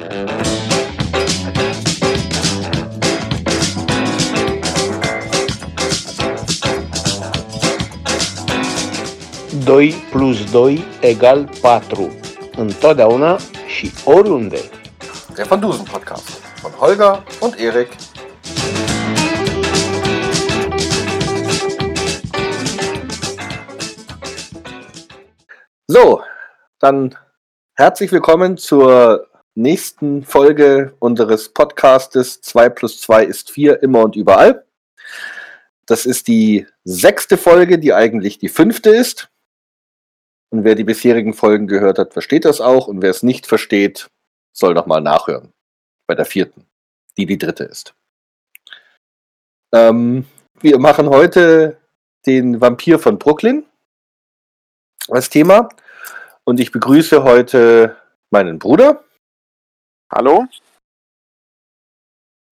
Doi plus 2 egal 4. Întotdeauna și oriunde. Der Van Dusen Podcast von Holger und Erik. So, dann herzlich willkommen zur nächsten Folge unseres Podcastes 2 plus 2 ist 4 immer und überall. Das ist die sechste Folge, die eigentlich die fünfte ist. Und wer die bisherigen Folgen gehört hat, versteht das auch. Und wer es nicht versteht, soll nochmal nachhören. Bei der vierten, die die dritte ist. Ähm, wir machen heute den Vampir von Brooklyn als Thema. Und ich begrüße heute meinen Bruder. Hallo?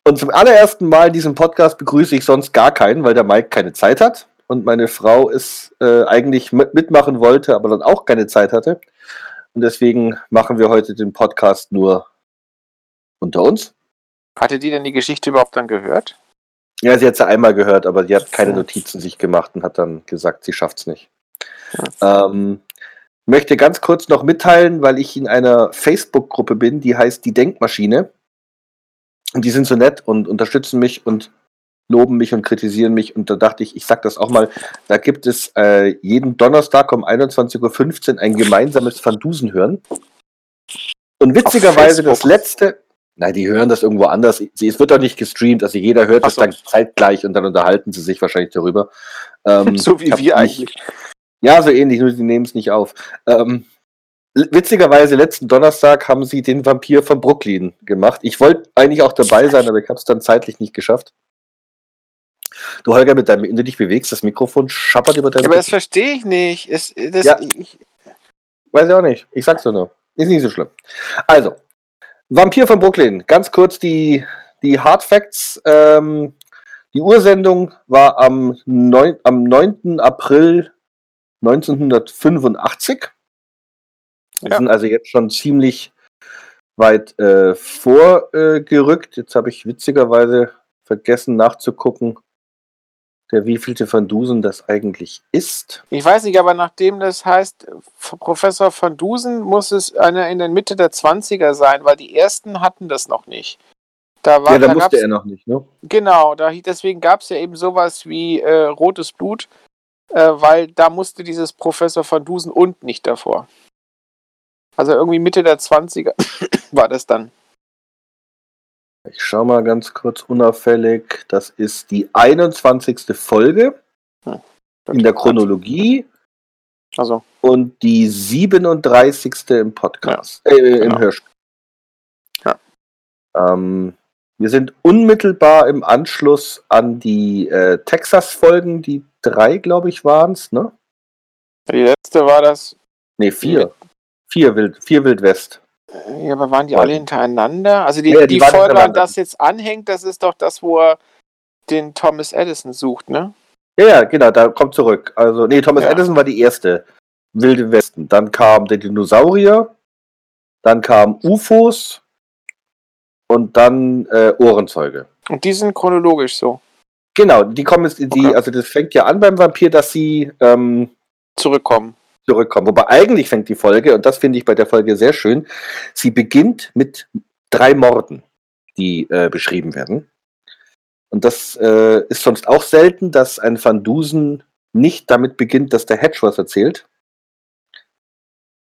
Und zum allerersten Mal in diesem Podcast begrüße ich sonst gar keinen, weil der Mike keine Zeit hat und meine Frau es äh, eigentlich mitmachen wollte, aber dann auch keine Zeit hatte. Und deswegen machen wir heute den Podcast nur unter uns. Hatte die denn die Geschichte überhaupt dann gehört? Ja, sie hat sie einmal gehört, aber die hat keine Notizen sich gemacht und hat dann gesagt, sie schafft es nicht. Ähm, möchte ganz kurz noch mitteilen, weil ich in einer Facebook-Gruppe bin, die heißt Die Denkmaschine. Und die sind so nett und unterstützen mich und loben mich und kritisieren mich. Und da dachte ich, ich sag das auch mal, da gibt es äh, jeden Donnerstag um 21.15 Uhr ein gemeinsames Van Dusen hören. Und witzigerweise das letzte, nein, die hören das irgendwo anders. Es wird doch nicht gestreamt, also jeder hört es so. dann zeitgleich und dann unterhalten sie sich wahrscheinlich darüber. Ähm, so wie wir eigentlich. Ja, so ähnlich, nur sie nehmen es nicht auf. Ähm, witzigerweise, letzten Donnerstag haben sie den Vampir von Brooklyn gemacht. Ich wollte eigentlich auch dabei sein, aber ich habe es dann zeitlich nicht geschafft. Du, Holger, mit deinem, wenn du dich bewegst, das Mikrofon schappert über dein. Aber das verstehe ich nicht. Es, das, ja, ich, weiß ich auch nicht. Ich sag's nur. Ist nicht so schlimm. Also, Vampir von Brooklyn. Ganz kurz die, die Hard Facts. Ähm, die Ursendung war am, 9, am 9. April 1985. Wir ja. sind also jetzt schon ziemlich weit äh, vorgerückt. Jetzt habe ich witzigerweise vergessen nachzugucken, der wievielte Van Dusen das eigentlich ist. Ich weiß nicht, aber nachdem das heißt, Professor Van Dusen muss es einer in der Mitte der 20er sein, weil die ersten hatten das noch nicht. Da war, ja, da, da musste er noch nicht, ne? Genau, da, deswegen gab es ja eben sowas wie äh, rotes Blut, äh, weil da musste dieses Professor Van Dusen und nicht davor. Also irgendwie Mitte der 20er war das dann. Ich schaue mal ganz kurz unauffällig. Das ist die 21. Folge hm, in der Chronologie. Also. Und die 37. im Podcast. Ja, äh, genau. Im Hörspiel. Ja. Ähm, wir sind unmittelbar im Anschluss an die äh, Texas-Folgen, die drei, glaube ich, waren es, ne? Die letzte war das. Ne, vier. Vier Wild, vier Wildwest. Ja, aber waren die alle hintereinander? Also die, ja, die, die Folge, an das jetzt anhängt, das ist doch das, wo er den Thomas Edison sucht, ne? Ja, genau, da kommt zurück. Also, nee, Thomas ja. Edison war die erste. Wilde Westen. Dann kam der Dinosaurier, dann kam UFOs und dann äh, Ohrenzeuge. Und die sind chronologisch so. Genau, die kommen die, okay. also das fängt ja an beim Vampir, dass sie ähm, zurückkommen zurückkommen. Wobei eigentlich fängt die Folge, und das finde ich bei der Folge sehr schön, sie beginnt mit drei Morden, die äh, beschrieben werden. Und das äh, ist sonst auch selten, dass ein Van Dusen nicht damit beginnt, dass der Hedge was erzählt,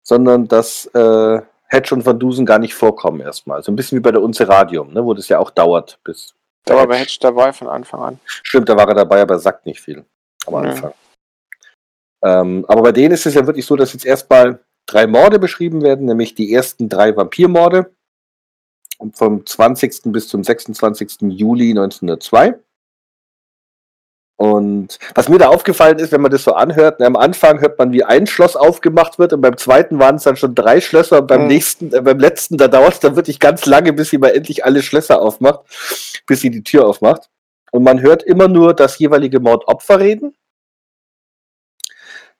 sondern dass äh, Hedge und Van Dusen gar nicht vorkommen erstmal. So ein bisschen wie bei der Unze Radium, ne, wo das ja auch dauert, bis. Da war bei Hedge dabei von Anfang an. Stimmt, da war er dabei, aber sagt nicht viel am Anfang. Ja. Ähm, aber bei denen ist es ja wirklich so, dass jetzt erstmal drei Morde beschrieben werden, nämlich die ersten drei Vampirmorde vom 20. bis zum 26. Juli 1902. Und was mir da aufgefallen ist, wenn man das so anhört, am Anfang hört man, wie ein Schloss aufgemacht wird und beim zweiten waren es dann schon drei Schlösser und beim mhm. nächsten, äh, beim letzten, da dauert es dann wirklich ganz lange, bis sie mal endlich alle Schlösser aufmacht, bis sie die Tür aufmacht. Und man hört immer nur das jeweilige Mordopfer reden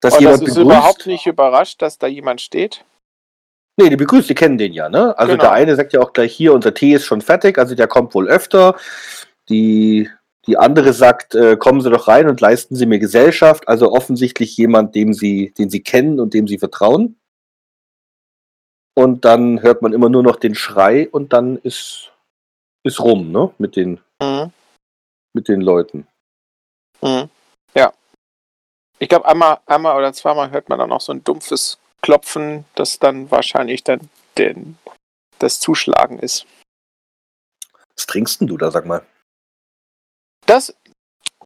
dass Und jemand das ist begrüßt. überhaupt nicht überrascht, dass da jemand steht? Nee, die begrüßt, die kennen den ja, ne? Also Genau. der eine sagt ja auch gleich hier, unser Tee ist schon fertig, also der kommt wohl öfter. Die, die andere sagt, äh, kommen Sie doch rein und leisten Sie mir Gesellschaft. Also offensichtlich jemand, dem sie, den sie kennen und dem sie vertrauen. Und dann hört man immer nur noch den Schrei und dann ist, ist rum, ne? Mit den, Mhm. mit den Leuten. Mhm. Ja. Ich glaube, einmal, einmal oder zweimal hört man dann auch so ein dumpfes Klopfen, das dann wahrscheinlich dann den, das Zuschlagen ist. Was trinkst denn du da, sag mal? Das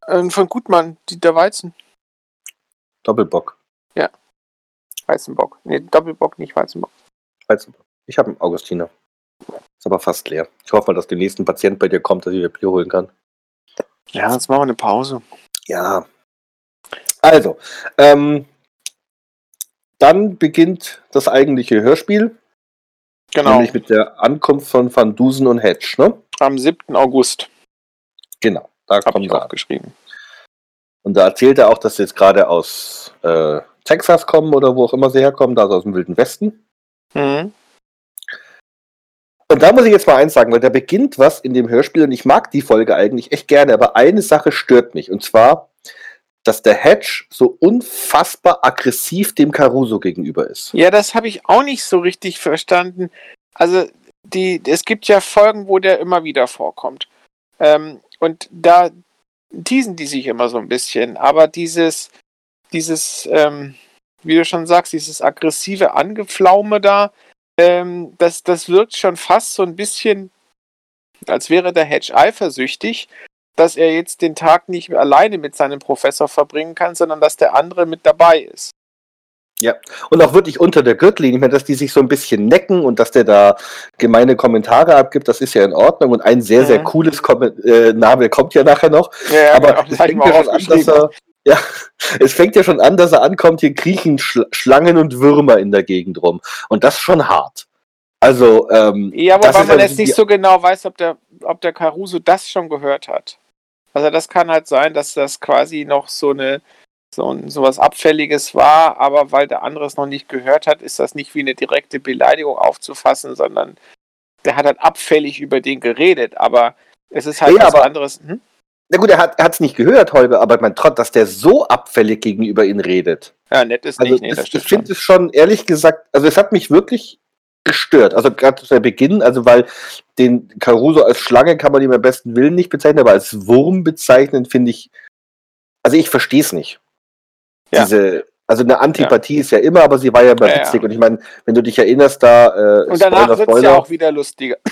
äh, von Gutmann, die, der Weizen. Doppelbock. Weizenbock. Nee, Doppelbock, nicht Weizenbock. Weizenbock. Ich habe einen Augustiner. Ist aber fast leer. Ich hoffe mal, dass demnächst ein Patient bei dir kommt, dass ich dir Bier holen kann. Ja, jetzt machen wir eine Pause. Ja. Also, ähm, dann beginnt das eigentliche Hörspiel, Genau. nämlich mit der Ankunft von Van Dusen und Hedge, ne? Am 7. August Genau, da kommen ich sie an. aufgeschrieben. Und da erzählt er auch, dass sie jetzt gerade aus äh, Texas kommen oder wo auch immer sie herkommen, da also aus dem Wilden Westen. Mhm. Und da muss ich jetzt mal eins sagen, weil da beginnt was in dem Hörspiel und ich mag die Folge eigentlich echt gerne, aber eine Sache stört mich und zwar, dass der Hedge so unfassbar aggressiv dem Caruso gegenüber ist. Ja, das habe ich auch nicht so richtig verstanden. Also, die, es gibt ja Folgen, wo der immer wieder vorkommt. Ähm, und da teasen die sich immer so ein bisschen. Aber dieses, dieses, ähm, wie du schon sagst, dieses aggressive Angeflaume da, ähm, das, das wirkt schon fast so ein bisschen, als wäre der Hedge eifersüchtig, dass er jetzt den Tag nicht alleine mit seinem Professor verbringen kann, sondern dass der andere mit dabei ist. Ja, und auch wirklich unter der Gürtellinie, ich meine, dass die sich so ein bisschen necken und dass der da gemeine Kommentare abgibt, das ist ja in Ordnung und ein sehr, sehr Mhm. cooles Kom äh, Name kommt ja nachher noch. Ja, aber genau, es fängt ja schon an, dass er, ja, es fängt ja schon an, dass er ankommt, hier kriechen Schla Schlangen und Würmer in der Gegend rum. Und das ist schon hart. Also, ähm, Ja, wobei man jetzt nicht so genau weiß, ob der, ob der Caruso das schon gehört hat. Also das kann halt sein, dass das quasi noch so eine so ein sowas Abfälliges war, aber weil der andere es noch nicht gehört hat, ist das nicht wie eine direkte Beleidigung aufzufassen, sondern der hat halt abfällig über den geredet, aber es ist halt Ja, was aber- anderes. Hm? na gut, er hat es nicht gehört, Holbe, aber mein Trott, dass der so abfällig gegenüber ihn redet. Ja, nett ist Also nicht, nee, das, ich finde es schon, ehrlich gesagt, also es hat mich wirklich gestört. Also gerade zu Beginn, also weil den Caruso als Schlange kann man ihm am besten Willen nicht bezeichnen, aber als Wurm bezeichnen finde ich, also ich verstehe es nicht. Ja. Diese, also eine Antipathie ist ja immer, aber sie war ja immer Ja, ja. witzig. Und ich meine, wenn du dich erinnerst, da äh, Und danach wird es ja auch wieder lustiger.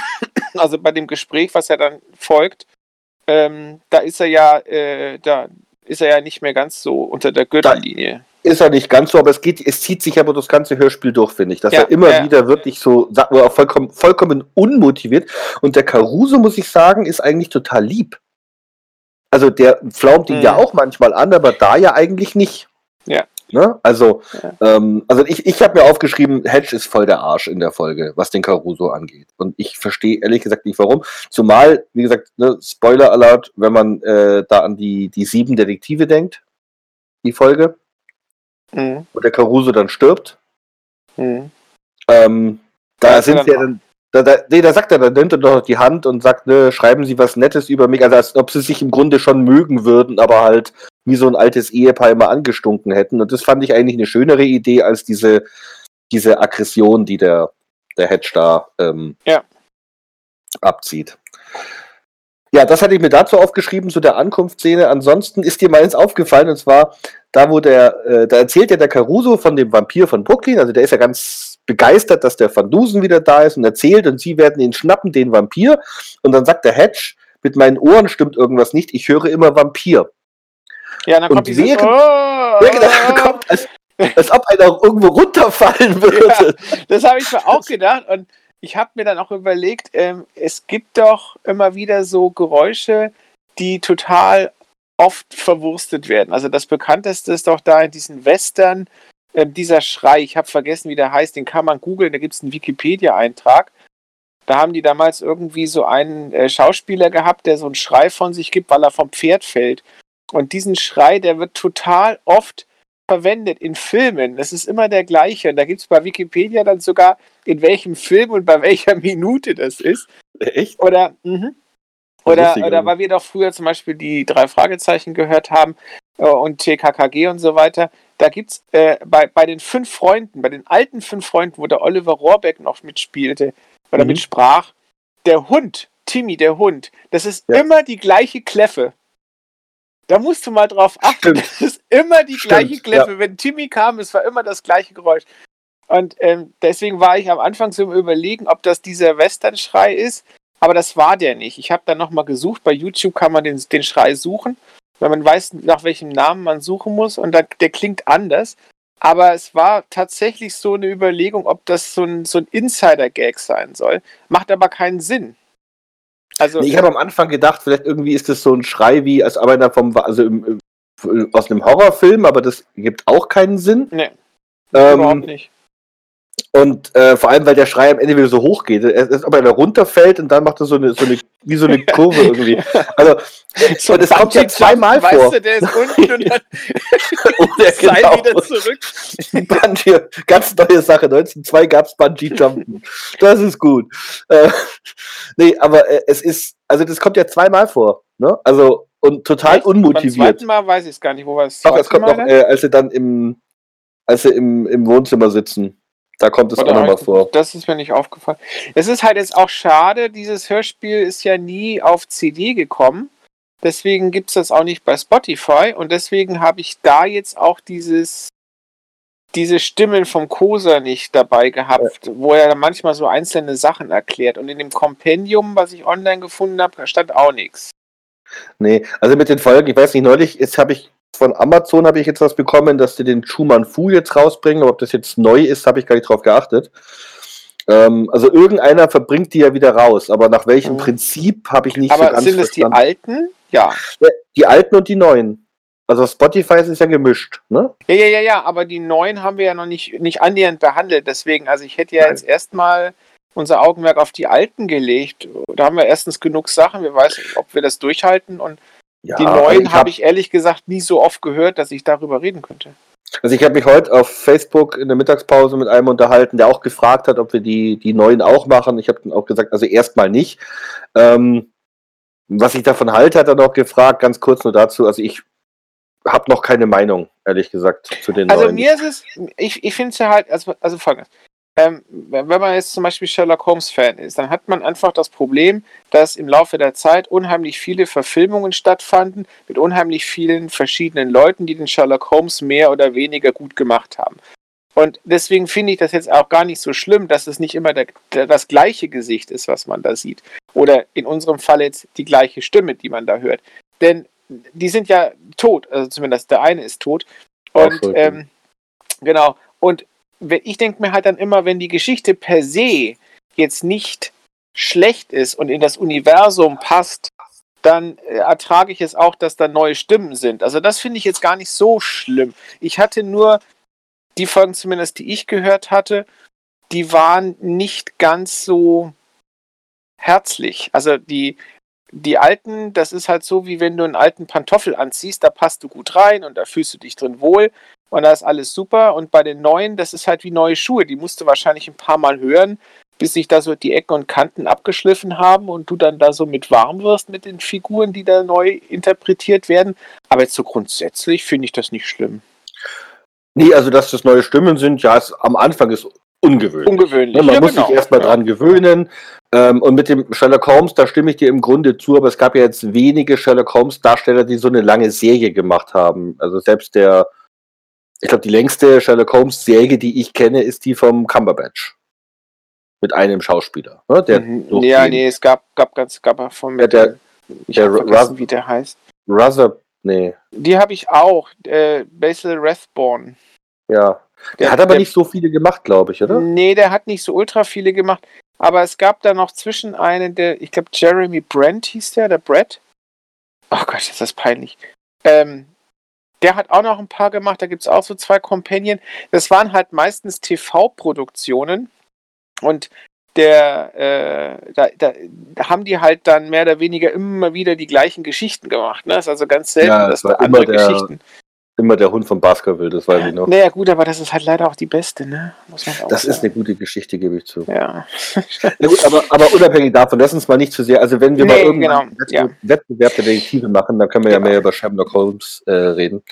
Also bei dem Gespräch, was ja dann folgt, ähm, da ist er ja, äh, da ist er ja nicht mehr ganz so unter der Gürtellinie. ist er nicht ganz so, aber es geht, es zieht sich aber das ganze Hörspiel durch, finde ich. Dass Ja, er immer ja. wieder wirklich so, vollkommen, vollkommen unmotiviert. Und der Caruso, muss ich sagen, ist eigentlich total lieb. Also der flaumt ihn Mhm. ja auch manchmal an, aber da ja eigentlich nicht. Ja. Ne? Also, Ja. ähm, also ich, ich habe mir aufgeschrieben, Hedge ist voll der Arsch in der Folge, was den Caruso angeht. Und ich verstehe ehrlich gesagt nicht warum. Zumal, wie gesagt, ne, Spoiler Alert, wenn man äh, da an die, die sieben Detektive denkt, die Folge, Mhm. wo der Caruso dann stirbt. Mhm. Ähm, da Ja, sind sie ja dann. Da, da, nee, da sagt er, dann nimmt er doch die Hand und sagt, ne, schreiben Sie was Nettes über mich, also als ob sie sich im Grunde schon mögen würden, aber halt wie so ein altes Ehepaar immer angestunken hätten. Und das fand ich eigentlich eine schönere Idee als diese, diese Aggression, die der, der Hedge da ähm, Ja. abzieht. Ja, das hatte ich mir dazu aufgeschrieben, zu der Ankunftsszene. Ansonsten ist dir mal eins aufgefallen, und zwar da, wo der, äh, da erzählt ja der Caruso von dem Vampir von Brooklyn, also der ist ja ganz begeistert, dass der Van Dusen wieder da ist und erzählt und sie werden ihn schnappen, den Vampir. Und dann sagt der Hedge, mit meinen Ohren stimmt irgendwas nicht, ich höre immer Vampir. Ja, und dann Und kommt dieses während- oh, Ja, genau, kommt, als, als ob einer irgendwo runterfallen würde. Das habe ich mir auch gedacht und ich habe mir dann auch überlegt, ähm, es gibt doch immer wieder so Geräusche, die total oft verwurstet werden. Also das bekannteste ist doch da in diesen Western ähm, dieser Schrei. Ich habe vergessen, wie der heißt. Den kann man googeln. Da gibt es einen Wikipedia-Eintrag. Da haben die damals irgendwie so einen äh, Schauspieler gehabt, der so einen Schrei von sich gibt, weil er vom Pferd fällt. Und diesen Schrei, der wird total oft verwendet in Filmen, das ist immer der gleiche. Und da gibt es bei Wikipedia dann sogar, in welchem Film und bei welcher Minute das ist. Echt? Oder, mhm. oder, oder weil wir doch früher zum Beispiel die drei Fragezeichen gehört haben äh, und TKKG und so weiter. Da gibt es äh, bei, bei den fünf Freunden, bei den alten fünf Freunden, wo der Oliver Rohrbeck noch mitspielte oder Mhm. mitsprach, der Hund, Timmy, der Hund, das ist Ja. immer die gleiche Kläffe. Da musst du mal drauf achten. Stimmt. Das ist immer die Stimmt, gleiche Kläffe. Wenn Timmy kam, es war immer das gleiche Geräusch. Und ähm, deswegen war ich am Anfang so im Überlegen, ob das dieser Western-Schrei ist. Aber das war der nicht. Ich habe dann nochmal gesucht. Bei YouTube kann man den, den Schrei suchen, weil man weiß, nach welchem Namen man suchen muss. Und dann, der klingt anders. Aber es war tatsächlich so eine Überlegung, ob das so ein, so ein Insider-Gag sein soll. Macht aber keinen Sinn. Also, Nee, ich habe am Anfang gedacht, vielleicht irgendwie ist das so ein Schrei wie als Arbeiter vom, also im, im, aus einem Horrorfilm, aber das gibt auch keinen Sinn. nee, überhaupt Ähm, nicht. Und äh, vor allem, weil der Schrei am Ende wieder so hoch geht. Es ist, ob er da runterfällt und dann macht er so eine, so eine, wie so eine Kurve irgendwie. Also, So und es kommt ja zweimal weißt vor. Du, der ist unten und dann Oder Seil genau. wieder zurück. Bungee, ganz neue Sache. 1902 gab es Bungee-Jumpen. Das ist gut. Äh, nee, aber äh, es ist, also das kommt ja zweimal vor. Ne? Also, und total Echt? Beim unmotiviert. zweiten Mal weiß ich es gar nicht, wo war es Doch, es kommt noch, äh, als sie dann im, als sie im, im Wohnzimmer sitzen. Da kommt es Oder auch nochmal ich- vor. Das ist mir nicht aufgefallen. Es ist halt jetzt auch schade, dieses Hörspiel ist ja nie auf CD gekommen. Deswegen gibt es das auch nicht bei Spotify und deswegen habe ich da jetzt auch dieses diese Stimmen vom Kosa nicht dabei gehabt, wo er manchmal so einzelne Sachen erklärt. Und in dem Kompendium, was ich online gefunden habe, stand auch nichts. Nee, also mit den Folgen, ich weiß nicht, neulich jetzt habe ich von Amazon habe ich jetzt was bekommen, dass sie den Schumann Fu jetzt rausbringen, aber ob das jetzt neu ist, habe ich gar nicht drauf geachtet. Ähm, also irgendeiner verbringt die ja wieder raus, aber nach welchem Mhm. Prinzip habe ich nicht so Aber ganz sind es die verstanden. alten? Ja. Ja, die alten und die neuen. Also Spotify ist ja gemischt, ne? Ja, ja, ja, ja, aber die neuen haben wir ja noch nicht, nicht annähernd behandelt. Deswegen, also ich hätte ja Nein. jetzt erstmal unser Augenmerk auf die alten gelegt. Da haben wir erstens genug Sachen. Wir wissen, ob wir das durchhalten. Und Ja, die neuen habe hab- ich ehrlich gesagt nie so oft gehört, dass ich darüber reden könnte. Also ich habe mich heute auf Facebook in der Mittagspause mit einem unterhalten, der auch gefragt hat, ob wir die, die neuen auch machen. Ich habe dann auch gesagt, also erstmal nicht. Ähm, was ich davon halte, hat er noch gefragt, ganz kurz nur dazu. Also ich habe noch keine Meinung, ehrlich gesagt, zu den Also neuen. mir ist es, ich, ich finde es ja halt, also, also folgendes. Ähm, wenn man jetzt zum Beispiel Sherlock Holmes Fan ist, dann hat man einfach das Problem, dass im Laufe der Zeit unheimlich viele Verfilmungen stattfanden mit unheimlich vielen verschiedenen Leuten, die den Sherlock Holmes mehr oder weniger gut gemacht haben. Und deswegen finde ich das jetzt auch gar nicht so schlimm, dass es nicht immer der, der, das gleiche Gesicht ist, was man da sieht. Oder in unserem Fall jetzt die gleiche Stimme, die man da hört. Denn die sind ja tot, also zumindest der eine ist tot. Und ähm, genau. Und ich denke mir halt dann immer, wenn die Geschichte per se jetzt nicht schlecht ist und in das Universum passt, dann äh, ertrage ich es auch, dass da neue Stimmen sind. Also das finde ich jetzt gar nicht so schlimm. Ich hatte nur die Folgen zumindest, die ich gehört hatte, die waren nicht ganz so herzlich. Also die, die alten, das ist halt so, wie wenn du einen alten Pantoffel anziehst, da passt du gut rein und da fühlst du dich drin wohl und da ist alles super. Und bei den neuen, das ist halt wie neue Schuhe, die musst du wahrscheinlich ein paar Mal hören, bis sich da so die Ecken und Kanten abgeschliffen haben und du dann da so mit warm wirst mit den Figuren, die da neu interpretiert werden. Aber jetzt so grundsätzlich finde ich das nicht schlimm. nee, also dass das neue Stimmen sind, ja, es, am Anfang ist ungewöhnlich. Ungewöhnlich. Ne, man Ja, muss genau. sich erstmal Ja. dran gewöhnen. Ähm, und mit dem Sherlock Holmes, da stimme ich dir im Grunde zu, aber es gab ja jetzt wenige Sherlock Holmes-Darsteller, die so eine lange Serie gemacht haben. Also selbst der, ich glaube, die längste Sherlock Holmes-Serie, die ich kenne, ist die vom Cumberbatch. Mit einem Schauspieler. Ne, der Mhm. Ja, nee, es gab, gab ganz, gab auch von Ja, der- ich der Ra- vergessen, wie der heißt. Ruther, nee, Die habe ich auch, äh, Basil Rathbone. ja. Der, Der- hat aber der- nicht so viele gemacht, glaube ich, oder? Nee, der hat nicht so ultra viele gemacht. Aber es gab da noch zwischen einen, der, ich glaube, Jeremy Brent hieß der, der Brett. Oh Gott, ist das peinlich. Ähm, der hat auch noch ein paar gemacht, da gibt es auch so zwei Companion. Das waren halt meistens TV-Produktionen. Und der, äh, da, da, haben die halt dann mehr oder weniger immer wieder die gleichen Geschichten gemacht. Ne? Das ist also ganz selten, Ja, dass da andere der- Geschichten. Immer der Hund von Baskerville, das weiß ich noch. Naja, gut, aber das ist halt leider auch die beste, ne? Das sagen. ist eine gute Geschichte, gebe ich zu. Ja. Na gut, aber, aber unabhängig davon, lass uns mal nicht zu sehr. Also, wenn wir nee, mal irgendeinen genau. Wettbewerb der Detektive machen, dann können wir genau. ja mehr über Sherlock Holmes äh, reden.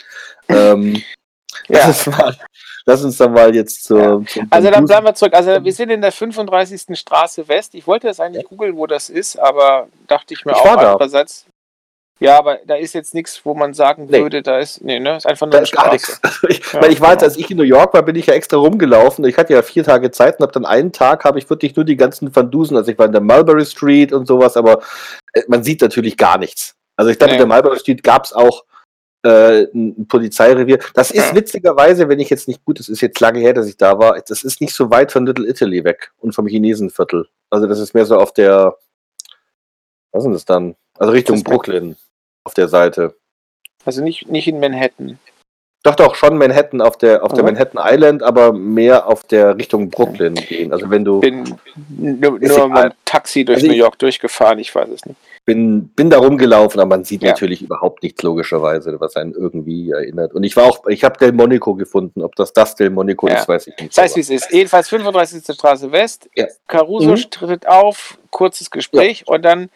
ähm, ja. lass, uns mal, lass uns dann mal jetzt zur. Ja. Also, dann bleiben wir zurück. Also, wir sind in der 35. Straße West. Ich wollte das eigentlich ja. googeln, wo das ist, aber dachte ich mir ich auch andererseits. Ja, aber da ist jetzt nichts, wo man sagen nee. würde, da ist, nee, ne, ist einfach nur da ist gar nichts. Ich, ja, weil ich weiß, genau. als ich in New York war, bin ich ja extra rumgelaufen. Ich hatte ja vier Tage Zeit und habe dann einen Tag, habe ich wirklich nur die ganzen Van Dusen, also ich war in der Mulberry Street und sowas, aber äh, man sieht natürlich gar nichts. Also ich dachte, nee. in der Mulberry Street gab es auch äh, ein Polizeirevier. Das ist ja. witzigerweise, wenn ich jetzt nicht gut, es ist jetzt lange her, dass ich da war, das ist nicht so weit von Little Italy weg und vom Chinesenviertel. Also das ist mehr so auf der, was ist das dann? Also Richtung Brooklyn auf der Seite. Also nicht, nicht in Manhattan. Doch, doch, schon Manhattan auf der auf der Manhattan Island, aber mehr auf der Richtung Brooklyn gehen. Also wenn du. Bin nur, nur mal Taxi durch also New York durchgefahren, ich weiß es nicht. Bin, bin da rumgelaufen, aber man sieht ja. natürlich überhaupt nichts logischerweise, was einen irgendwie erinnert. Und ich war auch, ich habe Del Monaco gefunden. Ob das das Del Monaco ja. ist, weiß ich nicht. Das heißt, wie es ist. Jedenfalls 35. Straße West. Ja. Caruso mhm. tritt auf, kurzes Gespräch und dann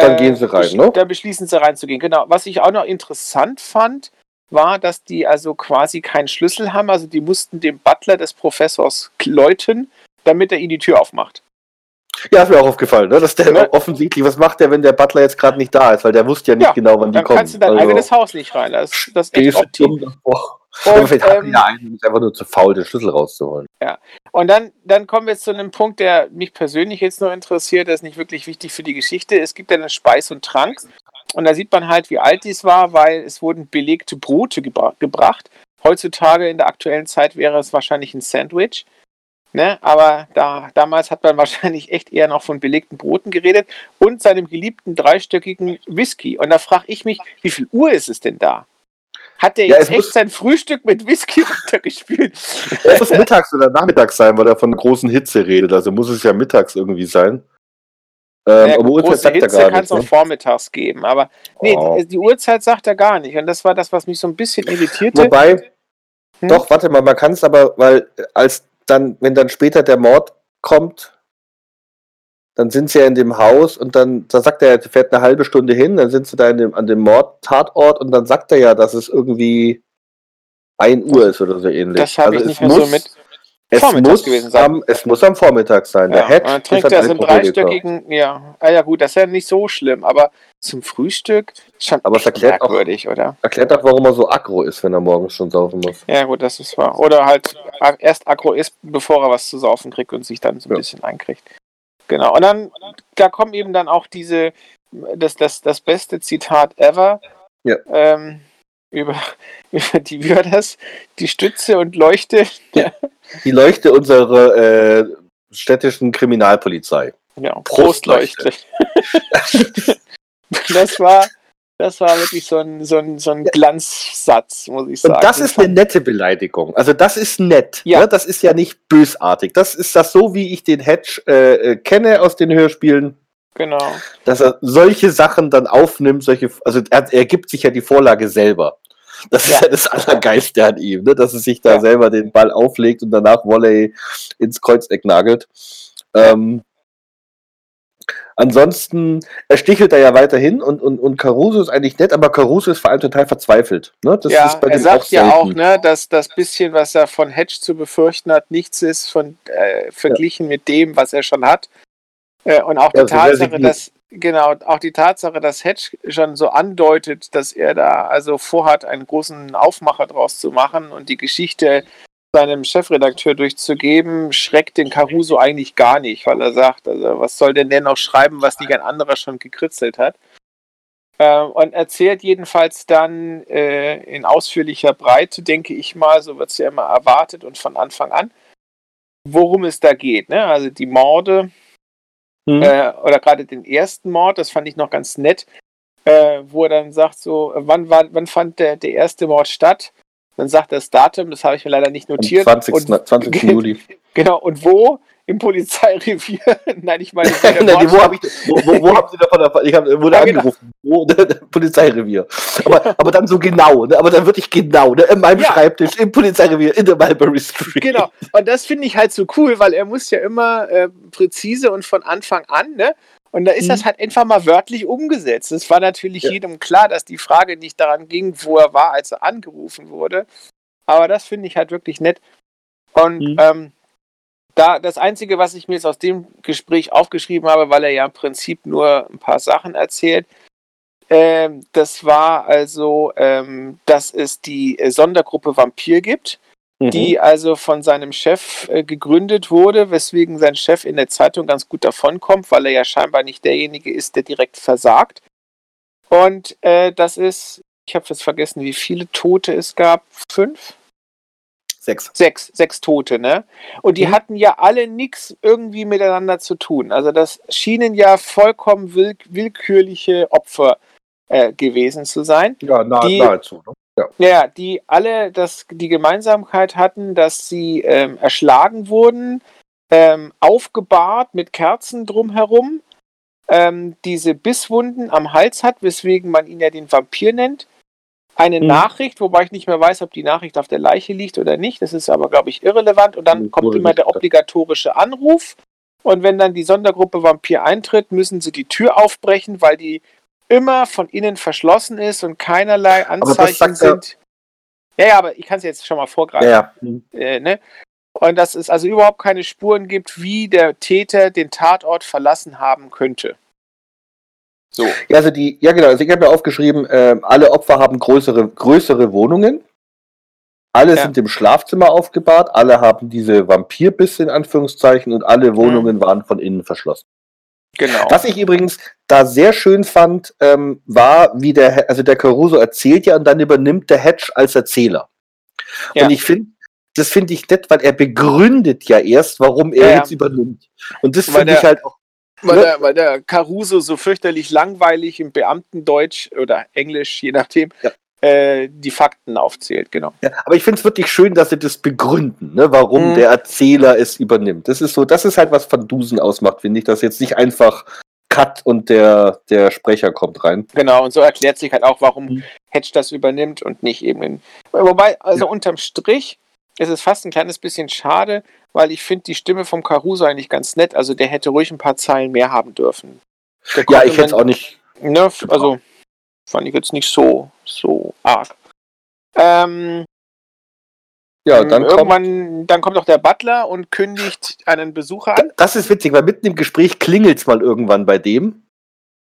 dann gehen sie rein, ne? Da beschließen sie reinzugehen. Genau. Was ich auch noch interessant fand, war, dass die also quasi keinen Schlüssel haben. Also die mussten dem Butler des Professors läuten, damit er ihnen die Tür aufmacht. Ja, ist mir auch aufgefallen, ne? dass der ja. offensichtlich, was macht der, wenn der Butler jetzt gerade nicht da ist, weil der wusste ja nicht ja, genau, wann die kommen. Dann kannst du dein also, eigenes Haus nicht rein. Das, das ist echt optim. Und, vielleicht ähm, ja einen, ist einfach nur zu faul, den Schlüssel rauszuholen. Ja. Und dann, dann kommen wir jetzt zu einem Punkt, der mich persönlich jetzt nur interessiert, der ist nicht wirklich wichtig für die Geschichte. Es gibt eine Speis und Trank. Und da sieht man halt, wie alt dies war, weil es wurden belegte Brote gebra gebracht. Heutzutage in der aktuellen Zeit wäre es wahrscheinlich ein Sandwich. Ne? Aber da, damals hat man wahrscheinlich echt eher noch von belegten Broten geredet und seinem geliebten dreistöckigen Whisky. Und da frage ich mich, wie viel Uhr ist es denn da? Hat der ja, jetzt echt sein Frühstück mit Whisky runtergespielt? Es muss mittags oder nachmittags sein, weil er von großen Hitze redet. Also muss es ja mittags irgendwie sein. Ähm, ja, aber große Hitze kann es auch ne? vormittags geben. Aber nee, wow. die, die, Uhrzeit sagt er gar nicht. Und das war das, was mich so ein bisschen irritierte. Wobei, hm? doch, warte mal, man kann es aber, weil als dann, wenn dann später der Mord kommt, dann sind sie ja in dem Haus und dann, da sagt er, er fährt eine halbe Stunde hin, dann sind sie da dem, an dem Mordtatort und dann sagt er ja, dass es irgendwie 1 Uhr ist oder so ähnlich. Das habe also ich nicht mehr so mit. Es muss, gewesen sein. Am, es muss am Vormittag sein. Ja, der dann trinkt er so einen dreistöckigen, ja. Ah ja gut, das ist ja nicht so schlimm, aber zum Frühstück schon aber es erklärt merkwürdig, auch, oder? Erklärt auch, warum er so aggro ist, wenn er morgens schon saufen muss. Ja gut, das ist wahr. Oder halt erst aggro ist, bevor er was zu saufen kriegt und sich dann so ein ja. bisschen einkriegt. Genau. Und dann, da kommen eben dann auch diese, das, das, das beste Zitat ever. Ja. Ähm, über, über die, wie war das? Die Stütze und Leuchte. Ja. Die Leuchte unserer äh, städtischen Kriminalpolizei. Ja, Prostleuchte. das war, das war wirklich so ein, so ein, so ein Glanzsatz, muss ich sagen. Und das ist eine nette Beleidigung. Also das ist nett. Ja. Ne? Das ist ja nicht bösartig. Das ist das so, wie ich den Hedge äh, äh, kenne aus den Hörspielen. Genau. Dass er solche Sachen dann aufnimmt, solche, also er, er gibt sich ja die Vorlage selber. Das ja. ist ja das Allergeiste an ihm, ne? dass er sich da ja. selber den Ball auflegt und danach Volley ins Kreuzeck nagelt. Ähm, Ansonsten, er stichelt da ja weiterhin und, und, und Caruso ist eigentlich nett, aber Caruso ist vor allem total verzweifelt. Ne? Das ja, er sagt auch ja auch, ne, dass das bisschen, was er von Hedge zu befürchten hat, nichts ist von, äh, verglichen ja. mit dem, was er schon hat. Äh, und auch die also Tatsache, dass, genau, auch die Tatsache, dass Hedge schon so andeutet, dass er da also vorhat, einen großen Aufmacher draus zu machen und die Geschichte seinem Chefredakteur durchzugeben, schreckt den Caruso eigentlich gar nicht, weil er sagt, also was soll denn der noch schreiben, was nicht ein anderer schon gekritzelt hat. Äh, und erzählt jedenfalls dann äh, in ausführlicher Breite, denke ich mal, so wird es ja immer erwartet und von Anfang an, worum es da geht. Ne? Also die Morde mhm. äh, oder gerade den ersten Mord, das fand ich noch ganz nett, äh, wo er dann sagt so, wann, war, wann fand der, der erste Mord statt? Dann sagt das Datum, das habe ich mir leider nicht notiert. Am 20. Und, 20. Juli. Genau, und wo? im Polizeirevier. Nein, ich meine, Nein, wo, hab ich, wo, wo, wo haben Sie davon erfahren? Ich hab, wurde ja, genau. angerufen. Wo, Polizeirevier. Aber, aber dann so genau, ne? aber dann wirklich genau, ne? in meinem ja. Schreibtisch, im Polizeirevier, in der Mulberry Street. Genau, und das finde ich halt so cool, weil er muss ja immer äh, präzise und von Anfang an, ne? Und da ist mhm. das halt einfach mal wörtlich umgesetzt. Es war natürlich ja. jedem klar, dass die Frage nicht daran ging, wo er war, als er angerufen wurde. Aber das finde ich halt wirklich nett. Und mhm. ähm, da das Einzige, was ich mir jetzt aus dem Gespräch aufgeschrieben habe, weil er ja im Prinzip nur ein paar Sachen erzählt, ähm, das war also, ähm, dass es die äh, Sondergruppe Vampir gibt. Die also von seinem Chef äh, gegründet wurde, weswegen sein Chef in der Zeitung ganz gut davonkommt, weil er ja scheinbar nicht derjenige ist, der direkt versagt. Und äh, das ist, ich habe jetzt vergessen, wie viele Tote es gab. Fünf? Sechs. Sechs, sechs Tote, ne? Und die mhm. hatten ja alle nichts irgendwie miteinander zu tun. Also das schienen ja vollkommen will willkürliche Opfer äh, gewesen zu sein. Ja, nah, die, nahezu. Ne? Ja. ja, die alle das, die Gemeinsamkeit hatten, dass sie ähm, erschlagen wurden, ähm, aufgebahrt mit Kerzen drumherum, ähm, diese Bisswunden am Hals hat, weswegen man ihn ja den Vampir nennt eine hm. Nachricht, wobei ich nicht mehr weiß, ob die Nachricht auf der Leiche liegt oder nicht. Das ist aber, glaube ich, irrelevant. Und dann hm, kommt immer der obligatorische Anruf. Und wenn dann die Sondergruppe Vampir eintritt, müssen sie die Tür aufbrechen, weil die immer von innen verschlossen ist und keinerlei Anzeichen sind. Ja, ja, aber ich kann es jetzt schon mal vorgreifen. Ja. Äh, ne? Und dass es also überhaupt keine Spuren gibt, wie der Täter den Tatort verlassen haben könnte. So. Ja, also die, ja genau, also ich habe mir aufgeschrieben, äh, alle Opfer haben größere, größere Wohnungen. Alle ja. sind im Schlafzimmer aufgebahrt, alle haben diese Vampirbisse in Anführungszeichen und alle Wohnungen mhm. waren von innen verschlossen. Genau. Was ich übrigens da sehr schön fand, ähm, war, wie der, also der Caruso erzählt ja und dann übernimmt der Hedge als Erzähler. Ja. Und ich finde, das finde ich nett, weil er begründet ja erst, warum er ja, jetzt übernimmt. Und das finde ich halt auch weil, ne? der, weil der Caruso so fürchterlich langweilig im Beamtendeutsch oder Englisch, je nachdem, ja. Äh, die Fakten aufzählt, genau. Ja, aber ich finde es wirklich schön, dass sie das begründen, ne, warum mhm. der Erzähler es übernimmt. Das ist so, das ist halt, was Van Dusen ausmacht, finde ich, dass jetzt nicht einfach Cut und der, der Sprecher kommt rein. Genau, und so erklärt sich halt auch, warum mhm. Hedge das übernimmt und nicht eben in. Wobei, also ja. unterm Strich ist es fast ein kleines bisschen schade, weil ich finde die Stimme vom Caruso eigentlich ganz nett. Also der hätte ruhig ein paar Zeilen mehr haben dürfen. Ja, ich hätte es auch nicht. Ne, also fand ich jetzt nicht so, so arg. Ähm, ja, dann irgendwann, kommt, dann kommt auch der Butler und kündigt einen Besucher an. Das ist witzig, weil mitten im Gespräch klingelt es mal irgendwann bei dem.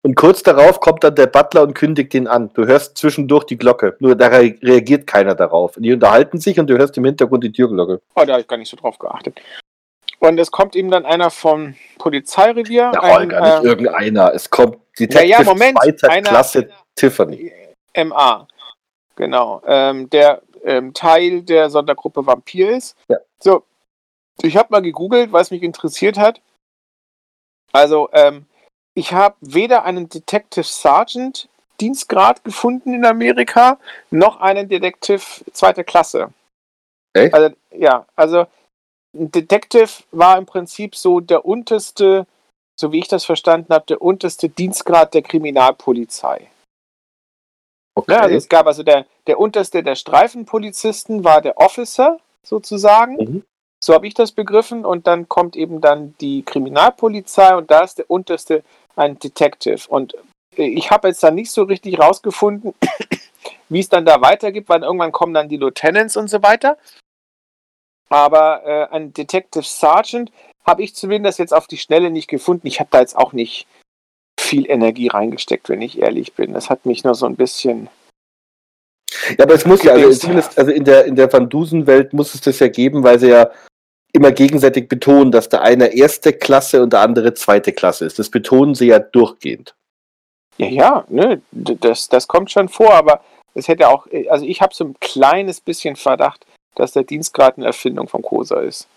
Und kurz darauf kommt dann der Butler und kündigt ihn an. Du hörst zwischendurch die Glocke. Nur da reagiert keiner darauf. Und die unterhalten sich und du hörst im Hintergrund die Türglocke. Oh, da habe ich gar nicht so drauf geachtet. Und es kommt ihm dann einer vom Polizeirevier. Ja, ein, gar nicht äh, irgendeiner. Es kommt Detective ja, ja, Moment, zweiter einer, Klasse Tiffany. MA. Genau. Ähm, der ähm, Teil der Sondergruppe Vampir ist. Ja. So, ich habe mal gegoogelt, was mich interessiert hat. Also, ähm, ich habe weder einen Detective Sergeant Dienstgrad gefunden in Amerika, noch einen Detective zweiter Klasse. Echt? Also, ja, also ein Detective war im Prinzip so der unterste, so wie ich das verstanden habe, der unterste Dienstgrad der Kriminalpolizei. Okay. Ja, also es gab also der, der unterste der Streifenpolizisten war der Officer sozusagen. Mhm. So habe ich das begriffen. Und dann kommt eben dann die Kriminalpolizei und da ist der unterste ein Detective. Und äh, ich habe jetzt da nicht so richtig rausgefunden, wie es dann da weitergeht, weil irgendwann kommen dann die Lieutenants und so weiter. Aber äh, ein Detective Sergeant habe ich zumindest jetzt auf die Schnelle nicht gefunden. Ich habe da jetzt auch nicht viel Energie reingesteckt, wenn ich ehrlich bin. Das hat mich nur so ein bisschen. Ja, aber es muss ja, also zumindest also in der, in der Van Dusen-Welt muss es das ja geben, weil sie ja immer gegenseitig betonen, dass der eine erste Klasse und der andere zweite Klasse ist. Das betonen sie ja durchgehend. Ja, ja, ne, das, das kommt schon vor, aber es hätte auch, also ich habe so ein kleines bisschen Verdacht, dass der Dienstgrad eine Erfindung von Cosa ist.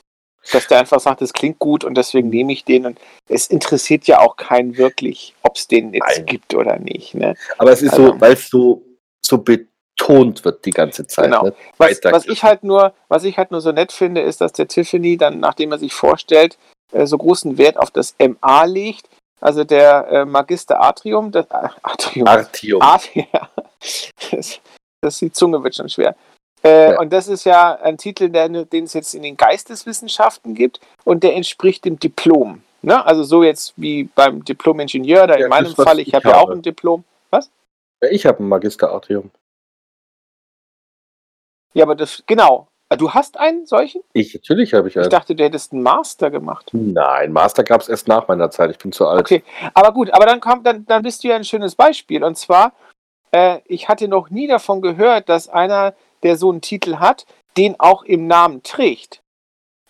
Dass der einfach sagt, es klingt gut und deswegen nehme ich den. Und es interessiert ja auch keinen wirklich, ob es den jetzt Nein. gibt oder nicht. Ne? Aber es ist also, so, weil es so, so betont wird die ganze Zeit. Genau. Ne? Was, was, ich halt nur, was ich halt nur so nett finde, ist, dass der Tiffany dann, nachdem er sich vorstellt, äh, so großen Wert auf das MA legt. Also der äh, Magister Atrium, das, äh, Atrium, Artium. Art, ja. das, das, die Zunge wird schon schwer. Äh, Ja. Und das ist ja ein Titel, der, den es jetzt in den Geisteswissenschaften gibt und der entspricht dem Diplom. Ne? Also so jetzt wie beim Diplom-Ingenieur, da Ja, in meinem was Fall, ich ich habe ja auch ein Diplom. Ich habe ein Magister Artium. Ja, aber das, genau. Ah, Du hast einen solchen? Ich, natürlich habe ich Ich einen. dachte, du hättest einen Master gemacht. Nein, Master gab es erst nach meiner Zeit. Ich bin zu alt. Okay, aber gut, aber dann kommt, dann, dann bist du ja ein schönes Beispiel. Und zwar, äh, ich hatte noch nie davon gehört, dass einer, der so einen Titel hat, den auch im Namen trägt.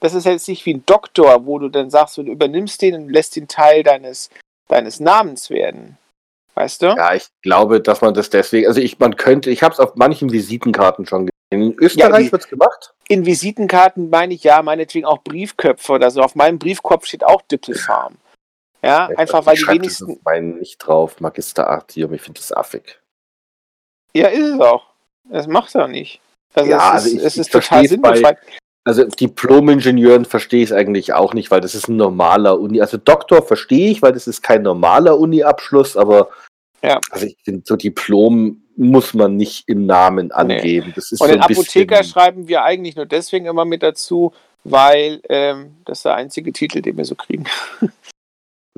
Das ist jetzt nicht wie ein Doktor, wo du dann sagst, du übernimmst den und lässt den Teil deines, deines Namens werden. Weißt du? Ja, ich glaube, dass man das deswegen, also ich, man könnte, ich habe es auf manchen Visitenkarten schon gesehen. In Österreich die- wird's gemacht. In Visitenkarten meine ich ja, meinetwegen auch Briefköpfe oder so. Auf meinem Briefkopf steht auch Dippelfarm. Ja, einfach weil ich die wenigsten. auf meinen nicht drauf, Magister Artium. Ich finde das affig. Ja, ist es auch. Das macht er nicht. Also Ja, es also ist, ich- es ich ist total versteh's bei- sinnbefreit. Also Diplom-Ingenieuren verstehe ich es eigentlich auch nicht, weil das ist ein normaler Uni. Also Doktor verstehe ich, weil das ist kein normaler Uni-Abschluss, aber Ja. also ich finde, so Diplom muss man nicht im Namen angeben. Das ist Und so den Apotheker schreiben wir eigentlich nur deswegen immer mit dazu, weil ähm, das ist der einzige Titel, den wir so kriegen.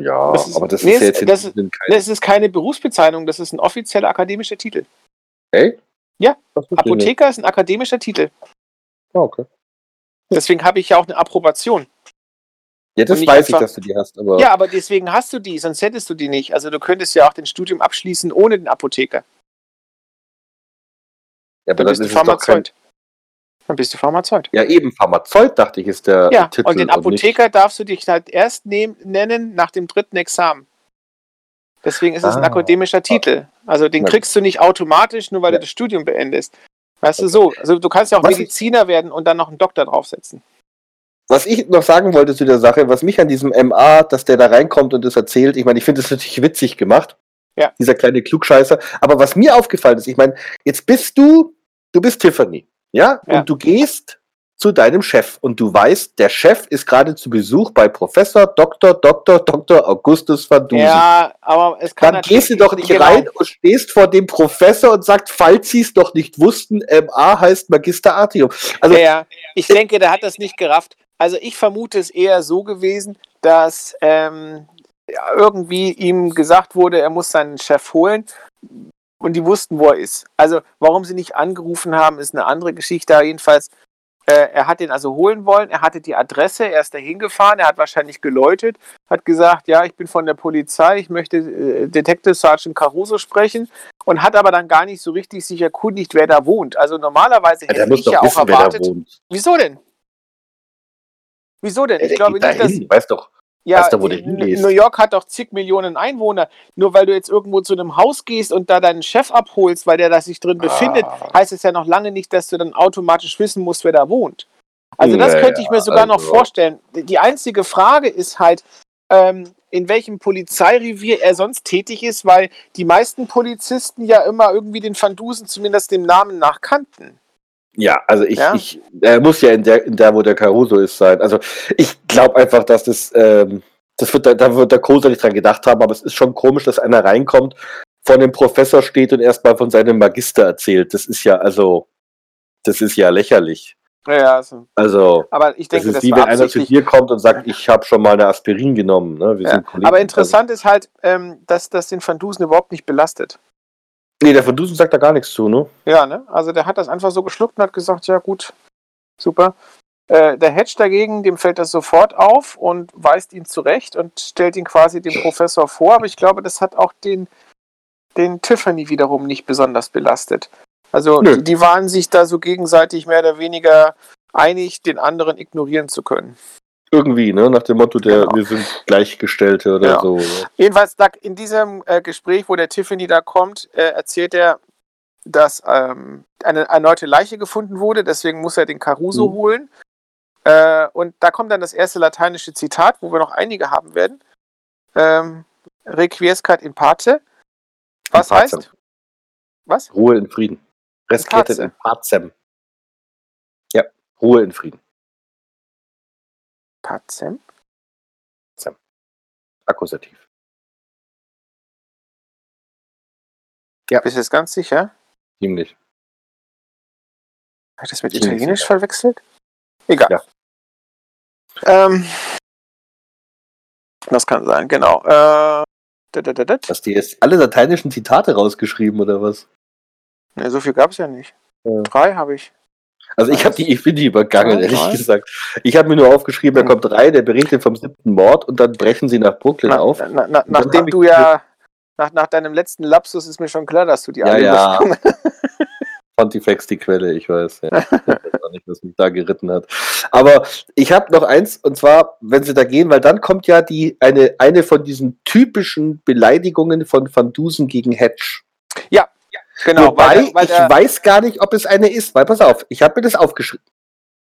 Ja, das ist- aber das nee, ist ja jetzt das- in- in kein, Das ist keine Berufsbezeichnung, das ist ein offizieller akademischer Titel. Hey? Ja, ich. Apotheker ist ein akademischer Titel. Ah, okay. Deswegen habe ich ja auch eine Approbation. Ja, das Und weiß ich, einfach- dass du die hast, aber Ja, aber deswegen hast du die, sonst hättest du die nicht. Also du könntest ja auch den Studium abschließen ohne den Apotheker. Ja, aber Dann dann bist du doch kein, Pharmazeut. Dann bist du Pharmazeut. Ja, eben Pharmazeut, dachte ich, ist der Ja, Titel. und den Apotheker darfst du dich halt erst nehm, nennen nach dem dritten Examen. Deswegen ist es ein Ah. akademischer Titel. Also den kriegst du nicht automatisch, nur weil Ja. du das Studium beendest. Weißt du so? Also du kannst ja auch Was ich- Mediziner werden und dann noch einen Doktor draufsetzen. Was ich noch sagen wollte zu der Sache, was mich an diesem MA, dass der da reinkommt und das erzählt, ich meine, ich finde das natürlich witzig gemacht. Ja. Dieser kleine Klugscheißer. Aber was mir aufgefallen ist, ich meine, jetzt bist du, du bist Tiffany, ja? Ja. Und du gehst zu deinem Chef und du weißt, der Chef ist gerade zu Besuch bei Professor Dr. Dr. Dr. Augustus van Dusen. Ja, aber es kann Dann gehst du doch nicht genau. rein und stehst vor dem Professor und sagst, falls sie es noch nicht wussten, MA heißt Magister Artium. Also, ja, ja. ich denke, der hat das nicht gerafft. Also ich vermute es eher so gewesen, dass ähm, ja, irgendwie ihm gesagt wurde, er muss seinen Chef holen und die wussten, wo er ist. Also warum sie nicht angerufen haben, ist eine andere Geschichte. Aber jedenfalls, er hat den also holen wollen, er hatte die Adresse, er ist dahin gefahren, er hat wahrscheinlich geläutet, hat gesagt, ja, ich bin von der Polizei, ich möchte äh, Detective Sergeant Caruso sprechen und hat aber dann gar nicht so richtig sich erkundigt, wer da wohnt. Also normalerweise ja, hätte muss ich ja auch wissen, erwartet. da wohnt. Wieso denn? Wieso denn? Ja, Ich glaube nicht, dass. hin, weißt doch. Ja, Weißt du, wo hingeht? New York hat doch zig Millionen Einwohner. Nur weil du jetzt irgendwo zu einem Haus gehst und da deinen Chef abholst, weil der da sich drin befindet, Ah. heißt es ja noch lange nicht, dass du dann automatisch wissen musst, wer da wohnt. Also das Naja, könnte ich mir sogar noch also- vorstellen. Die einzige Frage ist halt, ähm, in welchem Polizeirevier er sonst tätig ist, weil die meisten Polizisten ja immer irgendwie den Van Dusen zumindest dem Namen nach kannten. Ja, also ich, Ja. ich er muss ja in der, in der, wo der Caruso ist, sein. Also ich glaube einfach, dass das, ähm, das wird, da- wird der Koser nicht dran gedacht haben, aber es ist schon komisch, dass einer reinkommt, vor dem Professor steht und erstmal von seinem Magister erzählt. Das ist ja, also, das ist ja lächerlich. Ja, also, Also, aber ich das denke, ist das, wie war wenn einer zu dir kommt und sagt, ich habe schon mal eine Aspirin genommen. Ne? Wir Ja. Aber interessant ist halt, ähm, dass das den Van Dusen überhaupt nicht belastet. Nee, der von Dusen sagt da gar nichts zu, ne? Ja, ne? Also der hat das einfach so geschluckt und hat gesagt, ja gut, super. Äh, der Hedge dagegen, dem fällt das sofort auf und weist ihn zurecht und stellt ihn quasi dem Professor vor. Aber ich glaube, das hat auch den, den Tiffany wiederum nicht besonders belastet. Also Nö. die waren sich da so gegenseitig mehr oder weniger einig, den anderen ignorieren zu können. Irgendwie, ne? Nach dem Motto, der, Genau. wir sind Gleichgestellte oder Ja. so. Ne? Jedenfalls in diesem äh, Gespräch, wo der Tiffany da kommt, äh, erzählt er, dass ähm, eine erneute Leiche gefunden wurde, deswegen muss er den Caruso Mhm. holen. Äh, und da kommt dann das erste lateinische Zitat, wo wir noch einige haben werden. Ähm, Requiescat in pace. Was In heißt? Was? Ruhe in Frieden. Resquietet in pacem. Ja, Ruhe in Frieden. Pacem? Akkusativ. Ja. Bist du jetzt ganz sicher? Ziemlich. Habe ich das mit Ziemlich Italienisch sicher. verwechselt? Egal. Ja. Ähm, das kann sein, genau. Äh. Hast du jetzt alle lateinischen Zitate rausgeschrieben oder was? Ne, so viel gab es ja nicht. Ja. Drei habe ich. Also ich habe die, ich bin die übergangen, Ja, ehrlich ja. gesagt. Ich habe mir nur aufgeschrieben, er Hm. kommt rein, der berichtet vom siebten Mord und dann brechen sie nach Brooklyn Na, auf. na, na, nachdem du ja, nach, nach deinem letzten Lapsus ist mir schon klar, dass du die Ja, alle ja. Pontifex die Quelle, ich weiß. Ja. Ich weiß auch nicht, was mich da geritten hat. Aber ich habe noch eins, und zwar, wenn sie da gehen, weil dann kommt ja die eine, eine von diesen typischen Beleidigungen von Van Dusen gegen Hedge. Genau, Wobei, weil, weil ich der, weiß gar nicht, ob es eine ist. Weil, pass auf, ich habe mir das aufgeschrieben.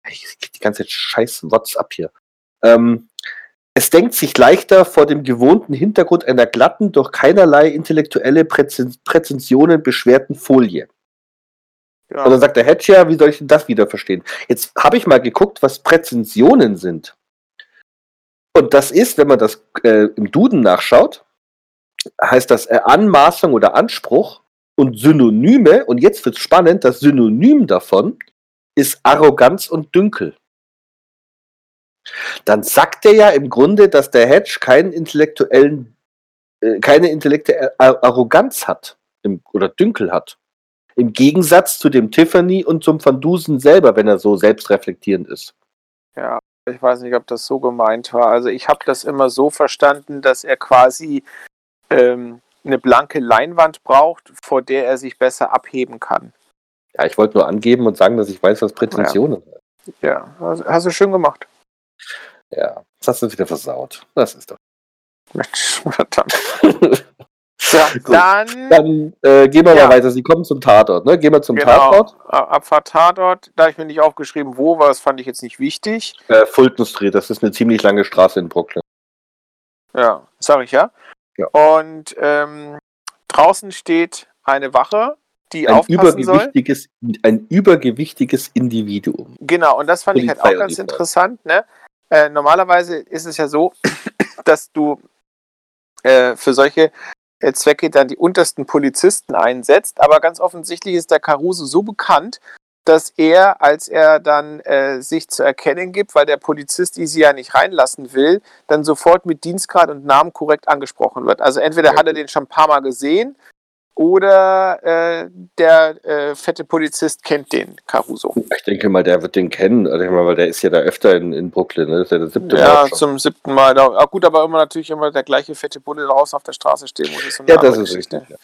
Ich krieg die ganze scheiß WhatsApp hier. Ähm, es denkt sich leichter vor dem gewohnten Hintergrund einer glatten, durch keinerlei intellektuelle Präzen Präzensionen beschwerten Folie. ja, Und dann sagt der Hedge ja, wie soll ich denn das wieder verstehen? Jetzt habe ich mal geguckt, was Präzensionen sind. Und das ist, wenn man das äh, im Duden nachschaut, heißt das äh, Anmaßung oder Anspruch und Synonyme. Und jetzt wird spannend, das Synonym davon ist Arroganz und Dünkel. Dann sagt er ja im Grunde, dass der Hedge keinen intellektuellen, äh, keine intellektuelle Ar- Arroganz hat im, oder Dünkel hat. Im Gegensatz zu dem Tiffany und zum Van Dusen selber, wenn er so selbstreflektierend ist. ja, ich weiß nicht, ob das so gemeint war. Also ich habe das immer so verstanden, dass er quasi ähm, eine blanke Leinwand braucht, vor der er sich besser abheben kann. Ja, ich wollte nur angeben und sagen, dass ich weiß, was Prätensionen sind. Ja, also, hast du schön gemacht. Ja. das hast du wieder versaut. Das ist doch. Mensch, verdammt. Gut. dann Dann äh, gehen wir Ja. mal weiter. Sie kommen zum Tatort, ne? Gehen wir zum genau, Tatort. Abfahrt Tatort. Da habe ich mir nicht aufgeschrieben, wo war, das fand ich jetzt nicht wichtig. Äh, Fulton Street, das ist eine ziemlich lange Straße in Brooklyn. Ja, sage ich ja. Ja. Und ähm, draußen steht eine Wache, die Ein aufpassen soll. übergewichtiges, ein übergewichtiges Individuum. Genau, und das fand ich halt auch ganz interessant. Ne? Äh, normalerweise ist es ja so, dass du äh, für solche äh, Zwecke dann die untersten Polizisten einsetzt, aber ganz offensichtlich ist der Caruso so bekannt, dass er, als er dann äh, sich zu erkennen gibt, weil der Polizist die sie ja nicht reinlassen will, dann sofort mit Dienstgrad und Namen korrekt angesprochen wird. Also entweder Ja, hat er den schon ein paar Mal gesehen oder äh, der äh, fette Polizist kennt den Caruso. Ich denke mal, der wird den kennen, also weil der ist ja da öfter in, in Brooklyn, ne? Das ist ja der siebte Ja, Mord schon. zum siebten Mal. Da, ah, gut, aber immer natürlich immer der gleiche fette Bulle draußen auf der Straße stehen muss. So Ja, das ist richtig. Ja.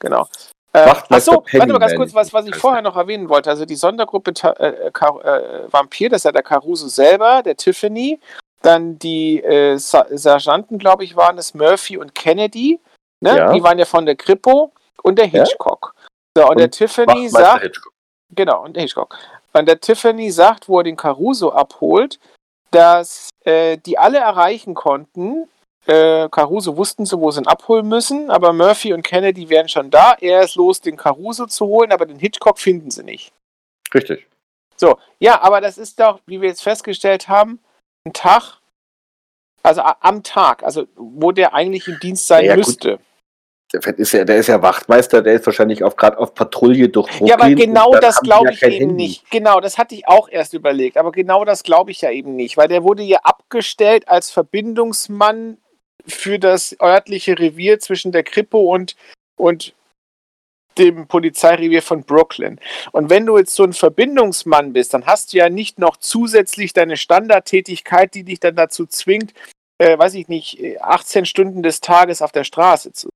Genau. Äh, achso, warte mal ganz kurz, was, was ich vorher noch erwähnen wollte. Also die Sondergruppe äh, Car äh, Vampir, das ist ja der Caruso selber, der Tiffany, dann die äh, Sa Sergeanten, glaube ich, waren es, Murphy und Kennedy. Ne? Ja. Die waren ja von der Kripo und der Ja. Hitchcock. So, und, der Tiffany sagt, Hitchcock. Genau, und Hitchcock. Und der Tiffany sagt, wo er den Caruso abholt, dass äh, die alle erreichen konnten. Äh, Caruso wussten sie, wo sie ihn abholen müssen, aber Murphy und Kennedy wären schon da. Er ist los, den Caruso zu holen, aber den Hitchcock finden sie nicht. Richtig. So, ja, aber das ist doch, wie wir jetzt festgestellt haben, ein Tag, also am Tag, also wo der eigentlich im Dienst sein Ja, gut. müsste. Der ist ja, der ist ja Wachtmeister, der ist wahrscheinlich gerade auf Patrouille durch Brooklyn. Ja, aber genau das glaube ja ich kein eben Handy. nicht. Genau, das hatte ich auch erst überlegt. Aber genau das glaube ich ja eben nicht, weil der wurde ja abgestellt als Verbindungsmann für das örtliche Revier zwischen der Kripo und, und dem Polizeirevier von Brooklyn. Und wenn du jetzt so ein Verbindungsmann bist, dann hast du ja nicht noch zusätzlich deine Standardtätigkeit, die dich dann dazu zwingt, äh, weiß ich nicht, äh, 18 Stunden des Tages auf der Straße zu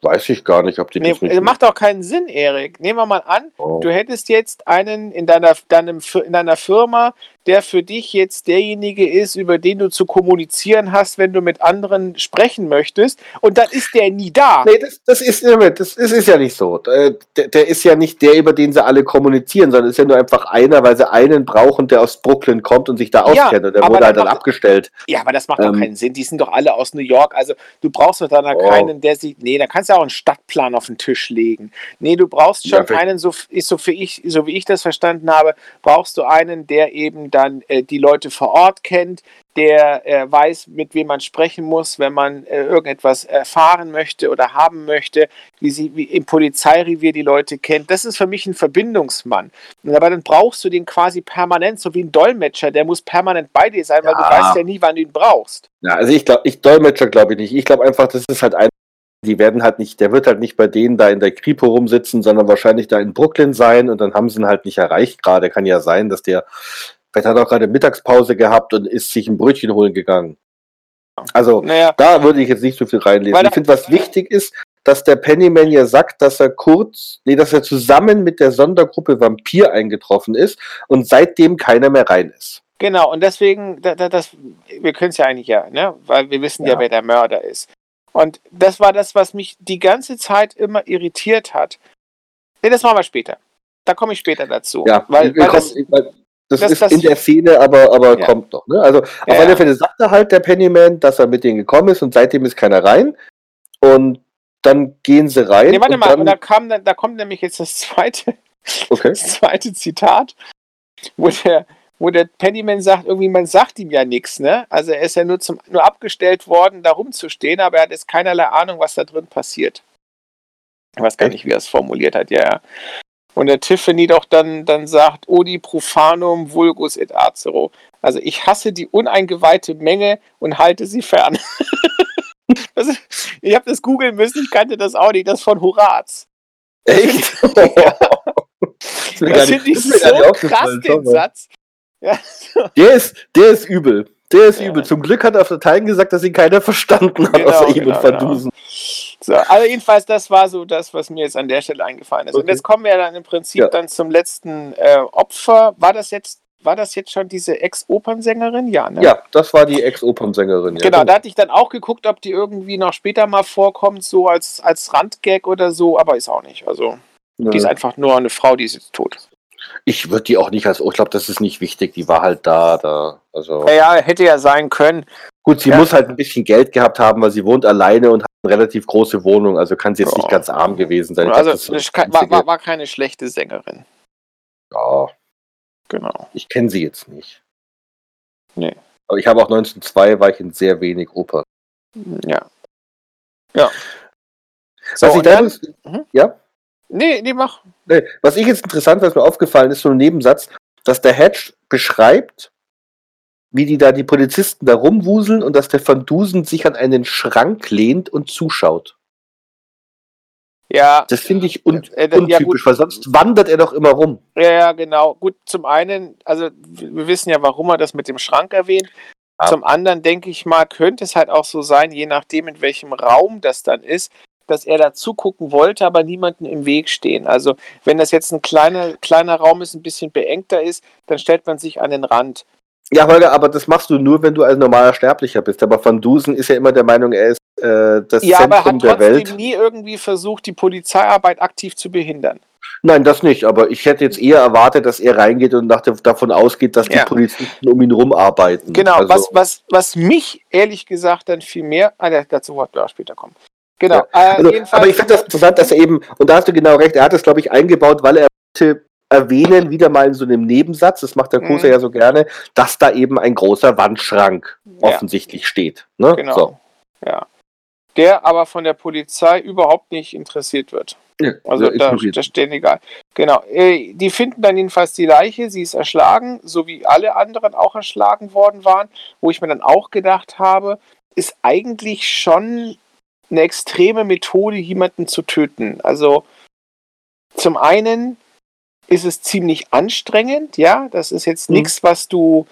Weiß ich gar nicht, ob die Nee, das nicht macht auch keinen Sinn, Erik. Nehmen wir mal an, Oh. du hättest jetzt einen in deiner, deinem, in deiner Firma, der für dich jetzt derjenige ist, über den du zu kommunizieren hast, wenn du mit anderen sprechen möchtest. Und dann ist der nie da. Nee, das, das, ist, das, das ist ja nicht so. Äh, Der, der ist ja nicht der, über den sie alle kommunizieren, sondern ist ja nur einfach einer, weil sie einen brauchen, der aus Brooklyn kommt und sich da Ja, auskennt. Und der wurde dann halt dann macht- abgestellt. Ja, aber das macht doch Ähm. keinen Sinn. Die sind doch alle aus New York. Also du brauchst doch dann Oh. keinen, der sich. Nee, da kannst du auch einen Stadtplan auf den Tisch legen. Nee, du brauchst Ja, schon vielleicht- einen, so, ist so, für ich, so wie ich das verstanden habe, brauchst du einen, der eben dann äh, die Leute vor Ort kennt, der äh, weiß, mit wem man sprechen muss, wenn man äh, irgendetwas erfahren möchte oder haben möchte, wie sie wie im Polizeirevier die Leute kennt. Das ist für mich ein Verbindungsmann. Aber dann brauchst du den quasi permanent, so wie ein Dolmetscher, der muss permanent bei dir sein, weil Ja. du weißt ja nie, wann du ihn brauchst. Ja, also ich glaube, ich Dolmetscher glaube ich nicht. Ich glaube einfach, das ist halt ein, die werden halt nicht, der wird halt nicht bei denen da in der Kripo rumsitzen, sondern wahrscheinlich da in Brooklyn sein und dann haben sie ihn halt nicht erreicht gerade. Kann ja sein, dass der, vielleicht hat er auch gerade Mittagspause gehabt und ist sich ein Brötchen holen gegangen. Also, Naja, da würde ich jetzt nicht so viel reinlesen. Weil ich finde, was wichtig ist, dass der Pennyman ja sagt, dass er kurz, nee, dass er zusammen mit der Sondergruppe Vampir eingetroffen ist und seitdem keiner mehr rein ist. Genau, und deswegen, da, da, das, wir können es ja eigentlich ja, ne? weil wir wissen ja. Ja. wer der Mörder ist. Und das war das, was mich die ganze Zeit immer irritiert hat. Ne, das machen wir später. Da komme ich später dazu. Ja, weil, weil kommen- das, weil das, das- ist das- in der Szene, aber, aber Ja. kommt noch. Ne? Also auf Ja, alle ja. Fälle sagt er halt der Pennyman, dass er mit denen gekommen ist und seitdem ist keiner rein. Und dann gehen sie rein. nee, warte und mal, dann, und da, kam, da kommt nämlich jetzt das zweite, okay. das zweite Zitat, wo der, wo der Pennyman sagt, irgendwie, man sagt ihm ja nichts, ne? Also er ist ja nur, zum, nur abgestellt worden, da rumzustehen, aber er hat jetzt keinerlei Ahnung, was da drin passiert. Ich weiß gar nicht, wie er es formuliert hat, ja, ja. Und der Tiffany doch dann, dann sagt, Odi profanum vulgus et acero. Also ich hasse die uneingeweihte Menge und halte sie fern. ist, ich habe das googeln müssen, ich kannte das auch nicht, das von Horaz. Echt? Das Das finde ich so krass, den. Satz. Ja, Der ist, der ist übel. Der ist Ja. übel. Zum Glück hat er auf Dateien gesagt, dass ihn keiner verstanden hat, Genau, außer ihm genau, und Van Dusen. So, also jedenfalls, das war so das, was mir jetzt an der Stelle eingefallen ist. Und Okay. jetzt kommen wir dann im Prinzip Ja. dann zum letzten äh, Opfer. War das jetzt, war das jetzt schon diese Ex-Opernsängerin? Ja, ne? Ja, das war die Ex-Opernsängerin. Ja, Genau, da hatte ich dann auch geguckt, ob die irgendwie noch später mal vorkommt, so als, als Randgag oder so, aber ist auch nicht. Also, die ist einfach nur eine Frau, die ist jetzt tot. Ich würde die auch nicht als, oh, ich glaube, das ist nicht wichtig. Die war halt da, da. Also Naja, hätte ja sein können. Gut, sie ja. muss halt ein bisschen Geld gehabt haben, weil sie wohnt alleine und hat eine relativ große Wohnung. Also kann sie jetzt Ja. nicht ganz arm gewesen sein. Also, glaub, war, war, war keine schlechte Sängerin. ja, Genau. ich kenne sie jetzt nicht. Nee. Aber ich habe auch 1902 war ich in sehr wenig Oper. Ja. Ja. So, Was ich dann, übrigens- Mhm. ja? nee, nee, mach. Nee, was ich jetzt interessant, was mir aufgefallen ist, so ein Nebensatz, dass der Hedge beschreibt, wie die da die Polizisten da rumwuseln und dass der Van Dusen sich an einen Schrank lehnt und zuschaut. Ja, Das finde ich un Äh, ja, untypisch, gut. weil sonst wandert er doch immer rum. Ja, ja, genau. Gut, zum einen, also wir wissen ja, warum er das mit dem Schrank erwähnt. Ja. Zum anderen denke ich mal, könnte es halt auch so sein, je nachdem, in welchem Raum das dann ist, dass er da zugucken wollte, aber niemanden im Weg stehen. Also wenn das jetzt ein kleiner, kleiner Raum ist, ein bisschen beengter ist, dann stellt man sich an den Rand. Ja, Holger, aber das machst du nur, wenn du ein normaler Sterblicher bist. Aber Van Dusen ist ja immer der Meinung, er ist äh, das Ja, aber er Zentrum hat der trotzdem Welt. nie irgendwie versucht, die Polizeiarbeit aktiv zu behindern. Nein, das nicht. Aber ich hätte jetzt eher erwartet, dass er reingeht und nach der, davon ausgeht, dass Ja. die Polizisten um ihn rum arbeiten. Genau, Also, was, was, was mich ehrlich gesagt dann viel mehr, ah, da- dazu wird wir auch später kommen. Genau, Ja. äh, Also, aber ich finde das interessant, dass er eben, und da hast du genau recht, er hat das, glaube ich, eingebaut, weil er wollte erwähnen, wieder mal in so einem Nebensatz, das macht der Koser Mhm. ja so gerne, dass da eben ein großer Wandschrank Ja. offensichtlich steht. Ne? Genau. So. Ja. Der aber von der Polizei überhaupt nicht interessiert wird. Ja, Also da, da stehen egal. Genau. Äh, Die finden dann jedenfalls die Leiche, sie ist erschlagen, so wie alle anderen auch erschlagen worden waren, wo ich mir dann auch gedacht habe, ist eigentlich schon eine extreme Methode, jemanden zu töten. Also zum einen ist es ziemlich anstrengend, ja, das ist jetzt Mhm. nichts, was du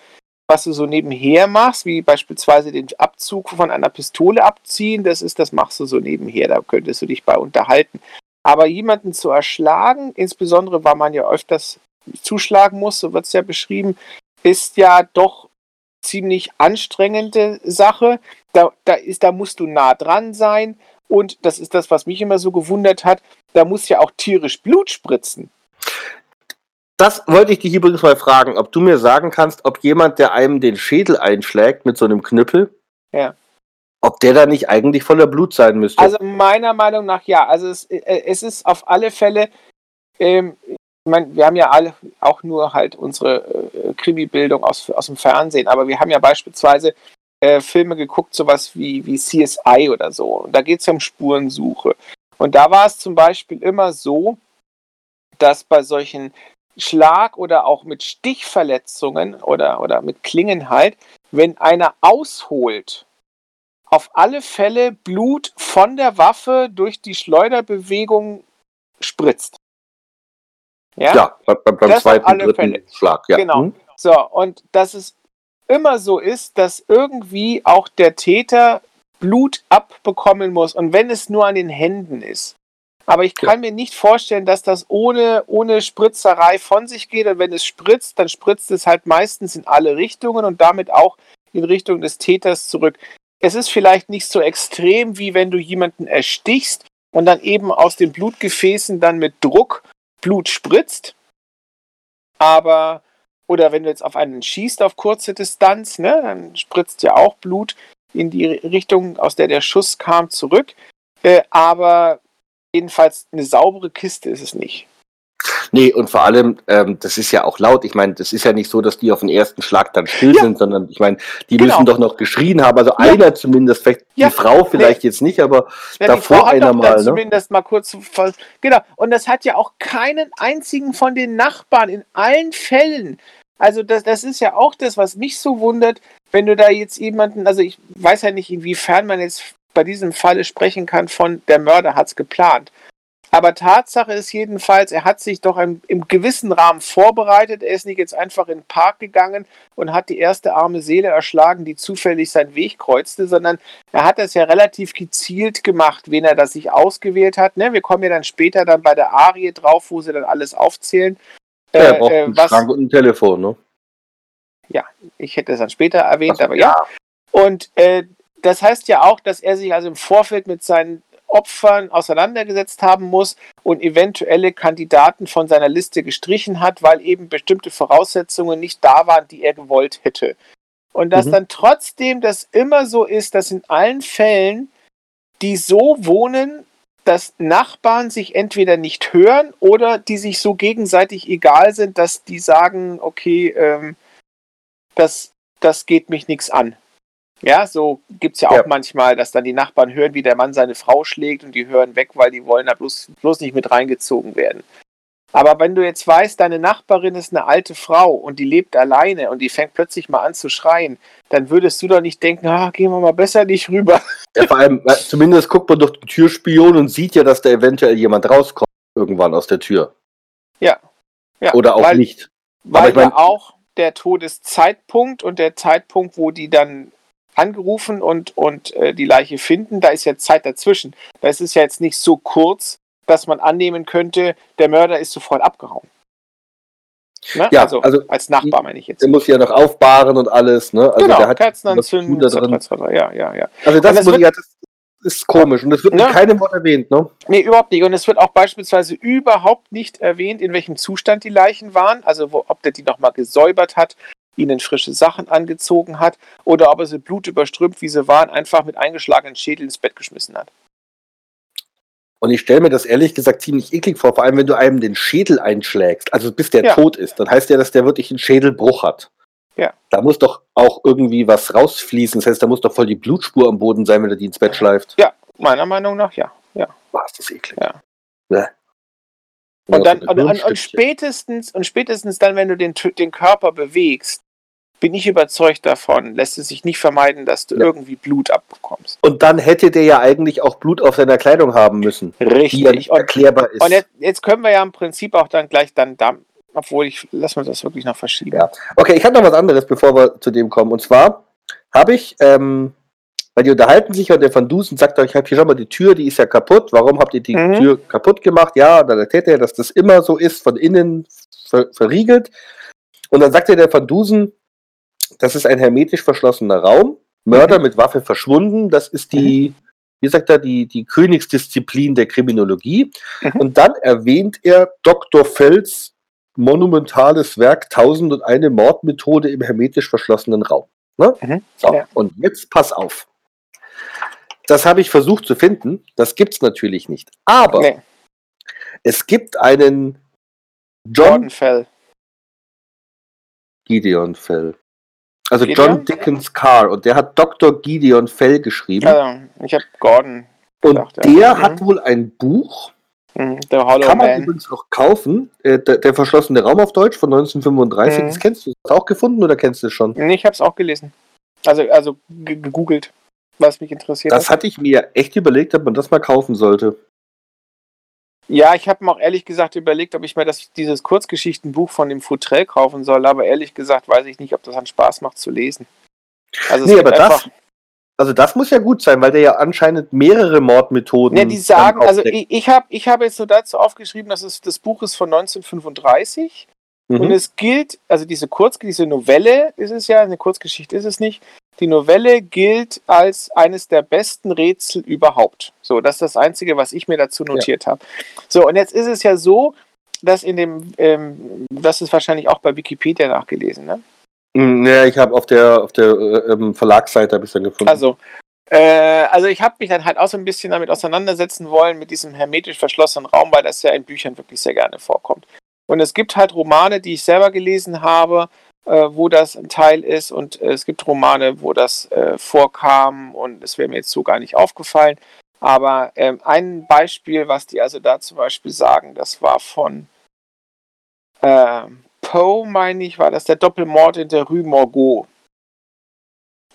was du so nebenher machst, wie beispielsweise den Abzug von einer Pistole abziehen, das ist, das machst du so nebenher, da könntest du dich bei unterhalten. Aber jemanden zu erschlagen, insbesondere weil man ja öfters zuschlagen muss, so wird es ja beschrieben, ist ja doch ziemlich anstrengende Sache. Da, da, ist, da musst du nah dran sein. Und das ist das, was mich immer so gewundert hat, da muss ja auch tierisch Blut spritzen. Das wollte ich dich übrigens mal fragen, ob du mir sagen kannst, ob jemand, der einem den Schädel einschlägt mit so einem Knüppel, Ja. ob der da nicht eigentlich voller Blut sein müsste. Also meiner Meinung nach ja. Also es, äh, es ist auf alle Fälle, ähm, meine, wir haben ja alle auch nur halt unsere äh, Krimi-Bildung aus, aus dem Fernsehen, aber wir haben ja beispielsweise äh, Filme geguckt, sowas wie, wie CSI oder so. Und da geht es ja um Spurensuche. Und da war es zum Beispiel immer so, dass bei solchen Schlag- oder auch mit Stichverletzungen oder, oder mit Klingen halt, wenn einer ausholt, auf alle Fälle Blut von der Waffe durch die Schleuderbewegung spritzt. Ja, ja beim, beim zweiten, dritten Fälle. Schlag. Ja. Genau. Hm? So, und dass es immer so ist, dass irgendwie auch der Täter Blut abbekommen muss und wenn es nur an den Händen ist. Aber ich kann mir nicht vorstellen, dass das ohne, ohne Spritzerei von sich geht. Und wenn es spritzt, dann spritzt es halt meistens in alle Richtungen und damit auch in Richtung des Täters zurück. Es ist vielleicht nicht so extrem, wie wenn du jemanden erstichst und dann eben aus den Blutgefäßen dann mit Druck Blut spritzt. Aber, oder wenn du jetzt auf einen schießt auf kurze Distanz, ne, dann spritzt ja auch Blut in die Richtung, aus der der Schuss kam, zurück. Äh, aber jedenfalls eine saubere Kiste ist es nicht. Nee, und vor allem, ähm, das ist ja auch laut. Ich meine, das ist ja nicht so, dass die auf den ersten Schlag dann still ja. sind, sondern ich meine, die genau. müssen doch noch geschrien haben. Also ja. einer zumindest, vielleicht ja. die Frau vielleicht nee. jetzt nicht, aber davor einer mal. Ne? Zumindest mal kurz. Genau. Und das hat ja auch keinen einzigen von den Nachbarn in allen Fällen. Also das, das ist ja auch das, was mich so wundert, wenn du da jetzt jemanden, also ich weiß ja nicht, inwiefern man jetzt bei diesem Falle sprechen kann von der Mörder hat es geplant. Aber Tatsache ist jedenfalls, er hat sich doch im, im, gewissen Rahmen vorbereitet. Er ist nicht jetzt einfach in den Park gegangen und hat die erste arme Seele erschlagen, die zufällig seinen Weg kreuzte, sondern er hat das ja relativ gezielt gemacht, wen er das sich ausgewählt hat. Ne? Wir kommen ja dann später dann bei der Arie drauf, wo sie dann alles aufzählen. Ja, er braucht äh, einen was, Schrank und ein Telefon, ne? Ja, ich hätte es dann später erwähnt, so, aber ja. ja. Und äh, das heißt ja auch, dass er sich also im Vorfeld mit seinen Opfern auseinandergesetzt haben muss und eventuelle Kandidaten von seiner Liste gestrichen hat, weil eben bestimmte Voraussetzungen nicht da waren, die er gewollt hätte. Und dass mhm. dann trotzdem das immer so ist, dass in allen Fällen, die so wohnen, dass Nachbarn sich entweder nicht hören oder die sich so gegenseitig egal sind, dass die sagen, okay, ähm, das, das geht mich nichts an. Ja, so gibt es ja auch ja. manchmal, dass dann die Nachbarn hören, wie der Mann seine Frau schlägt und die hören weg, weil die wollen da bloß, bloß nicht mit reingezogen werden. Aber wenn du jetzt weißt, deine Nachbarin ist eine alte Frau und die lebt alleine und die fängt plötzlich mal an zu schreien, dann würdest du doch nicht denken, ah, gehen wir mal besser nicht rüber. Ja, vor allem, zumindest guckt man durch den Türspion und sieht ja, dass da eventuell jemand rauskommt, irgendwann aus der Tür. Ja. ja Oder auch weil, nicht. Weil ja auch der Todeszeitpunkt und der Zeitpunkt, wo die dann angerufen und, und äh, die Leiche finden, da ist ja Zeit dazwischen. Da ist es ja jetzt nicht so kurz, dass man annehmen könnte, der Mörder ist sofort abgehauen. Ne? Ja, also, also, als Nachbar meine ich jetzt. Der muss ja noch aufbahren und alles, ne? Also genau, der hat Kerzen anzünden, ja, ja, ja. Also das, das, wird, ja, das ist komisch und das wird ne? in keinem Wort erwähnt, ne? Nee, überhaupt nicht. Und es wird auch beispielsweise überhaupt nicht erwähnt, in welchem Zustand die Leichen waren, also wo, ob der die nochmal gesäubert hat, ihnen frische Sachen angezogen hat oder ob er sie blutüberströmt, wie sie waren, einfach mit eingeschlagenen Schädel ins Bett geschmissen hat. Und ich stelle mir das ehrlich gesagt ziemlich eklig vor, vor allem wenn du einem den Schädel einschlägst, also bis der ja. tot ist, dann heißt ja, dass der wirklich einen Schädelbruch hat. Ja. Da muss doch auch irgendwie was rausfließen. Das heißt, da muss doch voll die Blutspur am Boden sein, wenn er die ins Bett schleift. Ja, meiner Meinung nach ja. ja. War es das eklig. Ja. ja. Und dann und, und, und, spätestens und spätestens dann, wenn du den, den Körper bewegst, bin ich überzeugt davon, lässt es sich nicht vermeiden, dass du ja. irgendwie Blut abbekommst. Und dann hätte der ja eigentlich auch Blut auf seiner Kleidung haben müssen. Richtig. Die ja nicht erklärbar ist. Und jetzt, jetzt, können wir ja im Prinzip auch dann gleich dann da, obwohl ich, lass uns das wirklich noch verschieben. Ja. Okay, ich habe noch was anderes, bevor wir zu dem kommen. Und zwar habe ich, ähm, weil die unterhalten sich und der Van Dusen sagt ich habe hier schon mal die Tür, die ist ja kaputt. Warum habt ihr die mhm. Tür kaputt gemacht? Ja, dann erzählt er, dass das immer so ist, von innen ver verriegelt. Und dann sagt er der Van Dusen, das ist ein hermetisch verschlossener Raum. Mörder mhm. mit Waffe verschwunden. Das ist die, mhm. wie sagt er, die, die Königsdisziplin der Kriminologie. Mhm. Und dann erwähnt er Dr. Fels monumentales Werk 1001 Mordmethode im hermetisch verschlossenen Raum. Ne? Mhm. So, ja. und jetzt pass auf. Das habe ich versucht zu finden. Das gibt es natürlich nicht. Aber nee. es gibt einen John Gordon Fell. Gideon Fell. Also Gideon? John Dickens Carr und der hat Dr. Gideon Fell geschrieben. Also, ich habe Gordon. und gedacht, ja. der Mhm. hat wohl ein Buch, Mhm, The Hollow kann man Man. übrigens auch kaufen, äh, der, der verschlossene Raum auf Deutsch von 1935. Mhm. Das kennst du das auch gefunden oder kennst du es schon? Nee, ich habe es auch gelesen. Also, also ge- gegoogelt, was mich interessiert Das hat. hatte ich mir echt überlegt, ob man das mal kaufen sollte. Ja, ich habe mir auch ehrlich gesagt überlegt, ob ich mir das, dieses Kurzgeschichtenbuch von dem Futrell kaufen soll, aber ehrlich gesagt weiß ich nicht, ob das an Spaß macht zu lesen. Also Nee, aber das, also das muss ja gut sein, weil der ja anscheinend mehrere Mordmethoden. Ne, die sagen, also ich, ich habe ich hab jetzt nur dazu aufgeschrieben, dass es, das Buch ist von 1935 Mhm. und es gilt, also diese Kurz, diese Novelle ist es ja, eine Kurzgeschichte ist es nicht. Die Novelle gilt als eines der besten Rätsel überhaupt. So, das ist das Einzige, was ich mir dazu notiert habe. So, und jetzt ist es ja so, dass in dem, ähm, das ist wahrscheinlich auch bei Wikipedia nachgelesen, ne? Mm, Ja, ich habe auf der, auf der äh, ähm, Verlagsseite habe ich dann gefunden. Also, äh, also ich habe mich dann halt auch so ein bisschen damit auseinandersetzen wollen, mit diesem hermetisch verschlossenen Raum, weil das ja in Büchern wirklich sehr gerne vorkommt. Und es gibt halt Romane, die ich selber gelesen habe, äh, wo das ein Teil ist, und äh, es gibt Romane, wo das äh, vorkam, und es wäre mir jetzt so gar nicht aufgefallen. Aber ähm, ein Beispiel, was die also da zum Beispiel sagen, das war von ähm, Poe, meine ich, war das der Doppelmord in der Rue Morgot.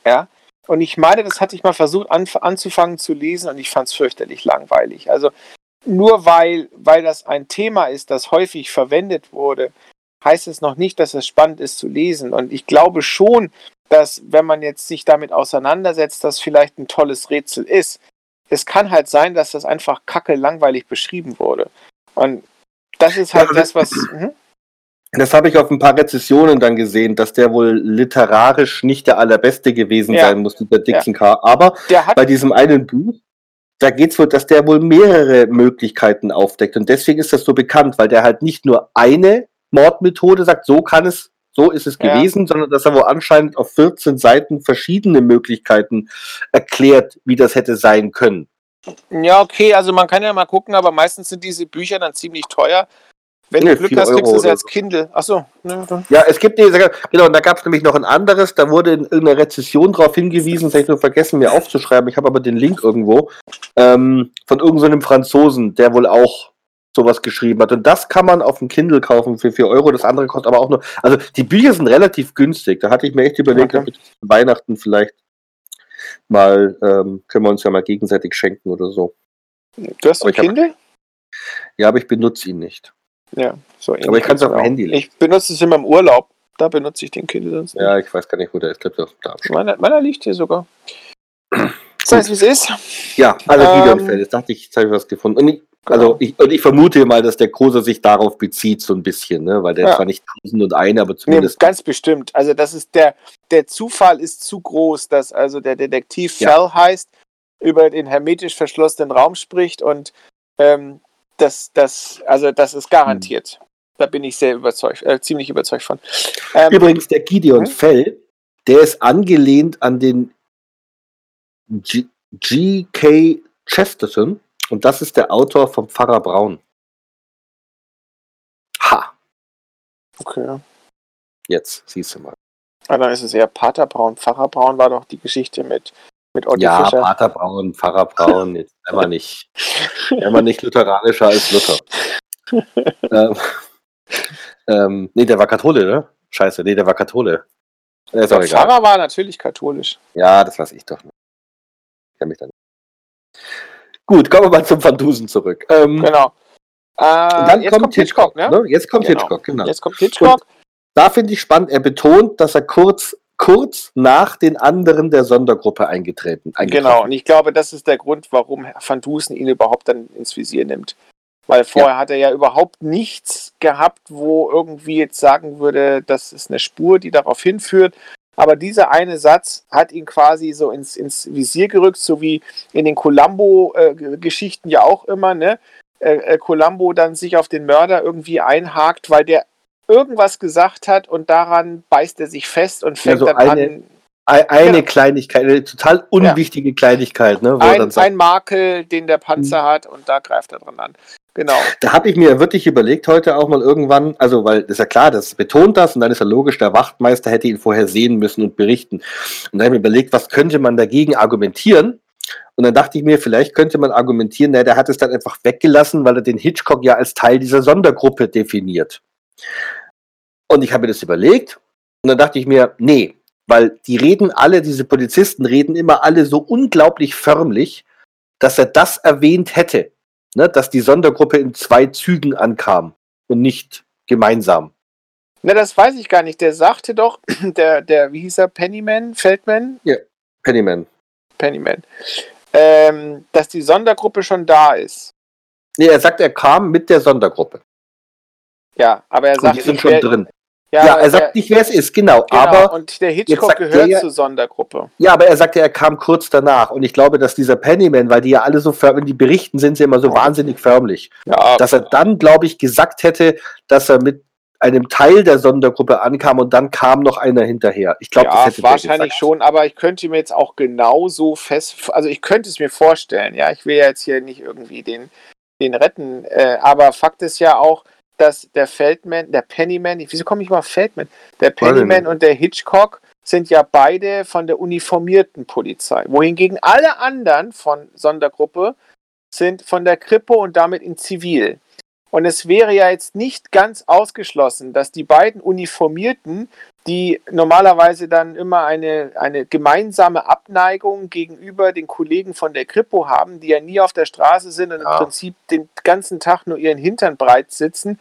Ja. Und ich meine, das hatte ich mal versucht an, anzufangen zu lesen und ich fand es fürchterlich langweilig. Also nur weil, weil das ein Thema ist, das häufig verwendet wurde, heißt es noch nicht, dass es spannend ist zu lesen. Und ich glaube schon, dass wenn man jetzt sich damit auseinandersetzt, das vielleicht ein tolles Rätsel ist. Es kann halt sein, dass das einfach kacke langweilig beschrieben wurde. Und das ist halt Ja, das, was. Mhm. Das habe ich auf ein paar Rezessionen dann gesehen, dass der wohl literarisch nicht der allerbeste gewesen Ja. sein muss, dieser Dixon Carr. Aber Der hat bei diesem einen Buch, da geht es wohl, dass der wohl mehrere Möglichkeiten aufdeckt. Und deswegen ist das so bekannt, weil der halt nicht nur eine Mordmethode sagt, so kann es, so ist es Ja. gewesen, sondern dass er wohl anscheinend auf 14 Seiten verschiedene Möglichkeiten erklärt, wie das hätte sein können. Ja, okay, also man kann ja mal gucken, aber meistens sind diese Bücher dann ziemlich teuer. Wenn Nee, du Glück hast, kriegst du Euro sie als so. Kindle. Achso, ne. Ja, es gibt diese, genau, und da gab es nämlich noch ein anderes, da wurde in irgendeiner Rezession darauf hingewiesen, das habe ich nur vergessen, mir aufzuschreiben, ich habe aber den Link irgendwo, ähm, von irgendeinem Franzosen, der wohl auch sowas geschrieben hat. Und das kann man auf dem Kindle kaufen für 4 Euro, das andere kostet aber auch nur, also die Bücher sind relativ günstig, da hatte ich mir echt überlegt, Okay. Weihnachten vielleicht mal, ähm, können wir uns ja mal gegenseitig schenken oder so. Du hast Aber ein ich hab- Kindle? Ja, aber ich benutze ihn nicht. Ja, so Aber ich kann's auf dem. Handy lesen. Ich benutze es immer im Urlaub. Da benutze ich den Kindle sonst nicht. Ja, ich weiß gar nicht, wo der ist. Ich glaube, da. Meiner, meiner liegt hier sogar. Das heißt, wie es ist. Ja, also Ähm, Fell, das dachte ich, jetzt habe ich was gefunden. Und ich, also Genau. ich, und ich vermute mal, dass der Große sich darauf bezieht, so ein bisschen, ne? Weil der Ja. zwar nicht tausend und eine, aber Nee, zumindest. ganz bestimmt. Also das ist der, der Zufall ist zu groß, dass also der Detektiv Ja. Fell heißt, über den hermetisch verschlossenen Raum spricht und ähm, das, das, also das ist garantiert. Hm. Da bin ich sehr überzeugt, äh, ziemlich überzeugt von. Ähm, Übrigens, der Gideon Mhm. Fell, der ist angelehnt an den G.K. Chesterton und das ist der Autor vom Pfarrer Braun. Ha, okay. jetzt siehst du mal. Ah, dann ist es eher Pater Braun. Pfarrer Braun war doch die Geschichte mit, mit Otto Ja, Fischer. Pater Braun, Pfarrer Braun, jetzt einmal nicht, einmal nicht lutheranischer als Luther. ähm, ähm, nee, der war Kathole, ne? Scheiße, nee, der war Kathole. Ist Der egal. Pfarrer war natürlich katholisch. Ja, das weiß ich doch nicht. Ich kenn mich da nicht. Gut, kommen wir mal zum Van Dusen zurück. Ähm, Genau. Äh, und dann jetzt kommt, Hitchcock, ne? ne? Jetzt kommt Genau. Hitchcock, genau. Jetzt kommt Hitchcock. Da finde ich spannend, er betont, dass er kurz, kurz nach den anderen der Sondergruppe eingetreten eingetroffen Genau, und ich glaube, das ist der Grund, warum Van Dusen ihn überhaupt dann ins Visier nimmt. Weil vorher hat er ja überhaupt nichts gehabt, wo irgendwie jetzt sagen würde, das ist eine Spur, die darauf hinführt. Aber dieser eine Satz hat ihn quasi so ins, ins Visier gerückt, so wie in den Columbo-Geschichten ja auch immer, ne? Äh, äh, Columbo dann sich auf den Mörder irgendwie einhakt, weil der irgendwas gesagt hat und daran beißt er sich fest und fängt so dann eine- an, Ei- Eine Genau. Kleinigkeit, eine total unwichtige Kleinigkeit, ne? Ein, sagt, ein Makel, den der Panzer hat und da greift er dran an. Genau. Da habe ich mir wirklich überlegt heute auch mal irgendwann, also weil ist ja klar, das betont das und dann ist ja logisch, der Wachtmeister hätte ihn vorher sehen müssen und berichten. Und dann habe ich mir überlegt, was könnte man dagegen argumentieren? Und dann dachte ich mir, vielleicht könnte man argumentieren, na, der hat es dann einfach weggelassen, weil er den Hitchcock ja als Teil dieser Sondergruppe definiert. Und ich habe mir das überlegt und dann dachte ich mir, nee, weil die reden alle, diese Polizisten reden immer alle so unglaublich förmlich, dass er das erwähnt hätte, ne, dass die Sondergruppe in zwei Zügen ankam und nicht gemeinsam. Na, das weiß ich gar nicht. Der sagte doch, der, der, wie hieß er, Pennyman, Feldman? Pennyman. Pennyman. Ähm, dass die Sondergruppe schon da ist. Nee, er sagt, er kam mit der Sondergruppe. Ja, aber er Und sagt die sind schon wer- drin. Ja, Ja, er sagt der- nicht, wer es ist, genau. genau, Aber und der Hitchcock gehört der zur Sondergruppe. Ja, aber er sagte, er kam kurz danach. Und ich glaube, dass dieser Pennyman, weil die ja alle so förmlich, wenn die berichten, sind sie immer so wahnsinnig förmlich. Ja, Dass er dann, glaube ich, gesagt hätte, dass er mit einem Teil der Sondergruppe ankam und dann kam noch einer hinterher. Ich glaube, das ja hätte der wahrscheinlich schon, aber ich könnte mir jetzt auch genauso fest, also ich könnte es mir vorstellen, ja, ich will ja jetzt hier nicht irgendwie den, den retten, äh, aber Fakt ist ja auch, dass der Feldman, der Pennyman, wieso komme ich mal auf Feldman? Der Pennyman und der Hitchcock sind ja beide von der uniformierten Polizei, wohingegen alle anderen von Sondergruppe sind von der Kripo und damit in Zivil. Und es wäre ja jetzt nicht ganz ausgeschlossen, dass die beiden Uniformierten, die normalerweise dann immer eine, eine gemeinsame Abneigung gegenüber den Kollegen von der Kripo haben, die ja nie auf der Straße sind und Ja. im Prinzip den ganzen Tag nur ihren Hintern breit sitzen,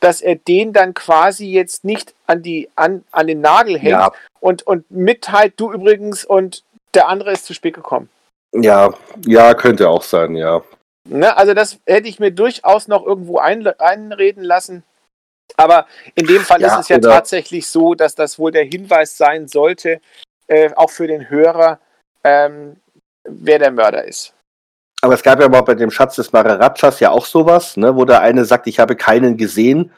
dass er den dann quasi jetzt nicht an, die, an, an den Nagel hängt Ja, und, und mitteilt, du übrigens und der andere ist zu spät gekommen. ja, ja, könnte auch sein, ja. Ne? Also das hätte ich mir durchaus noch irgendwo ein, einreden lassen. Aber in dem Fall Ja, ist es ja oder- tatsächlich so, dass das wohl der Hinweis sein sollte, äh, auch für den Hörer, ähm, wer der Mörder ist. Aber es gab ja mal bei dem Schatz des Maharajas ja auch sowas, ne, wo der eine sagt, ich habe keinen gesehen.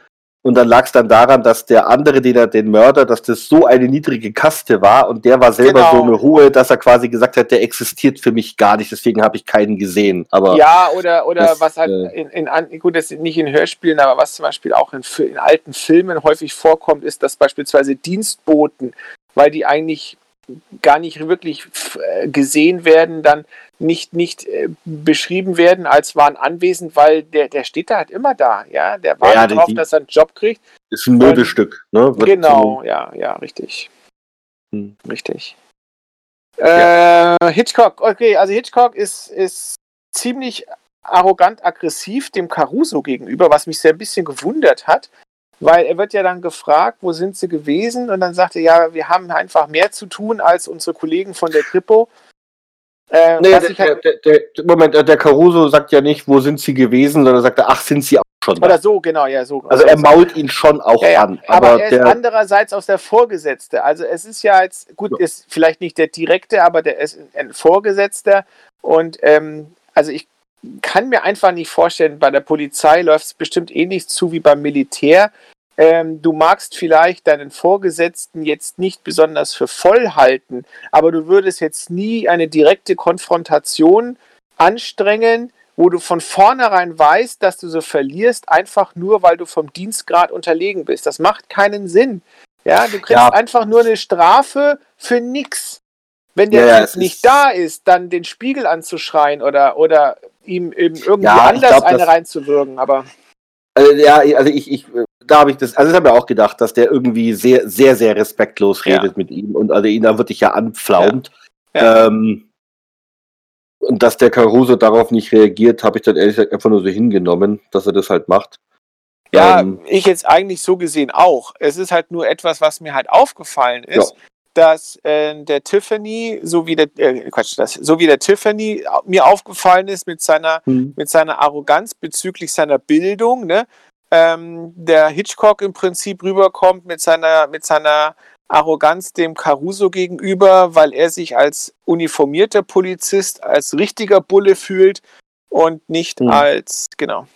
Und dann lag es dann daran, dass der andere, den er, den Mörder, dass das so eine niedrige Kaste war und der war selber Genau. so eine hohe, dass er quasi gesagt hat, der existiert für mich gar nicht, deswegen habe ich keinen gesehen. Aber Ja, oder, oder das, was halt äh, in, in, gut, das nicht in Hörspielen, aber was zum Beispiel auch in, in alten Filmen häufig vorkommt, ist, dass beispielsweise Dienstboten, weil die eigentlich gar nicht wirklich äh, gesehen werden, dann nicht, nicht äh, beschrieben werden als waren anwesend, weil der, der steht da halt immer da, ja. Der wartet Ja, darauf, dass er einen Job kriegt. ist ein Möbelstück, ne? Wird genau, ja, ja, richtig. Hm. Richtig. Äh, Hitchcock, okay, also Hitchcock ist, ist ziemlich arrogant aggressiv dem Caruso gegenüber, was mich sehr ein bisschen gewundert hat, weil er wird ja dann gefragt, wo sind sie gewesen? Und dann sagt er, ja, wir haben einfach mehr zu tun als unsere Kollegen von der Kripo. Äh, Nee, der, halt, der, der, Moment, der Caruso sagt ja nicht, wo sind sie gewesen, sondern sagt, er, ach, sind sie auch schon da. oder so, genau, ja, so. Also er mault ihn schon auch Ja, ja. an. Aber, Aber, er ist der, andererseits aus der Vorgesetzte. Also es ist ja jetzt, gut, Ja. ist vielleicht nicht der direkte, aber der ist ein Vorgesetzter. Und ähm, also ich kann mir einfach nicht vorstellen, bei der Polizei läuft es bestimmt ähnlich zu wie beim Militär. Ähm, du magst vielleicht deinen Vorgesetzten jetzt nicht besonders für voll halten, aber du würdest jetzt nie eine direkte Konfrontation anstrengen, wo du von vornherein weißt, dass du so verlierst, einfach nur, weil du vom Dienstgrad unterlegen bist. Das macht keinen Sinn. Ja, du kriegst Ja. einfach nur eine Strafe für nix. Wenn der Ja, Typ nicht ist- da ist, dann den Spiegel anzuschreien oder, oder ihm eben irgendwie Ja, anders glaub, eine reinzuwirken. Aber also, ja, also ich, ich, da habe ich das, also ich habe mir auch gedacht, dass der irgendwie sehr, sehr, sehr respektlos Ja. redet mit ihm und also ihn da wirklich ja anpflaumt. Ja. Ähm, und dass der Caruso darauf nicht reagiert, habe ich dann ehrlich gesagt einfach nur so hingenommen, dass er das halt macht. ja, Ähm, ich jetzt eigentlich so gesehen auch. Es ist halt nur etwas, was mir halt aufgefallen ist. Ja. dass äh, der Tiffany, so wie der äh, Quatsch, das, so wie der Tiffany au- mir aufgefallen ist mit seiner hm. mit seiner Arroganz bezüglich seiner Bildung, ne? Ähm, der Hitchcock im Prinzip rüberkommt mit seiner, mit seiner Arroganz dem Caruso gegenüber, weil er sich als uniformierter Polizist, als richtiger Bulle fühlt und nicht Mhm. als, genau.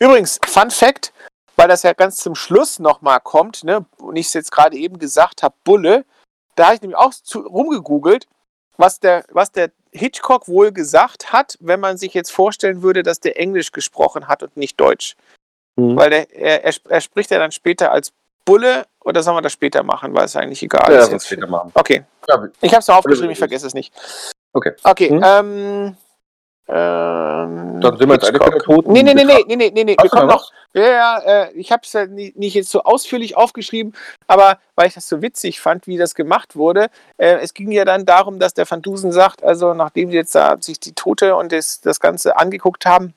Übrigens, Fun Fact, weil das ja ganz zum Schluss nochmal kommt, ne, und ich es jetzt gerade eben gesagt habe, Bulle, da habe ich nämlich auch zu, rumgegoogelt, was der, was der Hitchcock wohl gesagt hat, wenn man sich jetzt vorstellen würde, dass der Englisch gesprochen hat und nicht Deutsch. Mhm. Weil der, er, er, er spricht ja dann später als Bulle oder sollen wir das später machen, weil es eigentlich egal Ja, ist. das Jetzt. später machen. Okay, Ja, ich habe es aufgeschrieben, Oder- ich vergesse es nicht. Okay. Okay, Hm? ähm, ähm, Dann sind wir jetzt eigentlich bei Toten. Nee, nee, nee, nee, nee, nee, nee, Wir kommen noch noch. Ja, ja, äh, ich habe es ja nicht jetzt so ausführlich aufgeschrieben, aber weil ich das so witzig fand, wie das gemacht wurde. Äh, es ging ja dann darum, dass der Van Dusen sagt, also nachdem sie jetzt da sich die Tote und das, das Ganze angeguckt haben,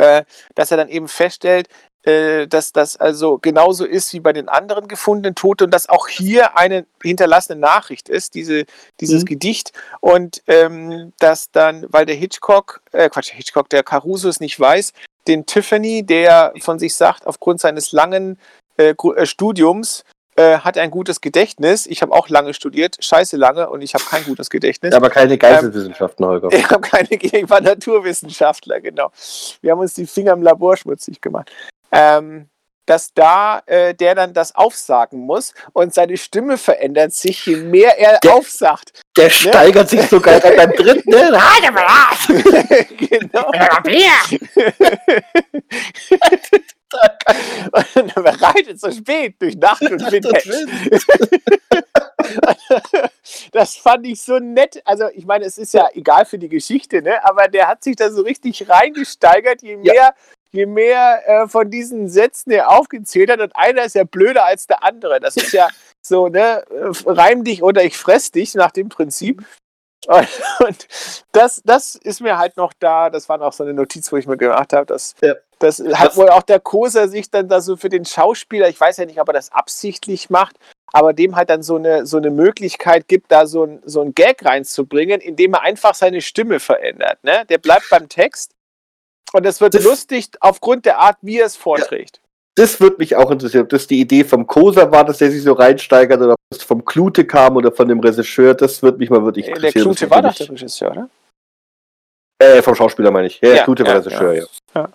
äh, dass er dann eben feststellt, äh, dass das also genauso ist wie bei den anderen gefundenen Toten und dass auch hier eine hinterlassene Nachricht ist, diese, dieses Mhm. Gedicht. Und ähm, dass dann, weil der Hitchcock, äh, Quatsch, der Hitchcock, der Caruso es nicht weiß, den Tiffany, der von sich sagt, aufgrund seines langen äh, Studiums, äh, hat ein gutes Gedächtnis. Ich habe auch lange studiert, scheiße lange, und ich habe kein gutes Gedächtnis. Aber keine Geisteswissenschaften, Holger. Ich habe keine, ich war Naturwissenschaftler, genau. Wir haben uns die Finger im Labor schmutzig gemacht. Ähm, dass da äh, der dann das aufsagen muss und seine Stimme verändert sich, je mehr er Der- aufsagt. Der steigert sich sogar beim dritten. Ne? genau. und er reitet so spät durch Nacht und Wind. das fand ich so nett. Also, ich meine, es ist ja egal für die Geschichte, ne? aber der hat sich da so richtig reingesteigert, je Ja. mehr, je mehr äh, von diesen Sätzen er aufgezählt hat. Und einer ist ja blöder als der andere. Das ist ja so, ne? äh, Reim dich oder ich fress dich nach dem Prinzip. Und, das, das ist mir halt noch da. Das war noch so eine Notiz, wo ich mir gemacht habe, dass. Ja. Das hat Das- wohl auch der Koser sich dann da so für den Schauspieler, ich weiß ja nicht, ob er das absichtlich macht, aber dem halt dann so eine, so eine Möglichkeit gibt, da so ein, so ein Gag reinzubringen, indem er einfach seine Stimme verändert. Ne? Der bleibt beim Text und es wird Das- lustig aufgrund der Art, wie er es vorträgt. Das würde mich auch interessieren, ob das die Idee vom Koser war, dass der sich so reinsteigert oder ob das vom Klute kam oder von dem Regisseur. Das würde mich mal wirklich Äh, interessieren. der Klute war doch der Regisseur, oder? Äh, vom Schauspieler meine ich. Ja, Ja, ja Klute war ja, Regisseur, ja. Ja.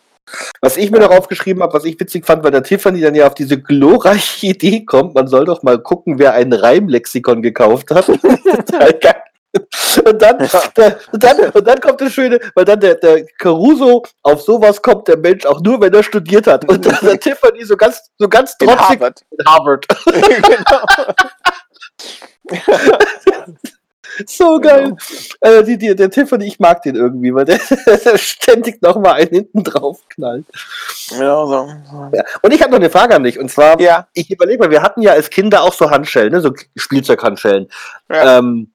Was ich mir noch aufgeschrieben habe, was ich witzig fand, weil der Tiffany dann ja auf diese glorreiche Idee kommt, man soll doch mal gucken, wer ein Reimlexikon gekauft hat. Total geil. Und dann, der, und, dann, und dann kommt das Schöne, weil dann der, der Caruso auf sowas kommt, der Mensch auch nur, wenn er studiert hat. Und dann der Tiffany so ganz, so ganz In trotzig Harvard. in Harvard. genau. So geil. Äh, die, die, der Tiffany, ich mag den irgendwie, weil der, der ständig nochmal einen hinten drauf knallt. genau so. Ja. Und ich habe noch eine Frage an dich. Und zwar, Ja, ich überlege mal, wir hatten ja als Kinder auch so Handschellen, ne? so Spielzeughandschellen. Ja. Ähm,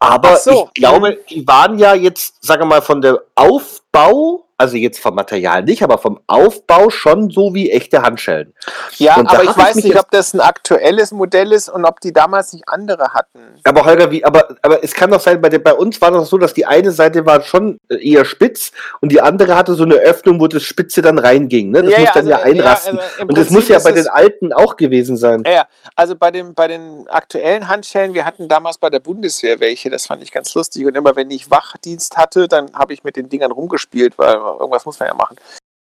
aber so. ich glaube, die waren ja jetzt, sagen wir mal, von der Aufbau, also jetzt vom Material nicht, aber vom Aufbau schon so wie echte Handschellen. ja aber ich ich weiß mich nicht, ob das ein aktuelles Modell ist und ob die damals nicht andere hatten. Aber Holger, wie, aber, aber es kann doch sein, bei, der, bei uns war das so, dass die eine Seite war schon eher spitz und die andere hatte so eine Öffnung, wo das Spitze dann reinging. Ne? Das muss dann ja also, einrasten. also im und das Prinzip muss ja bei den alten auch gewesen sein. Ja, ja, also bei, dem, bei den aktuellen Handschellen, wir hatten damals bei der Bundeswehr welche, das fand ich ganz lustig. Und immer wenn ich Wachdienst hatte, dann habe ich mit den Dingern rumgespielt, weil irgendwas muss man ja machen.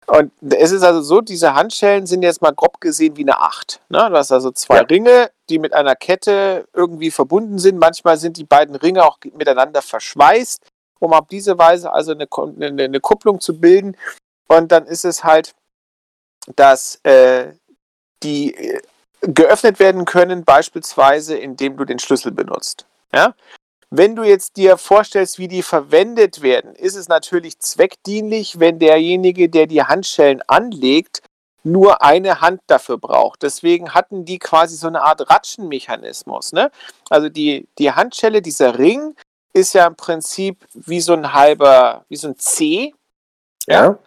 Und es ist also so, diese Handschellen sind jetzt mal grob gesehen wie eine Acht. Ne? Du hast also zwei Ja. Ringe, die mit einer Kette irgendwie verbunden sind. Manchmal sind die beiden Ringe auch miteinander verschweißt, um auf diese Weise also eine, eine, eine Kupplung zu bilden. Und dann ist es halt, dass äh, die äh, geöffnet werden können, beispielsweise indem du den Schlüssel benutzt. Ja? Wenn du jetzt dir vorstellst, wie die verwendet werden, ist es natürlich zweckdienlich, wenn derjenige, der die Handschellen anlegt, nur eine Hand dafür braucht. Deswegen hatten die quasi so eine Art Ratschenmechanismus. Ne? Also die, die Handschelle, dieser Ring, ist ja im Prinzip wie so ein halber, wie so ein C. Ja.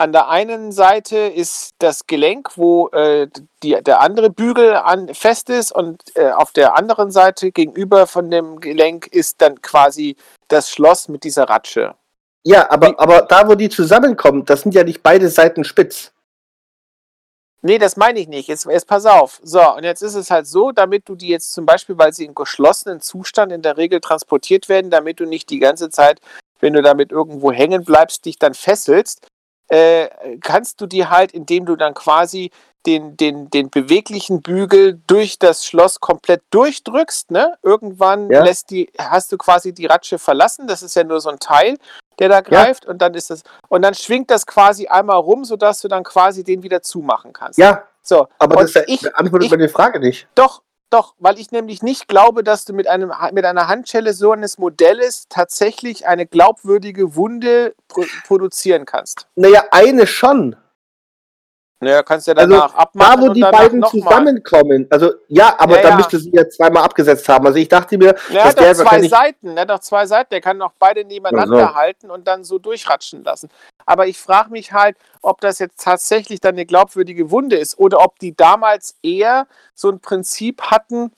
An der einen Seite ist das Gelenk, wo äh, die, der andere Bügel an, fest ist und äh, auf der anderen Seite gegenüber von dem Gelenk ist dann quasi das Schloss mit dieser Ratsche. Ja, aber, aber da, wo die zusammenkommen, das sind ja nicht beide Seiten spitz. Nee, das meine ich nicht. Jetzt, jetzt pass auf. So, und jetzt ist es halt so, damit du die jetzt zum Beispiel, weil sie in geschlossenen Zustand in der Regel transportiert werden, damit du nicht die ganze Zeit, wenn du damit irgendwo hängen bleibst, dich dann fesselst, äh, kannst du die halt, indem du dann quasi den, den, den beweglichen Bügel durch das Schloss komplett durchdrückst, ne? Irgendwann Ja. lässt die, hast du quasi die Ratsche verlassen. Das ist ja nur so ein Teil, der da greift und dann ist das, und dann schwingt das quasi einmal rum, sodass du dann quasi den wieder zumachen kannst. Ja, So, aber und das ich, beantwortet ich- meine Frage nicht. doch, doch, weil ich nämlich nicht glaube, dass du mit, einem, mit einer Handschelle so eines Modells tatsächlich eine glaubwürdige Wunde pro produzieren kannst. Naja, eine schon. Naja, kannst ja Also, danach abmachen Da, wo die beiden noch zusammenkommen. Also, ja, aber Ja, dann ja. müsste sie ja zweimal abgesetzt haben. Also, ich dachte mir, Er das wäre zwei. Seiten, er hat doch zwei Seiten, der kann doch beide nebeneinander Ach so. halten und dann so durchratschen lassen. Aber ich frage mich halt, ob das jetzt tatsächlich dann eine glaubwürdige Wunde ist oder ob die damals eher so ein Prinzip hatten,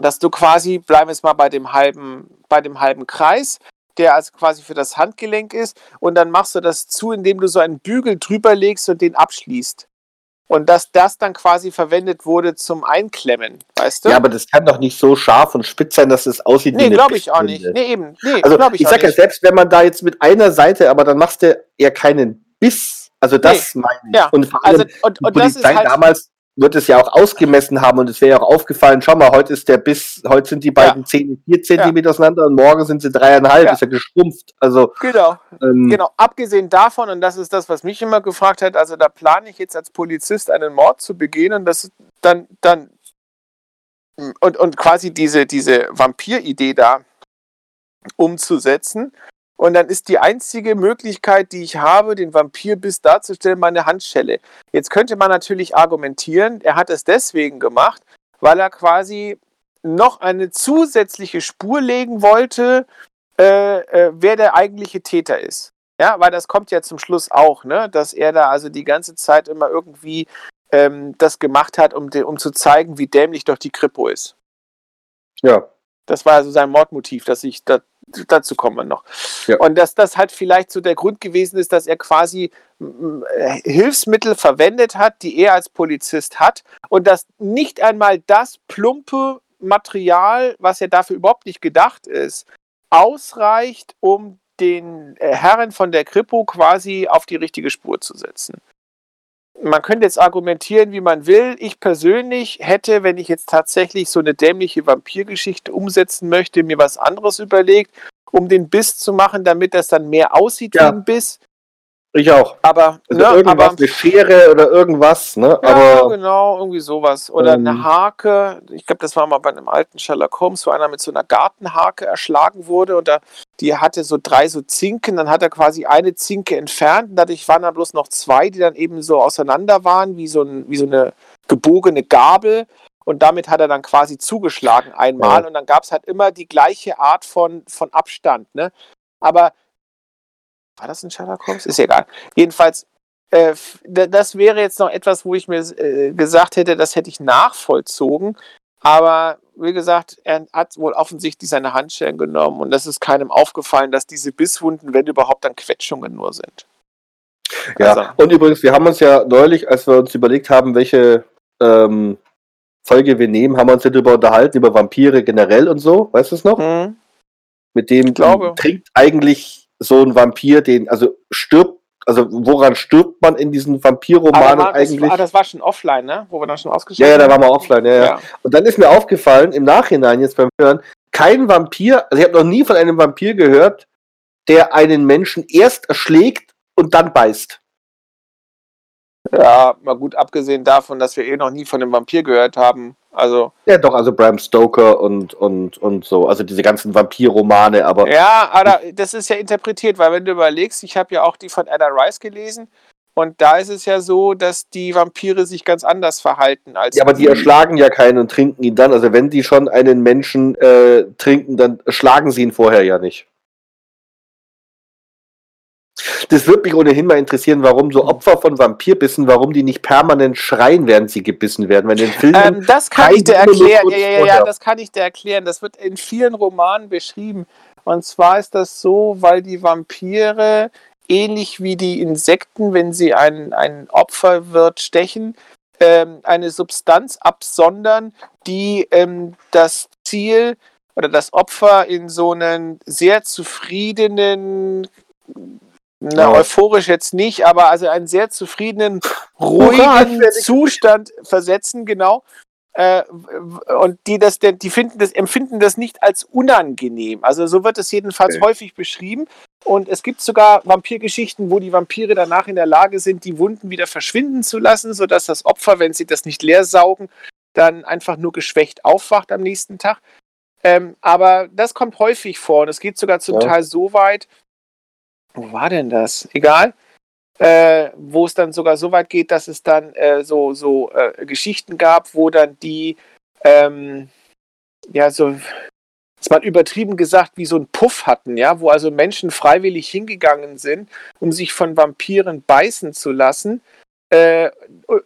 dass du quasi, bleiben wir jetzt mal bei dem halben, bei dem halben Kreis, der also quasi für das Handgelenk ist, und dann machst du das zu, indem du so einen Bügel drüber legst und den abschließt. Und dass das dann quasi verwendet wurde zum Einklemmen, weißt du? Ja, aber das kann doch nicht so scharf und spitz sein, dass es aussieht Nee, eine glaube ich auch nicht. Nee, eben. Nee, Also ich, ich, sag ja selbst, wenn man da jetzt mit einer Seite, aber dann machst du ja keinen Biss. Also das meine ich. Ja, Und vor allem Also, und, die und das ist Polizei halt. damals wird es ja auch ausgemessen haben und es wäre ja auch aufgefallen, schau mal, heute ist der Biss, heute sind die beiden Zähne vier Zentimeter auseinander und morgen sind sie dreieinhalb, Ja. ist ja geschrumpft. Also Genau, ähm, genau. Abgesehen davon, und das ist das, was mich immer gefragt hat, also da plane ich jetzt als Polizist einen Mord zu begehen und das dann, dann und, und quasi diese, diese Vampir-Idee da umzusetzen. Und dann ist die einzige Möglichkeit, die ich habe, den Vampirbiss darzustellen, meine Handschelle. Jetzt könnte man natürlich argumentieren, er hat es deswegen gemacht, weil er quasi noch eine zusätzliche Spur legen wollte, äh, äh, wer der eigentliche Täter ist. Ja, weil das kommt ja zum Schluss auch, ne, dass er da also die ganze Zeit immer irgendwie ähm, das gemacht hat, um, um zu zeigen, wie dämlich doch die Kripo ist. ja. Das war also sein Mordmotiv, dass ich da, dazu kommen wir noch. Ja. Und dass das halt vielleicht so der Grund gewesen ist, dass er quasi mm, äh, Hilfsmittel verwendet hat, die er als Polizist hat und dass nicht einmal das plumpe Material, was ja dafür überhaupt nicht gedacht ist, ausreicht, um den äh, Herren von der Kripo quasi auf die richtige Spur zu setzen. Man könnte jetzt argumentieren, wie man will. Ich persönlich hätte, wenn ich jetzt tatsächlich so eine dämliche Vampirgeschichte umsetzen möchte, mir was anderes überlegt, um den Biss zu machen, damit das dann mehr aussieht Ja. wie ein Biss. Ich auch. Aber, Also ne, irgendwas, aber eine Schere oder irgendwas, ne? ja, aber genau, irgendwie sowas. Oder Ähm. eine Hake. Ich glaube, das war mal bei einem alten Sherlock Holmes, wo einer mit so einer Gartenhake erschlagen wurde und da, die hatte so drei so Zinken. Dann hat er quasi eine Zinke entfernt und dadurch waren dann bloß noch zwei, die dann eben so auseinander waren, wie so, ein, wie so eine gebogene Gabel. Und damit hat er dann quasi zugeschlagen einmal. Ja. Und dann gab es halt immer die gleiche Art von, von Abstand. Ne? Aber war das ein Sherlock Holmes? Ist egal. Jedenfalls, äh, das wäre jetzt noch etwas, wo ich mir äh, gesagt hätte, das hätte ich nachvollzogen. Aber wie gesagt, er hat wohl offensichtlich seine Handschellen genommen und das ist keinem aufgefallen, dass diese Bisswunden, wenn überhaupt, dann Quetschungen nur sind. Ja, Also- und übrigens, wir haben uns ja neulich, als wir uns überlegt haben, welche ähm, Folge wir nehmen, haben wir uns ja darüber unterhalten, über Vampire generell und so, weißt du es noch? Hm? Mit dem glaube. trinkt eigentlich so ein Vampir den, also stirbt, also woran stirbt man in diesen Vampirromanen das, eigentlich? war, das war schon offline, ne? Wo wir dann schon ja, ausgeschaltet ja, da haben. waren wir offline, ja, ja. Ja. Und dann ist mir aufgefallen, im Nachhinein jetzt beim Hören, kein Vampir, also ich habe noch nie von einem Vampir gehört, der einen Menschen erst erschlägt und dann beißt. Ja, mal gut abgesehen davon, dass wir eh noch nie von dem Vampir gehört haben. Also, Ja, doch, also Bram Stoker und, und, und so, also diese ganzen Vampirromane, aber ja, aber das ist ja interpretiert, weil wenn du überlegst, ich habe ja auch die von Ada Rice gelesen und da ist es ja so, dass die Vampire sich ganz anders verhalten als Ja, aber die erschlagen ja keinen und trinken ihn dann. Also wenn die schon einen Menschen äh, trinken, dann schlagen sie ihn vorher ja nicht. Das würde mich ohnehin mal interessieren, warum so Opfer von Vampirbissen, warum die nicht permanent schreien, während sie gebissen werden. Weil in den Filmen, Ähm, das kann ich dir erklären. Ja, ja, ja, ja, das kann ich dir erklären. Das wird in vielen Romanen beschrieben. Und zwar ist das so, weil die Vampire ähnlich wie die Insekten, wenn sie ein, ein Opferwirt stechen, ähm, eine Substanz absondern, die ähm, das Ziel oder das Opfer in so einen sehr zufriedenen Na, euphorisch jetzt nicht, aber also einen sehr zufriedenen, ruhigen Hurra, Zustand versetzen, genau. Äh, und die das die finden das, empfinden das nicht als unangenehm. Also so wird es jedenfalls Okay. häufig beschrieben. Und es gibt sogar Vampirgeschichten, wo die Vampire danach in der Lage sind, die Wunden wieder verschwinden zu lassen, sodass das Opfer, wenn sie das nicht leer saugen, dann einfach nur geschwächt aufwacht am nächsten Tag. Ähm, aber das kommt häufig vor und es geht sogar zum Ja. Teil so weit, wo war denn das? Egal. Äh, wo es dann sogar so weit geht, dass es dann äh, so, so äh, Geschichten gab, wo dann die, ähm, ja, so, ist mal übertrieben gesagt, wie so ein Puff hatten, ja, wo also Menschen freiwillig hingegangen sind, um sich von Vampiren beißen zu lassen. Äh,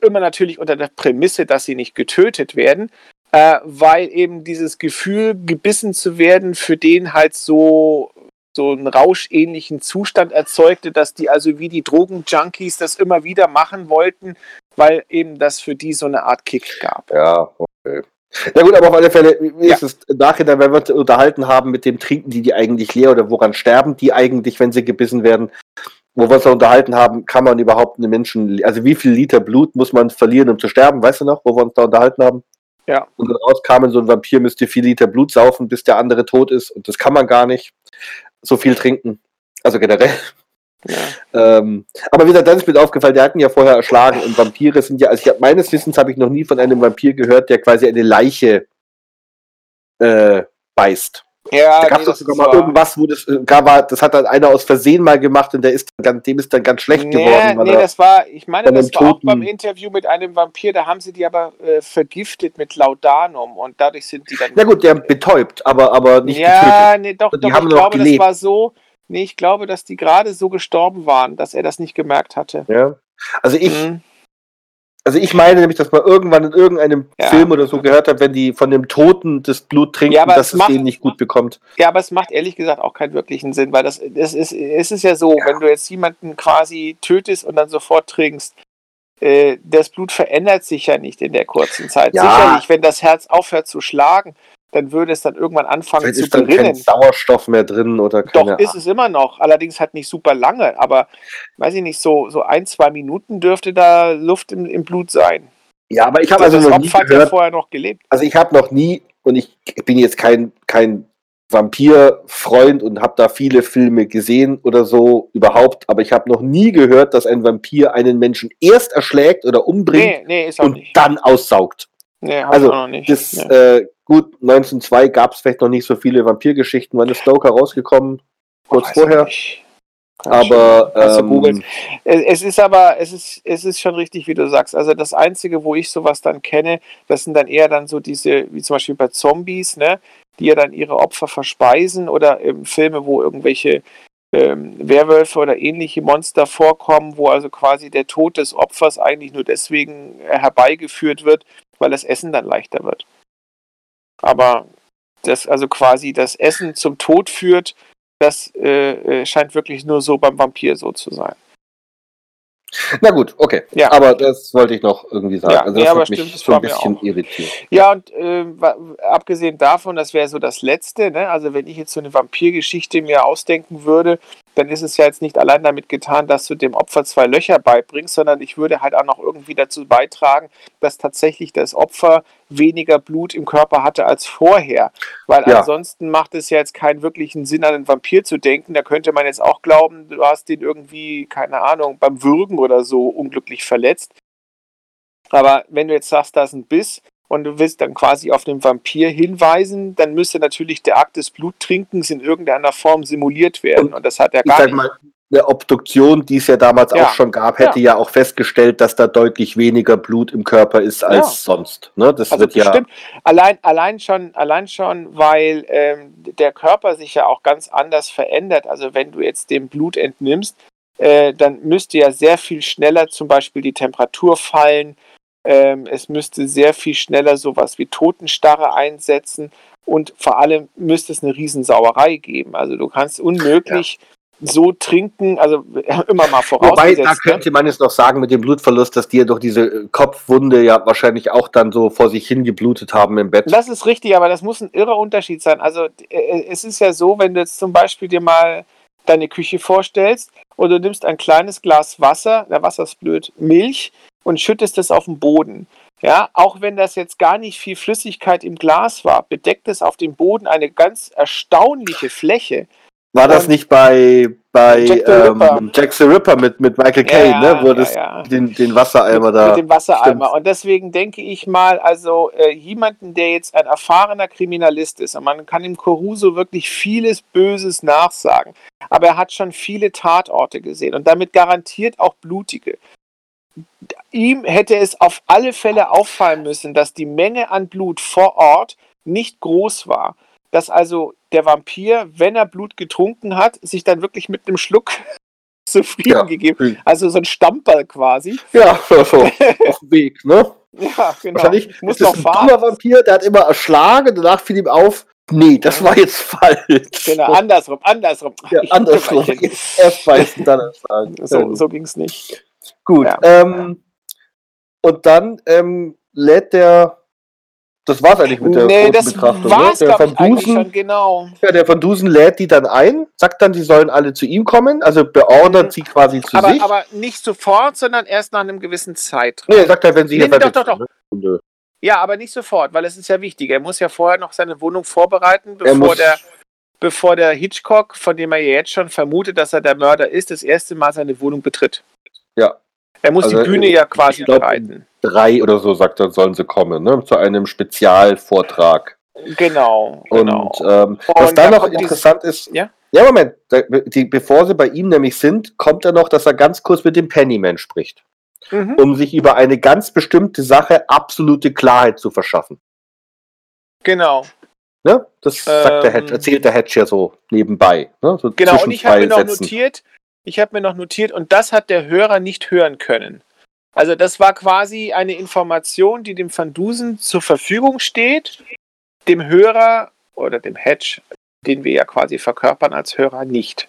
immer natürlich unter der Prämisse, dass sie nicht getötet werden, äh, weil eben dieses Gefühl, gebissen zu werden, für den halt so so einen rauschähnlichen Zustand erzeugte, dass die also wie die Drogenjunkies das immer wieder machen wollten, weil eben das für die so eine Art Kick gab. Ja, okay. Na gut, aber auf alle Fälle, wie Ja. ist es nachher, wenn wir uns unterhalten haben mit dem Trinken die die eigentlich leer oder woran sterben die eigentlich, wenn sie gebissen werden, wo wir uns da unterhalten haben, kann man überhaupt einen Menschen, also wie viel Liter Blut muss man verlieren, um zu sterben, weißt du noch, wo wir uns da unterhalten haben? Ja. Und dann rauskamen, so ein Vampir müsste vier Liter Blut saufen, bis der andere tot ist und das kann man gar nicht so viel trinken. Also generell. Ja. Ähm, aber wieder dann ist mir aufgefallen, der hat ihn ja vorher erschlagen und Vampire sind ja, also ich hab, meines Wissens habe ich noch nie von einem Vampir gehört, der quasi eine Leiche äh, beißt. Ja, Da gab es nee, doch das sogar mal irgendwas, wo das, äh, gar war, das hat dann einer aus Versehen mal gemacht und der ist dann, dem ist dann ganz schlecht Nee, geworden. nee, das war, ich meine, das war auch beim Interview mit einem Vampir, da haben sie die aber äh, vergiftet mit Laudanum und dadurch sind die dann. na gut, der betäubt, aber, aber nicht ja, nee, doch, die doch, haben ich glaube, das gelebt. war so. Nee, ich glaube, dass die gerade so gestorben waren, dass er das nicht gemerkt hatte. getötet. Ja. Also ich, Mhm. Also ich meine nämlich, dass man irgendwann in irgendeinem Ja. Film oder so gehört hat, wenn die von dem Toten das Blut trinken, Ja, dass es macht- den nicht gut bekommt. Ja, aber es macht ehrlich gesagt auch keinen wirklichen Sinn, weil das, das ist, es ist ja so, wenn du jetzt jemanden quasi tötest und dann sofort trinkst, äh, das Blut verändert sich ja nicht in der kurzen Zeit. Ja. Sicherlich, wenn das Herz aufhört zu schlagen, dann würde es dann irgendwann anfangen Vielleicht zu ist dann kein berinnen. Sauerstoff mehr drin oder keine Doch, ist es immer noch. Allerdings halt nicht super lange, aber weiß ich nicht, so, so ein, zwei Minuten dürfte da Luft im, im Blut sein. Ja, aber ich habe also das noch nie Opfer hat ja gehört, vorher noch gelebt. also ich habe noch nie, und ich bin jetzt kein, kein Vampir-Freund und habe da viele Filme gesehen oder so überhaupt, aber ich habe noch nie gehört, dass ein Vampir einen Menschen erst erschlägt oder umbringt Nee, nee, und nicht. dann aussaugt. Nee, also, noch nicht. Das, nee. äh, gut, 1902 gab es vielleicht noch nicht so viele Vampirgeschichten. Wann ist Stoker rausgekommen? Kurz ich vorher. Aber ähm. Es ist aber, es ist, es ist schon richtig, wie du sagst. Also das Einzige, wo ich sowas dann kenne, das sind dann eher dann so diese, wie zum Beispiel bei Zombies, ne, die ja dann ihre Opfer verspeisen oder ähm, Filme, wo irgendwelche ähm, Werwölfe oder ähnliche Monster vorkommen, wo also quasi der Tod des Opfers eigentlich nur deswegen herbeigeführt wird, weil das Essen dann leichter wird. Aber das also quasi das Essen zum Tod führt, das äh, äh, scheint wirklich nur so beim Vampir so zu sein. Na gut, okay. Ja. Aber das wollte ich noch irgendwie sagen. Ja, also das aber hat stimmt, mich das so ein bisschen irritiert. Ja, und äh, abgesehen davon, das wäre so das Letzte, ne? also wenn ich jetzt so eine Vampirgeschichte mir ausdenken würde, dann ist es ja jetzt nicht allein damit getan, dass du dem Opfer zwei Löcher beibringst, sondern ich würde halt auch noch irgendwie dazu beitragen, dass tatsächlich das Opfer weniger Blut im Körper hatte als vorher. Weil Ja. ansonsten macht es ja jetzt keinen wirklichen Sinn, an einen Vampir zu denken. Da könnte man jetzt auch glauben, du hast den irgendwie, keine Ahnung, beim Würgen oder so unglücklich verletzt. Aber wenn du jetzt sagst, da ist ein Biss und du willst dann quasi auf den Vampir hinweisen, dann müsste natürlich der Akt des Bluttrinkens in irgendeiner Form simuliert werden. Und das hat er gar nicht. mal, eine Obduktion, die es ja damals Ja. auch schon gab, hätte ja. auch festgestellt, dass da deutlich weniger Blut im Körper ist als Ja. sonst. Ne? Das Also wird ja. bestimmt. Allein, allein schon, allein schon, weil ähm, der Körper sich ja auch ganz anders verändert. Also wenn du jetzt dem Blut entnimmst, äh, dann müsste ja sehr viel schneller zum Beispiel die Temperatur fallen. Ähm, es müsste sehr viel schneller sowas wie Totenstarre einsetzen und vor allem müsste es eine Riesensauerei geben. Also du kannst unmöglich so trinken, also immer mal Wobei, vorausgesetzt. da ne? könnte man jetzt noch sagen mit dem Blutverlust, dass die ja durch diese äh, Kopfwunde ja wahrscheinlich auch dann so vor sich hin geblutet haben im Bett. Das ist richtig, aber das muss ein irrer Unterschied sein. Also äh, es ist ja so, wenn du jetzt zum Beispiel dir mal deine Küche vorstellst und du nimmst ein kleines Glas Wasser, der Wasser ist blöd, Milch und schüttest es auf den Boden. Ja, auch wenn das jetzt gar nicht viel Flüssigkeit im Glas war, bedeckt es auf dem Boden eine ganz erstaunliche Fläche. War das nicht bei, bei Jack the ähm, Ripper. Jack the Ripper mit, mit Michael Caine, Ja, ne? Wo ja, das ja. Den, den Wassereimer mit, da. mit dem Wassereimer. Stimmt. Und deswegen denke ich mal, also äh, jemanden, der jetzt ein erfahrener Kriminalist ist, und man kann dem Caruso wirklich vieles Böses nachsagen, aber er hat schon viele Tatorte gesehen und damit garantiert auch blutige. Ihm hätte es auf alle Fälle auffallen müssen, dass die Menge an Blut vor Ort nicht groß war. Dass also der Vampir, wenn er Blut getrunken hat, sich dann wirklich mit einem Schluck zufrieden Ja. gegeben. Also so ein Stamperl quasi. Ja, so, auf dem Weg, ne? Ja, genau. Wahrscheinlich Ich muss noch ein fahren. dummer Vampir, der hat immer erschlagen, danach fiel ihm auf, nee, das war jetzt falsch. Genau, andersrum, andersrum. Ja, Ich andersrum. Erst beißen, dann erschlagen. So, so ging es nicht. Gut. Ja. Ähm, und dann ähm, lädt der. Das war's eigentlich mit der nee, das Betrachtung. war es, ne? Der eigentlich Dusen, schon, genau. ja, der von Dusen lädt die dann ein, sagt dann, die sollen alle zu ihm kommen, also beordert sie quasi zu Aber, sich. aber nicht sofort, sondern erst nach einem gewissen Zeitraum. nee, er sagt er, wenn sie Nee, hier nee, doch, doch, sind, ne? Ja, aber nicht sofort, weil es ist ja wichtig. Er muss ja vorher noch seine Wohnung vorbereiten, Er bevor der, bevor der Hitchcock, von dem er ja jetzt schon vermutet, dass er der Mörder ist, das erste Mal seine Wohnung betritt. Ja. Er muss Also, die Bühne ja quasi glaub, bereiten. Drei oder so, sagt er, sollen sie kommen, ne? Zu einem Spezialvortrag. Genau, Und genau. ähm, was Und da noch interessant ist, Ja? ja Moment, die, bevor sie bei ihm nämlich sind, kommt er noch, dass er ganz kurz mit dem Pennyman spricht, Mhm. um sich über eine ganz bestimmte Sache absolute Klarheit zu verschaffen. Genau. Ne? Das sagt der Ähm. Hedge, erzählt der Hedge ja so nebenbei. Ne? So Genau, und ich habe mir noch Sätzen. notiert, ich habe mir noch notiert, und das hat der Hörer nicht hören können. Also das war quasi eine Information, die dem Van Dusen zur Verfügung steht, dem Hörer oder dem Hedge, den wir ja quasi verkörpern als Hörer, nicht.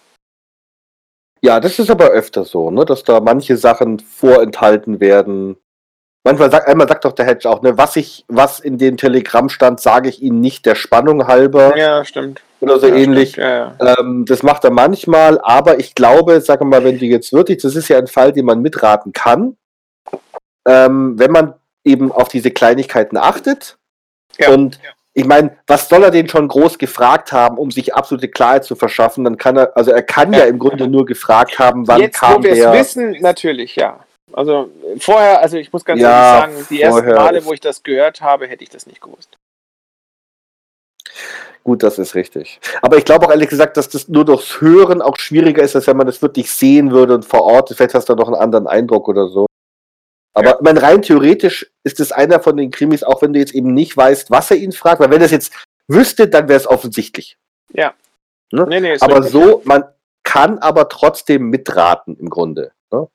Ja, das ist aber öfter so, ne? dass da manche Sachen vorenthalten werden. Manchmal sagt, einmal sagt doch der Hedge auch, ne, was ich, was in dem Telegramm stand, sage ich Ihnen nicht der Spannung halber Ja, stimmt. oder so ja, ähnlich. Stimmt. Ja, ja. Ähm, das macht er manchmal, aber ich glaube, sag mal, wenn du jetzt wirklich, das ist ja ein Fall, den man mitraten kann, ähm, wenn man eben auf diese Kleinigkeiten achtet. Ja, Und ich meine, was soll er den schon groß gefragt haben, um sich absolute Klarheit zu verschaffen? Dann kann er, also er kann ja, Ja. im Grunde nur gefragt haben, wann Jetzt, kam wo wir es wissen, natürlich, ja. Also vorher, also ich muss ganz Ja, ehrlich sagen, die ersten Male, wo ich das gehört habe, hätte ich das nicht gewusst. Gut, das ist richtig. Aber ich glaube auch ehrlich gesagt, dass das nur durchs Hören auch schwieriger ist, als wenn man das wirklich sehen würde und vor Ort, vielleicht hast du noch einen anderen Eindruck oder so. Aber Ja. meine, rein theoretisch ist es einer von den Krimis, auch wenn du jetzt eben nicht weißt, was er ihn fragt, weil wenn er es jetzt wüsste, dann wäre es offensichtlich. Ja. Ne? Nee, nee, Aber so, man kann aber trotzdem mitraten im Grunde. Ne?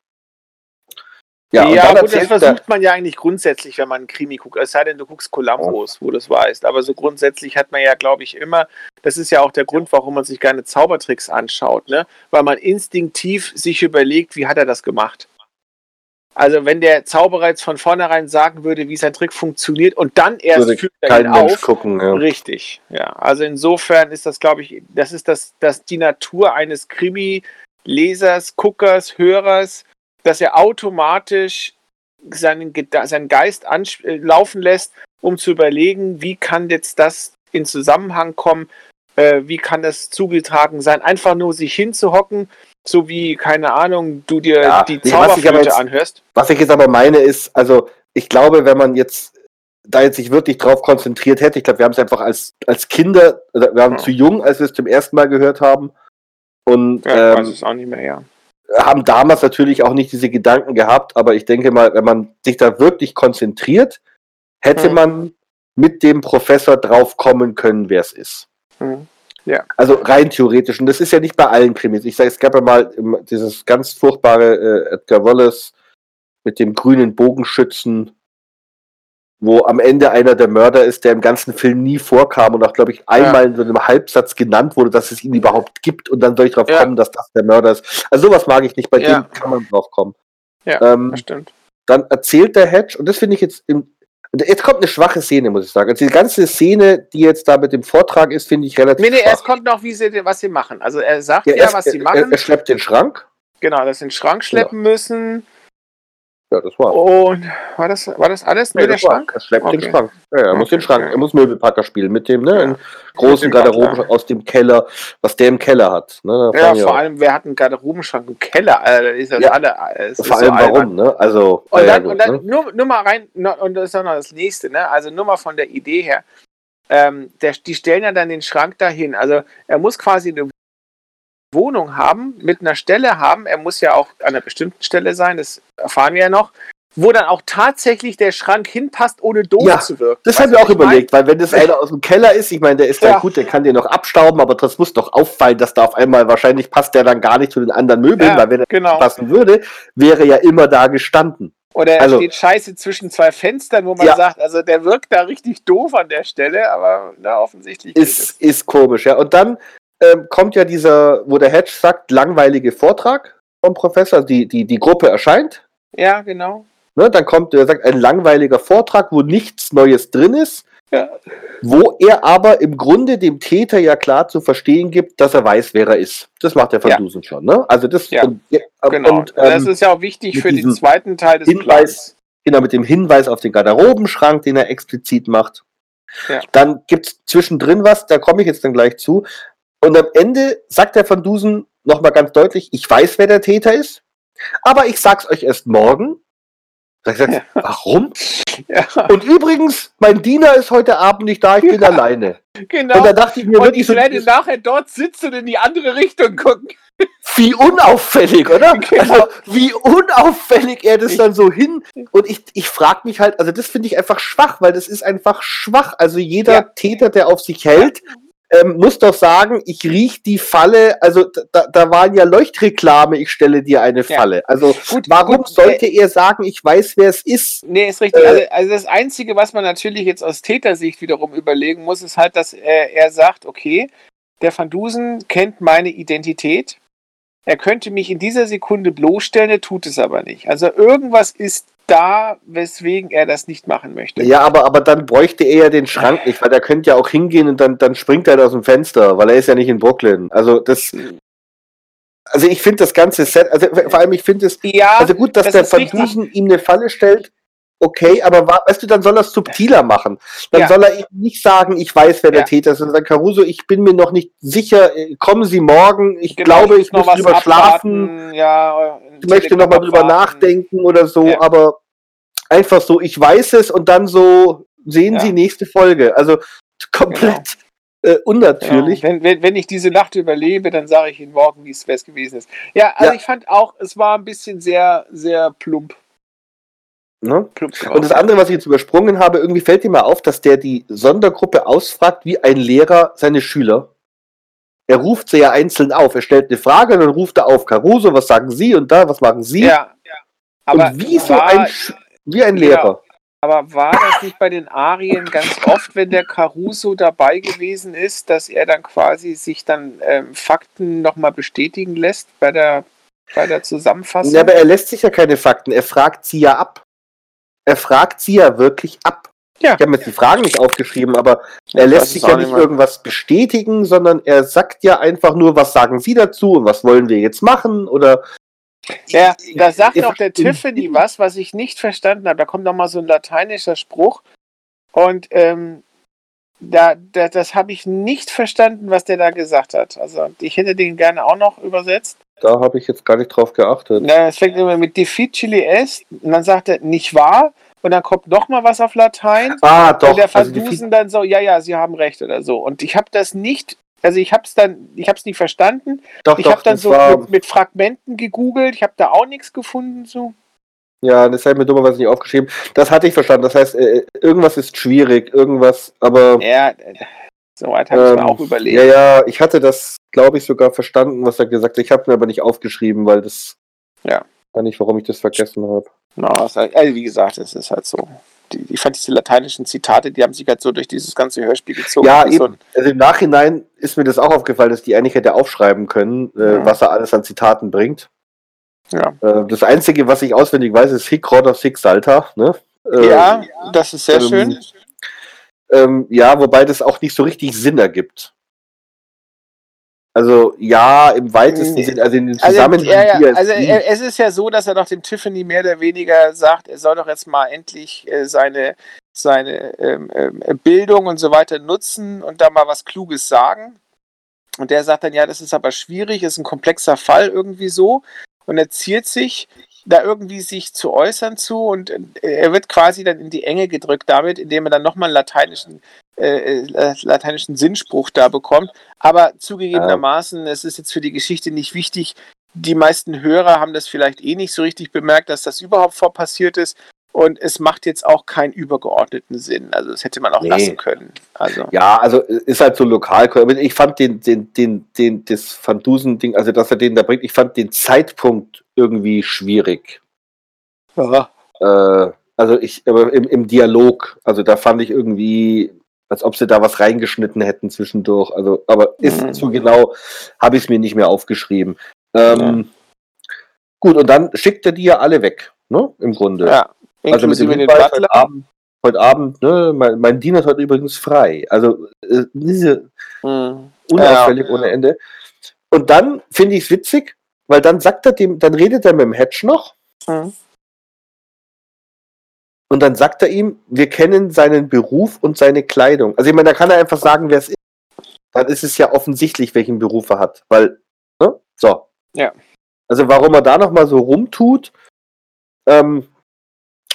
Ja, und dann gut, das versucht man ja eigentlich grundsätzlich, wenn man einen Krimi guckt. Es sei denn, du guckst Columbus, wo du es weißt. Aber so grundsätzlich hat man ja, glaube ich, immer, das ist ja auch der Grund, warum man sich gerne Zaubertricks anschaut, ne? Weil man instinktiv sich überlegt, wie hat er das gemacht? Also wenn der Zauberer jetzt von vornherein sagen würde, wie sein Trick funktioniert und dann erst Würde führt er kein ihn Mensch auf, gucken. Ja. Richtig, ja. Also insofern ist das, glaube ich, das ist das, das die Natur eines Krimi-Lesers, Guckers, Hörers, dass er automatisch seinen, seinen Geist äh, laufen lässt, um zu überlegen, wie kann jetzt das in Zusammenhang kommen, äh, wie kann das zugetragen sein, einfach nur sich hinzuhocken, so wie, keine Ahnung, du dir Ja, die Zauberflöte anhörst. Was ich jetzt aber meine ist, also ich glaube, wenn man jetzt da jetzt sich wirklich drauf konzentriert hätte, ich glaube, wir haben es einfach als, als Kinder, wir waren Ja. zu jung, als wir es zum ersten Mal gehört haben und Ja, ich weiß ähm, es auch nicht mehr, ja. haben damals natürlich auch nicht diese Gedanken gehabt, aber ich denke mal, wenn man sich da wirklich konzentriert, hätte Hm. man mit dem Professor drauf kommen können, wer es ist. Hm. Also rein theoretisch. Und das ist ja nicht bei allen Krimis. Ich sage, es gab ja mal ähm, dieses ganz furchtbare äh, Edgar Wallace mit dem grünen Bogenschützen, wo am Ende einer der Mörder ist, der im ganzen Film nie vorkam und auch, glaube ich, einmal in so einem Halbsatz genannt wurde, dass es ihn überhaupt gibt und dann soll ich drauf Ja. kommen, dass das der Mörder ist. Also sowas mag ich nicht. Bei Ja. dem kann man drauf kommen. Ja, ähm, Das stimmt. dann erzählt der Hedge, und das finde ich jetzt im, Jetzt kommt eine schwache Szene, muss ich sagen. Also die ganze Szene, die jetzt da mit dem Vortrag ist, finde ich relativ Nee, nee, schwach. es kommt noch, wie sie, was sie machen. Also er sagt Ja, ja, erst- was sie machen. Er, er schleppt den Schrank. genau, dass sie den Schrank schleppen müssen. Ja, das war's. Und war das, war das alles? Nur Nee, der das war's. Schrank? Er schleppt den Okay. Schrank. Ja, er muss Okay, den Schrank, er muss Möbelpacker spielen mit dem, ne? Ja. Einen großen Garderoben aus dem Keller, was der im Keller hat. Ne? Ja, vor auch- allem, wer hat einen Garderobenschrank im Keller? Das ist ja, Ja. alle. Es ist Vor so allem albern. warum, ne? Also, Und dann, gut, und dann ne? nur, nur mal rein, nur- und das ist auch noch das nächste, ne? Also nur mal von der Idee her. Ähm, der, die stellen ja dann den Schrank dahin. Also er muss quasi eine Wohnung haben, mit einer Stelle haben. Er muss ja auch an einer bestimmten Stelle sein, das erfahren wir ja noch, wo dann auch tatsächlich der Schrank hinpasst, ohne doof Ja, zu wirken. Das haben wir auch mein? überlegt, weil wenn das einer aus dem Keller ist, ich meine, der ist ja gut, der kann den noch abstauben, aber das muss doch auffallen, dass da auf einmal wahrscheinlich passt der dann gar nicht zu den anderen Möbeln, Ja, weil wenn er genau. passen würde, wäre er ja immer da gestanden. Oder er Also- steht scheiße zwischen zwei Fenstern, wo man Ja. sagt, also der wirkt da richtig doof an der Stelle, aber na, offensichtlich. Ist, ist komisch, ja. Und dann ähm, kommt ja dieser, wo der Hedge sagt, langweilige Vortrag vom Professor, die, die, die Gruppe erscheint. Ja, genau. Ne, dann kommt, er sagt, ein langweiliger Vortrag, wo nichts Neues drin ist, Ja. wo er aber im Grunde dem Täter ja klar zu verstehen gibt, dass er weiß, wer er ist. Das macht der Van Ja. Dusen schon, ne? Also das Ja, und, ja, Genau. und das ähm, ist ja auch wichtig für den zweiten Teil des Hinweis- Plans. genau mit dem Hinweis auf den Garderobenschrank, den er explizit macht. Ja. Dann gibt es zwischendrin was, da komme ich jetzt dann gleich zu. Und am Ende sagt der Van Dusen nochmal ganz deutlich, ich weiß, wer der Täter ist, aber ich sag's euch erst morgen. Da ich gesagt, warum? Ja, Und übrigens, mein Diener ist heute Abend nicht da, ich bin Ja. alleine. genau. Und da dachte ich mir wirklich ich so, werde nachher dort sitzen und in die andere Richtung gucken. wie unauffällig, oder? Genau. Also, wie unauffällig er das dann so hin. Und ich, ich frage mich halt, also das finde ich einfach schwach, weil das ist einfach schwach. Also jeder Ja. Täter, der auf sich hält, ähm, muss doch sagen, ich riech die Falle, also da, da waren ja Leuchtreklame, ich stelle dir eine Ja. Falle. Also Gut, warum gut, sollte er sagen, ich weiß, wer es ist? Nee, ist richtig. Äh, also, also das Einzige, was man natürlich jetzt aus Tätersicht wiederum überlegen muss, ist halt, dass er, er sagt, okay, der Van Dusen kennt meine Identität. Er könnte mich in dieser Sekunde bloßstellen, er tut es aber nicht. Also irgendwas ist da, weswegen er das nicht machen möchte. Ja, aber, aber dann bräuchte er ja den Schrank nicht, weil der könnte ja auch hingehen und dann, dann springt er da aus dem Fenster, weil er ist ja nicht in Brooklyn. Also das, also ich finde das ganze Set, also vor allem ich finde es, Ja, also gut, dass das der Van. Dusen ihm eine Falle stellt, okay, aber weißt du, dann soll er es subtiler machen. Dann Ja. soll er eben nicht sagen, ich weiß, wer der Ja. Täter ist, sondern sagen, Caruso, ich bin mir noch nicht sicher, äh, kommen Sie morgen, ich genau, glaube, ich, muss drüber schlafen, Ja, ich möchte noch mal drüber nachdenken oder so, aber einfach so, ich weiß es und dann so, sehen. Sie nächste Folge. Also komplett äh, unnatürlich. Ja, wenn, wenn, wenn ich diese Nacht überlebe, dann sage ich Ihnen morgen, wie es gewesen ist. Ja, also Ja. ich fand auch, es war ein bisschen sehr, sehr plump. Ne? Und das andere, was ich jetzt übersprungen habe, irgendwie fällt dir mal auf, dass der die Sondergruppe ausfragt, wie ein Lehrer seine Schüler. Er ruft sie ja einzeln auf. Er stellt eine Frage und dann ruft er auf. Caruso, was sagen Sie? Und da, was machen Sie? Ja, ja. Aber und wie so war, ein, Sch- wie ein Ja. Lehrer. aber war das nicht bei den Arien ganz oft, wenn der Caruso dabei gewesen ist, dass er dann quasi sich dann ähm, Fakten nochmal bestätigen lässt bei der, bei der Zusammenfassung? Ja, aber er lässt sich ja keine Fakten. Er fragt sie ja ab. Er fragt sie ja wirklich ab. Ja. Ich habe mir jetzt die Fragen nicht aufgeschrieben, aber er ich lässt sich ja auch nicht mehr. irgendwas bestätigen, sondern er sagt ja einfach nur, was sagen Sie dazu und was wollen wir jetzt machen oder Ja, da sagt doch der Tiffany was, was ich nicht verstanden habe. Da kommt noch mal so ein lateinischer Spruch. Und ähm, da, da, das habe ich nicht verstanden, was der da gesagt hat. Also ich hätte den gerne auch noch übersetzt. Da habe ich jetzt gar nicht drauf geachtet. Na, Es fängt immer mit difficile est und dann sagt er nicht wahr und dann kommt noch mal was auf Latein Ah, doch. und der also Verdusen dann so, ja, ja, Sie haben recht oder so. Und ich habe das nicht, also ich habe es dann, ich habe es nicht verstanden. doch, Ich habe dann so mit, mit Fragmenten gegoogelt, ich habe da auch nichts gefunden so. ja, das habe ich mir dummerweise nicht aufgeschrieben. Das hatte ich verstanden. Das heißt, äh, irgendwas ist schwierig, irgendwas, aber Ja, soweit habe ich ähm, mir auch überlegt. ja, ja, ich hatte das, glaube ich, sogar verstanden, was er gesagt hat. Ich habe mir aber nicht aufgeschrieben, weil das, Ja. war nicht, warum ich das vergessen habe. No, also wie gesagt, es ist halt so. Die, ich fand diese lateinischen Zitate, die haben sich halt so durch dieses ganze Hörspiel gezogen. Ja, so eben. Also im Nachhinein ist mir das auch aufgefallen, dass die eigentlich hätte aufschreiben können, äh, Ja. was er alles an Zitaten bringt. Ja. Äh, das Einzige, was ich auswendig weiß, ist Hick Rod of Six Salta. Ne? Äh, ja, das ist sehr ähm, schön. Ähm, ja, wobei das auch nicht so richtig Sinn ergibt. Also ja, im weitesten Nee. Sinne, also in den Also, Zusammenhang ja, wie ja, es also er, es ist ja so, dass er doch dem Tiffany mehr oder weniger sagt, er soll doch jetzt mal endlich äh, seine, seine ähm, ähm, Bildung und so weiter nutzen und da mal was Kluges sagen. Und der sagt dann, ja, das ist aber schwierig, ist ein komplexer Fall irgendwie so. Und er ziert sich, da irgendwie sich zu äußern zu und äh, er wird quasi dann in die Enge gedrückt damit, indem er dann nochmal einen lateinischen, äh, äh, lateinischen Sinnspruch da bekommt. Aber zugegebenermaßen, es ist jetzt für die Geschichte nicht wichtig. Die meisten Hörer haben das vielleicht eh nicht so richtig bemerkt, dass das überhaupt vorpassiert ist. Und es macht jetzt auch keinen übergeordneten Sinn. Also das hätte man auch Nee. lassen können. Also Ja, also ist halt so lokal. Ich fand den, den, den, den, das Van Dusen-Ding, also dass er den da bringt, ich fand den Zeitpunkt irgendwie schwierig. ja. Äh, also ich, aber im, im Dialog, also da fand ich irgendwie, als ob sie da was reingeschnitten hätten zwischendurch. Also, aber ist Mhm. zu genau, habe ich es mir nicht mehr aufgeschrieben. Ähm, Gut, und dann schickt er die ja alle weg, ne? Im Grunde. ja. Also mit dem den Hinweis, Butler. heute Abend, heute Abend, ne, mein, mein Diener ist heute übrigens frei. Also äh, diese Mhm. unauffällig Ja. ohne Ende. Und dann finde ich es witzig, weil dann sagt er dem, dann redet er mit dem Hedge noch Mhm. und dann sagt er ihm, wir kennen seinen Beruf und seine Kleidung. Also ich meine, da kann er einfach sagen, wer es ist. Dann ist es ja offensichtlich, welchen Beruf er hat. Weil, ne? So. Ja. Also warum er da nochmal so rumtut, ähm,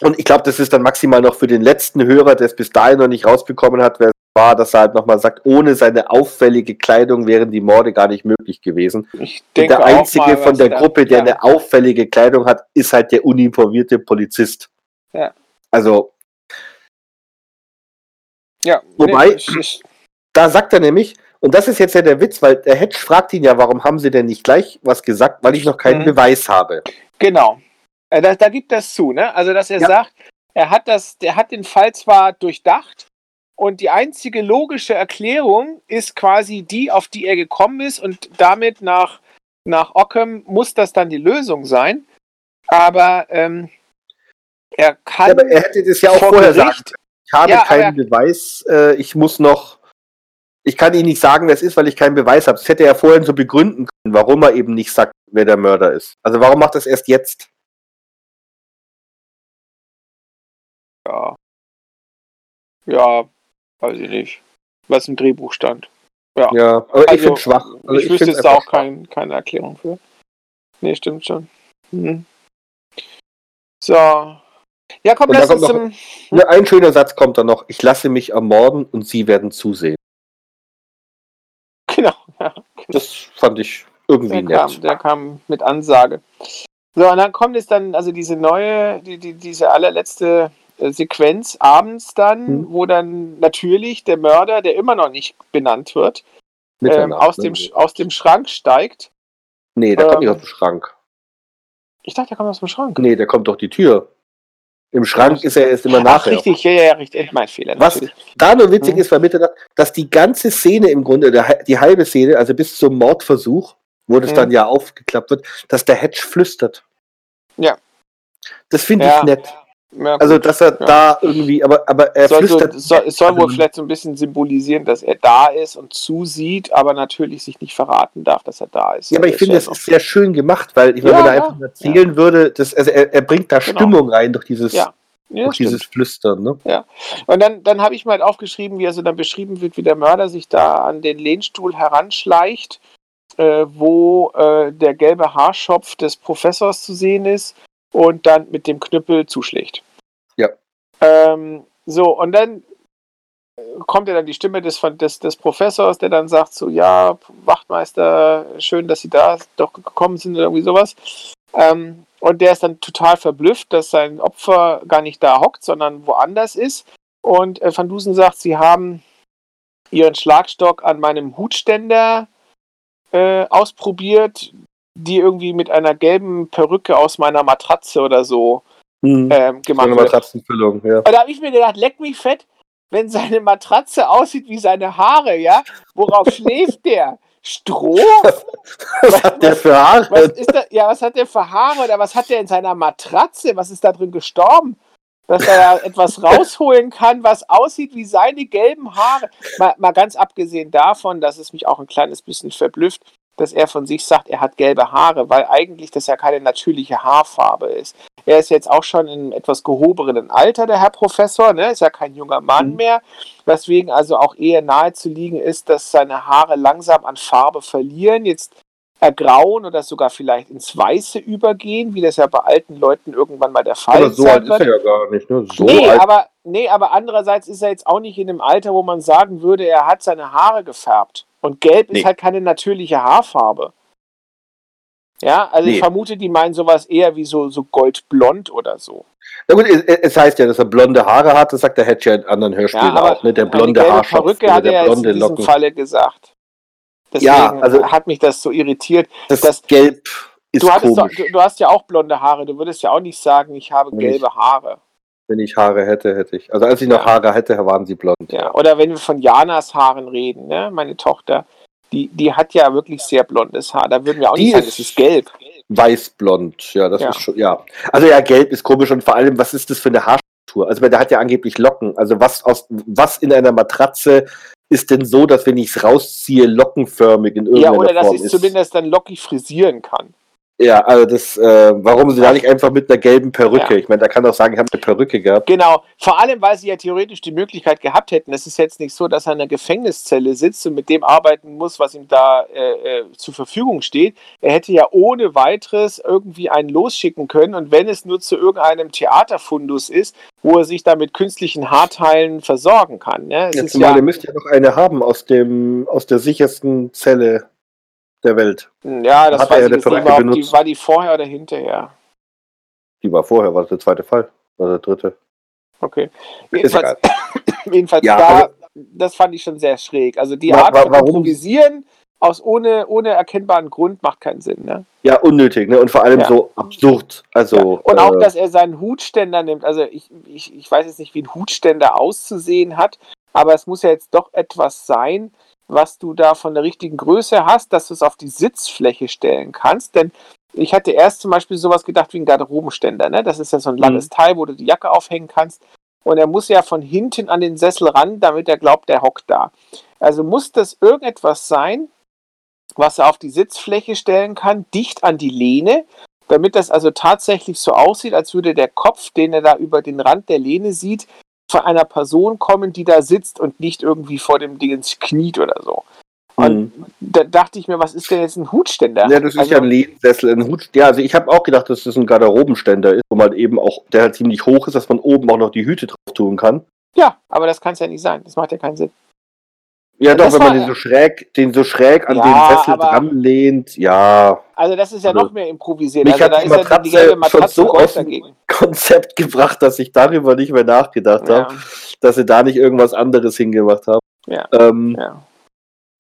und ich glaube, das ist dann maximal noch für den letzten Hörer, der es bis dahin noch nicht rausbekommen hat, wer es war, dass er halt nochmal sagt, ohne seine auffällige Kleidung wären die Morde gar nicht möglich gewesen. Ich Und denke der auch einzige mal, von der da- Gruppe, der ja. eine auffällige Kleidung hat, ist halt der uniformierte Polizist. Ja. Also, Ja, Wobei- nee, ich, ich, da sagt er nämlich, und das ist jetzt ja der Witz, weil der Hedge fragt ihn ja, warum haben sie denn nicht gleich was gesagt, weil ich noch keinen Mhm. Beweis habe. genau. Äh, Da, da gibt das zu, ne? Also, dass er Ja. sagt, er hat das, der hat den Fall zwar durchdacht und die einzige logische Erklärung ist quasi die, auf die er gekommen ist und damit nach, nach Ockham muss das dann die Lösung sein. Aber ähm, er kann Ja, aber er hätte das ja auch vor vorher Gericht, Ich habe Ja, keinen Beweis, äh, ich muss noch, ich kann Ihnen nicht sagen, wer es ist, weil ich keinen Beweis habe. Das hätte er vorhin so begründen können, warum er eben nicht sagt, wer der Mörder ist. Also warum macht er es erst jetzt? Ja, ja, weiß ich nicht, was im Drehbuch stand. Ja, aber ich Also, finde schwach. Also ich wüsste find's jetzt da auch kein, keine Erklärung für. Nee, stimmt schon. Mhm. So. Ja, komm, Und lass dann uns kommt zum. Ne, ein schöner Satz kommt da noch. Ich lasse mich ermorden und Sie werden zusehen. Genau, ja. Das fand ich irgendwie Der kam, nett. der kam mit Ansage. So, und dann kommt es dann, also diese neue, die, die, diese allerletzte Sequenz abends dann, Hm. wo dann natürlich der Mörder, der immer noch nicht benannt wird, ähm, aus, ne? dem, aus dem Schrank steigt. Nee, der kommt nicht ähm, aus dem Schrank. Ich dachte, der kommt aus dem Schrank. Nee, der kommt durch die Tür. Im Schrank Ach, ist er erst immer Ach, nachher. richtig, ja, ja, ja, richtig. Mein Fehler. Was natürlich. da nur witzig Mhm. ist bei Mitternacht, dass die ganze Szene im Grunde, die halbe Szene, also bis zum Mordversuch, wo das Mhm. dann ja aufgeklappt wird, dass der Hedge flüstert. Ja. Das finde Ja. ich nett. Ja, Also, dass er Ja. da irgendwie, aber, aber er soll so, flüstert. soll, es soll wohl Also- vielleicht so ein bisschen symbolisieren, dass er da ist und zusieht, aber natürlich sich nicht verraten darf, dass er da ist. Ja, aber ich Das finde, ja noch- ist sehr schön gemacht, weil ich meine, Ja, wenn er ja, einfach erzählen würde, das, also er, er bringt da Genau. Stimmung rein durch dieses, Ja, ja, stimmt. dieses Flüstern. Ne? Und dann, dann habe ich mal aufgeschrieben, wie also dann beschrieben wird, wie der Mörder sich da an den Lehnstuhl heranschleicht, äh, wo äh, der gelbe Haarschopf des Professors zu sehen ist und dann mit dem Knüppel zuschlägt. Ja. Ähm, so, und dann kommt ja dann die Stimme des, des, des Professors, der dann sagt so, ja, Wachtmeister, schön, dass Sie da doch gekommen sind oder irgendwie sowas. Ähm, und der ist dann total verblüfft, dass sein Opfer gar nicht da hockt, sondern woanders ist. Und äh, Van Dusen sagt, sie haben ihren Schlagstock an meinem Hutständer äh, ausprobiert, die irgendwie mit einer gelben Perücke aus meiner Matratze oder so Mhm. ähm, so gemacht eine wird. Matratzenfüllung, ja. Und da habe ich mir gedacht, leck mich fett, wenn seine Matratze aussieht wie seine Haare, ja? Worauf schläft der? Stroh? Was hat der für Haare? Was ist da, ja, was hat der für Haare oder was hat der in seiner Matratze? Was ist da drin gestorben? dass er da etwas rausholen kann, was aussieht wie seine gelben Haare. Mal, mal ganz abgesehen davon, dass es mich auch ein kleines bisschen verblüfft, dass er von sich sagt, er hat gelbe Haare, weil eigentlich das ja keine natürliche Haarfarbe ist. Er ist jetzt auch schon in etwas gehobenen Alter, der Herr Professor, ne? ist ja kein junger Mann mhm. mehr, weswegen also auch eher nahe zu liegen ist, dass seine Haare langsam an Farbe verlieren. Jetzt ergrauen oder sogar vielleicht ins Weiße übergehen, wie das ja bei alten Leuten irgendwann mal der Fall ist. Aber so alt ist er ja gar nicht. Ne? So nee, aber, nee, aber andererseits ist er jetzt auch nicht in dem Alter, wo man sagen würde, er hat seine Haare gefärbt. Und gelb nee. ist halt keine natürliche Haarfarbe. Ja, also nee. ich vermute, die meinen sowas eher wie so, so goldblond oder so. Na gut, es, heißt ja, dass er blonde Haare hat, das sagt der Hedge ja in anderen Hörspielen ja, auch, ne? Der blonde Haarschopf. Perücke hat er in diesem Falle gesagt. Deswegen ja, also hat mich das so irritiert. Das dass, Gelb ist du, doch, du, du, hast ja auch blonde Haare. Du würdest ja auch nicht sagen, ich habe gelbe Haare. Wenn ich Haare hätte, hätte ich. Also als ich noch. Haare hätte, waren sie blond. Ja, oder wenn wir von Janas Haaren reden, ne? meine Tochter, die, die hat ja wirklich sehr blondes Haar. Da würden wir auch die nicht sagen, es ist gelb. Weißblond, ja, das ja. ist schon, ja. Also ja, gelb ist komisch und vor allem, was ist das für eine Haarstruktur? Also der hat ja angeblich Locken. Also was aus was in einer Matratze ist denn so, dass wenn ich es rausziehe, lockenförmig in irgendeiner Form ist. Ja, oder dass ich es zumindest dann lockig frisieren kann. Ja, also das, äh, warum sie da nicht einfach mit einer gelben Perücke? Ja. Ich meine, da kann doch sagen, ich habe eine Perücke gehabt. Genau, vor allem, weil sie ja theoretisch die Möglichkeit gehabt hätten. Es ist jetzt nicht so, dass er in einer Gefängniszelle sitzt und mit dem arbeiten muss, was ihm da äh, äh, zur Verfügung steht. Er hätte ja ohne weiteres irgendwie einen losschicken können und wenn es nur zu irgendeinem Theaterfundus ist, wo er sich da mit künstlichen Haarteilen versorgen kann. Ne? Es ja, zumal ja, er müsste ja noch eine haben aus, dem, aus der sichersten Zelle der Welt. Ja, das war, ja die, die, war die vorher oder hinterher? Die war vorher, war das der zweite Fall. War der dritte. Okay. Jedenfalls, jedenfalls ja, da, also, das fand ich schon sehr schräg. Also die Art von improvisieren aus ohne, ohne erkennbaren Grund macht keinen Sinn, ne? Ja, unnötig, ne? Und vor allem ja. so absurd. Also, ja. Und äh, auch, dass er seinen Hutständer nimmt. Also ich, ich, ich weiß jetzt nicht, wie ein Hutständer auszusehen hat, aber es muss ja jetzt doch etwas sein, was du da von der richtigen Größe hast, dass du es auf die Sitzfläche stellen kannst. Denn ich hatte erst zum Beispiel sowas gedacht wie ein Garderobenständer. Ne? Das ist ja so ein langes mhm. Teil, wo du die Jacke aufhängen kannst. Und er muss ja von hinten an den Sessel ran, damit er glaubt, der hockt da. Also muss das irgendetwas sein, was er auf die Sitzfläche stellen kann, dicht an die Lehne, damit das also tatsächlich so aussieht, als würde der Kopf, den er da über den Rand der Lehne sieht, von einer Person kommen, die da sitzt und nicht irgendwie vor dem Ding ins kniet oder so. Und mhm. da dachte ich mir, was ist denn jetzt ein Hutständer? Ja, das ist also, ja ein Lehnsessel. Ein Hut, ja, also ich habe auch gedacht, dass das ein Garderobenständer ist, wo man eben auch, der halt ziemlich hoch ist, dass man oben auch noch die Hüte drauf tun kann. Ja, aber das kann es ja nicht sein. Das macht ja keinen Sinn. Ja, doch, wenn man den so schräg, den so schräg an ja, den Sessel dran lehnt, ja. Also das ist ja also, noch mehr improvisiert. Mich also hat da die ist Matratze, ja die Matratze so aus dem Konzept gebracht, dass ich darüber nicht mehr nachgedacht ja. habe, dass sie da nicht irgendwas anderes hingemacht haben. Ja. Ähm, ja.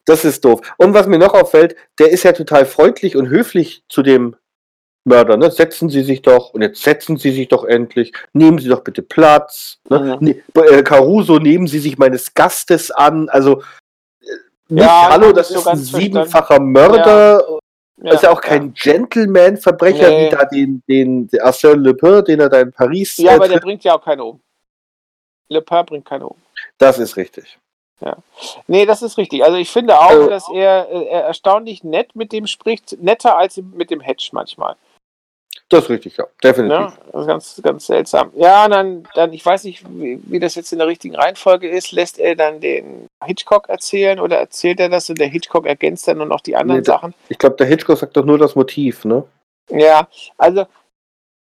Das ist doof. Und was mir noch auffällt, der ist ja total freundlich und höflich zu dem Mörder, ne? Setzen Sie sich doch, und jetzt setzen Sie sich doch endlich, nehmen Sie doch bitte Platz. Ne? Mhm. Ne, äh, Caruso, nehmen Sie sich meines Gastes an. Also nicht, ja, hallo, das ist so ein siebenfacher Mörder. Ja. Ja, ist ja auch kein. Gentleman-Verbrecher nee. wie da den, den, den Arsène Le Pen, den er da in Paris. Ja, aber der bringt ja auch keine um. Le Pen bringt keine um. Das ist richtig. Ja. Nee, das ist richtig. Also ich finde auch, also, dass er, äh, er erstaunlich nett mit dem spricht, netter als mit dem Hedge manchmal. Das ist richtig, ja, definitiv. Ja, das ist ganz, ganz seltsam. Ja, dann, dann, ich weiß nicht, wie, wie, das jetzt in der richtigen Reihenfolge ist. Lässt er dann den Hitchcock erzählen oder erzählt er das und der Hitchcock ergänzt dann nur noch die anderen nee, Sachen? Ich glaube, der Hitchcock sagt doch nur das Motiv, ne? Ja, also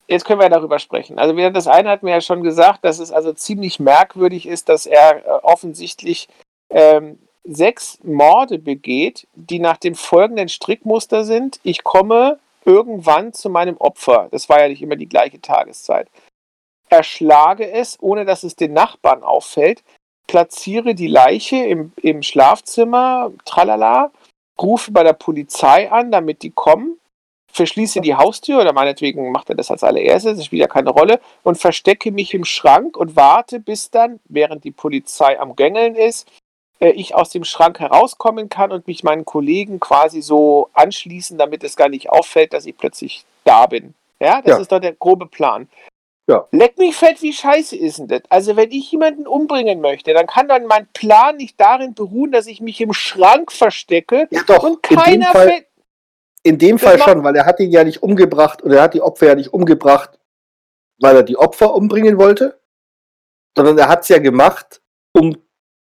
jetzt können wir darüber sprechen. Also das eine hat mir ja schon gesagt, dass es also ziemlich merkwürdig ist, dass er äh, offensichtlich ähm, sechs Morde begeht, die nach dem folgenden Strickmuster sind. Ich komme irgendwann zu meinem Opfer, das war ja nicht immer die gleiche Tageszeit, erschlage es, ohne dass es den Nachbarn auffällt, platziere die Leiche im, im Schlafzimmer, tralala, rufe bei der Polizei an, damit die kommen, verschließe die Haustür oder meinetwegen macht er das als allererstes, das spielt ja keine Rolle, und verstecke mich im Schrank und warte, bis dann, während die Polizei am Gängeln ist, äh, ich aus dem Schrank herauskommen kann und mich meinen Kollegen quasi so anschließen, damit es gar nicht auffällt, dass ich plötzlich da bin. Ja, das ja. ist doch der grobe Plan. Ja. Leck mich fett, wie scheiße ist denn das? Also, wenn ich jemanden umbringen möchte, dann kann dann mein Plan nicht darin beruhen, dass ich mich im Schrank verstecke ja, doch, und keiner fällt. In dem Fall schon, weil er hat ihn ja nicht umgebracht oder er hat die Opfer ja nicht umgebracht, weil er die Opfer umbringen wollte, sondern er hat es ja gemacht, um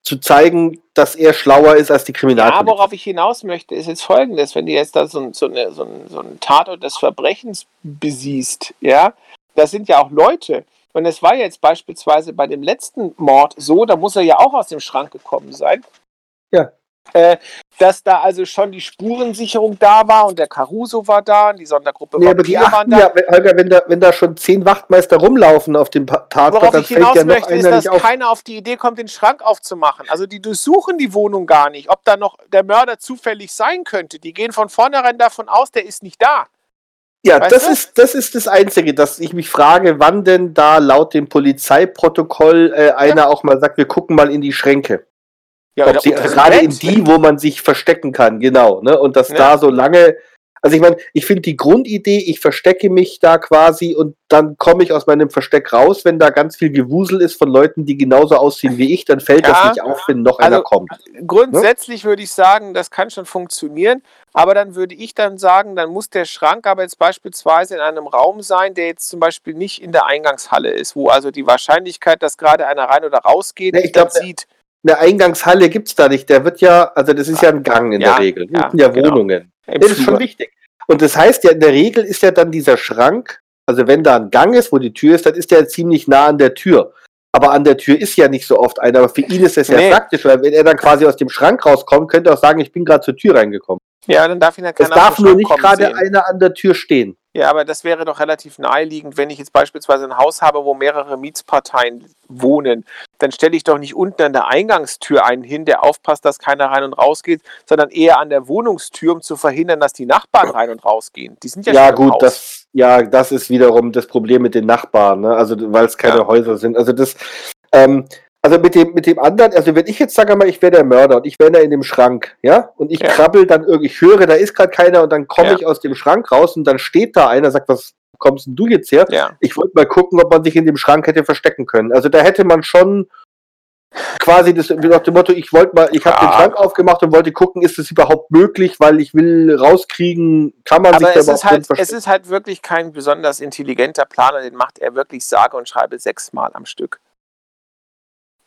zu zeigen, dass er schlauer ist als die Kriminalpolizei. Ja, worauf ich hinaus möchte, ist jetzt folgendes, wenn du jetzt da so, so, eine, so, ein, so einen Tatort des Verbrechens besiehst, ja, das sind ja auch Leute. Und es war jetzt beispielsweise bei dem letzten Mord so, da muss er ja auch aus dem Schrank gekommen sein. Ja. Äh, dass da also schon die Spurensicherung da war und der Caruso war da und die Sondergruppe nee, aber die waren da. Ja, Holger, wenn da, wenn da schon zehn Wachtmeister rumlaufen auf dem Tatort, Worauf dann ich hinaus ja möchte, ist, dass auf. keiner auf die Idee kommt, den Schrank aufzumachen. Also die durchsuchen die Wohnung gar nicht, ob da noch der Mörder zufällig sein könnte. Die gehen von vornherein davon aus, der ist nicht da. Ja, das ist, das ist das Einzige, dass ich mich frage, wann denn da laut dem Polizeiprotokoll äh, einer ja. auch mal sagt, wir gucken mal in die Schränke. Ja, Ob sie, gerade in die, wo man sich verstecken kann, genau. Ne? Und dass ja. da so lange also ich meine, ich finde die Grundidee, ich verstecke mich da quasi und dann komme ich aus meinem Versteck raus, wenn da ganz viel Gewusel ist von Leuten, die genauso aussehen wie ich, dann fällt ja, das nicht auf, wenn noch also einer kommt. Grundsätzlich ne? würde ich sagen, das kann schon funktionieren, aber dann würde ich dann sagen, dann muss der Schrank aber jetzt beispielsweise in einem Raum sein, der jetzt zum Beispiel nicht in der Eingangshalle ist, wo also die Wahrscheinlichkeit, dass gerade einer rein oder rausgeht, nee, ich glaub, sieht. Eine Eingangshalle gibt es da nicht. Der wird ja, also das ist ja ein Gang in ja, der Regel. Ja, ja genau. Wohnungen. Das ist schon wichtig. Und das heißt ja, in der Regel ist ja dann dieser Schrank, also wenn da ein Gang ist, wo die Tür ist, dann ist der ziemlich nah an der Tür. Aber an der Tür ist ja nicht so oft einer. Aber für ihn ist das nee. ja praktisch, weil wenn er dann quasi aus dem Schrank rauskommt, könnte er auch sagen, ich bin gerade zur Tür reingekommen. Ja, dann darf ihn ja keiner Es darf nur nicht gerade einer an der Tür stehen. Ja, aber das wäre doch relativ naheliegend, wenn ich jetzt beispielsweise ein Haus habe, wo mehrere Mietsparteien wohnen. Dann stelle ich doch nicht unten an der Eingangstür einen hin, der aufpasst, dass keiner rein und raus geht, sondern eher an der Wohnungstür, um zu verhindern, dass die Nachbarn rein und raus gehen. Die sind ja, ja gut, das ja, das ist wiederum das Problem mit den Nachbarn, ne? Also weil es keine ja. Häuser sind. Also das ähm, also mit dem, mit dem anderen, also wenn ich jetzt sage mal, ich wäre der Mörder und ich wäre da in dem Schrank, ja, und ich ja. krabbel dann irgendwie, ich höre, da ist gerade keiner und dann komme ja. ich aus dem Schrank raus und dann steht da einer, sagt, was kommst denn du jetzt her? Ja. Ich wollte mal gucken, ob man sich in dem Schrank hätte verstecken können. Also da hätte man schon quasi das nach dem Motto, ich wollte mal, ich habe den Schrank aufgemacht und wollte gucken, ist das überhaupt möglich, weil ich will rauskriegen, kann man Aber sich es ist halt, es ist halt wirklich kein besonders intelligenter Planer, den macht er wirklich sage und schreibe sechsmal am Stück.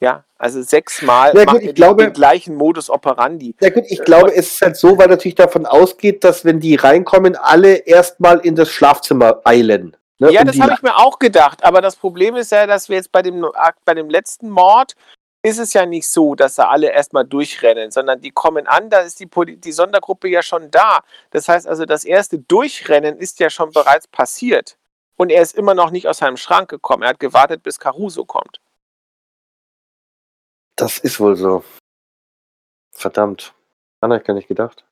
Ja, also sechsmal ja, gut, ich glaube, den gleichen Modus operandi. Ja gut, ich glaube, es ist halt so, weil natürlich davon ausgeht, dass wenn die reinkommen, alle erstmal in das Schlafzimmer eilen. Ne, ja, um das habe ich mir auch gedacht. Aber das Problem ist ja, dass wir jetzt bei dem, bei dem letzten Mord ist es ja nicht so, dass da alle erstmal durchrennen, sondern die kommen an, da ist die, die Sondergruppe ja schon da. Das heißt also, das erste Durchrennen ist ja schon bereits passiert. Und er ist immer noch nicht aus seinem Schrank gekommen. Er hat gewartet, bis Caruso kommt. Das ist wohl so. Verdammt. Habe ich gar nicht gedacht.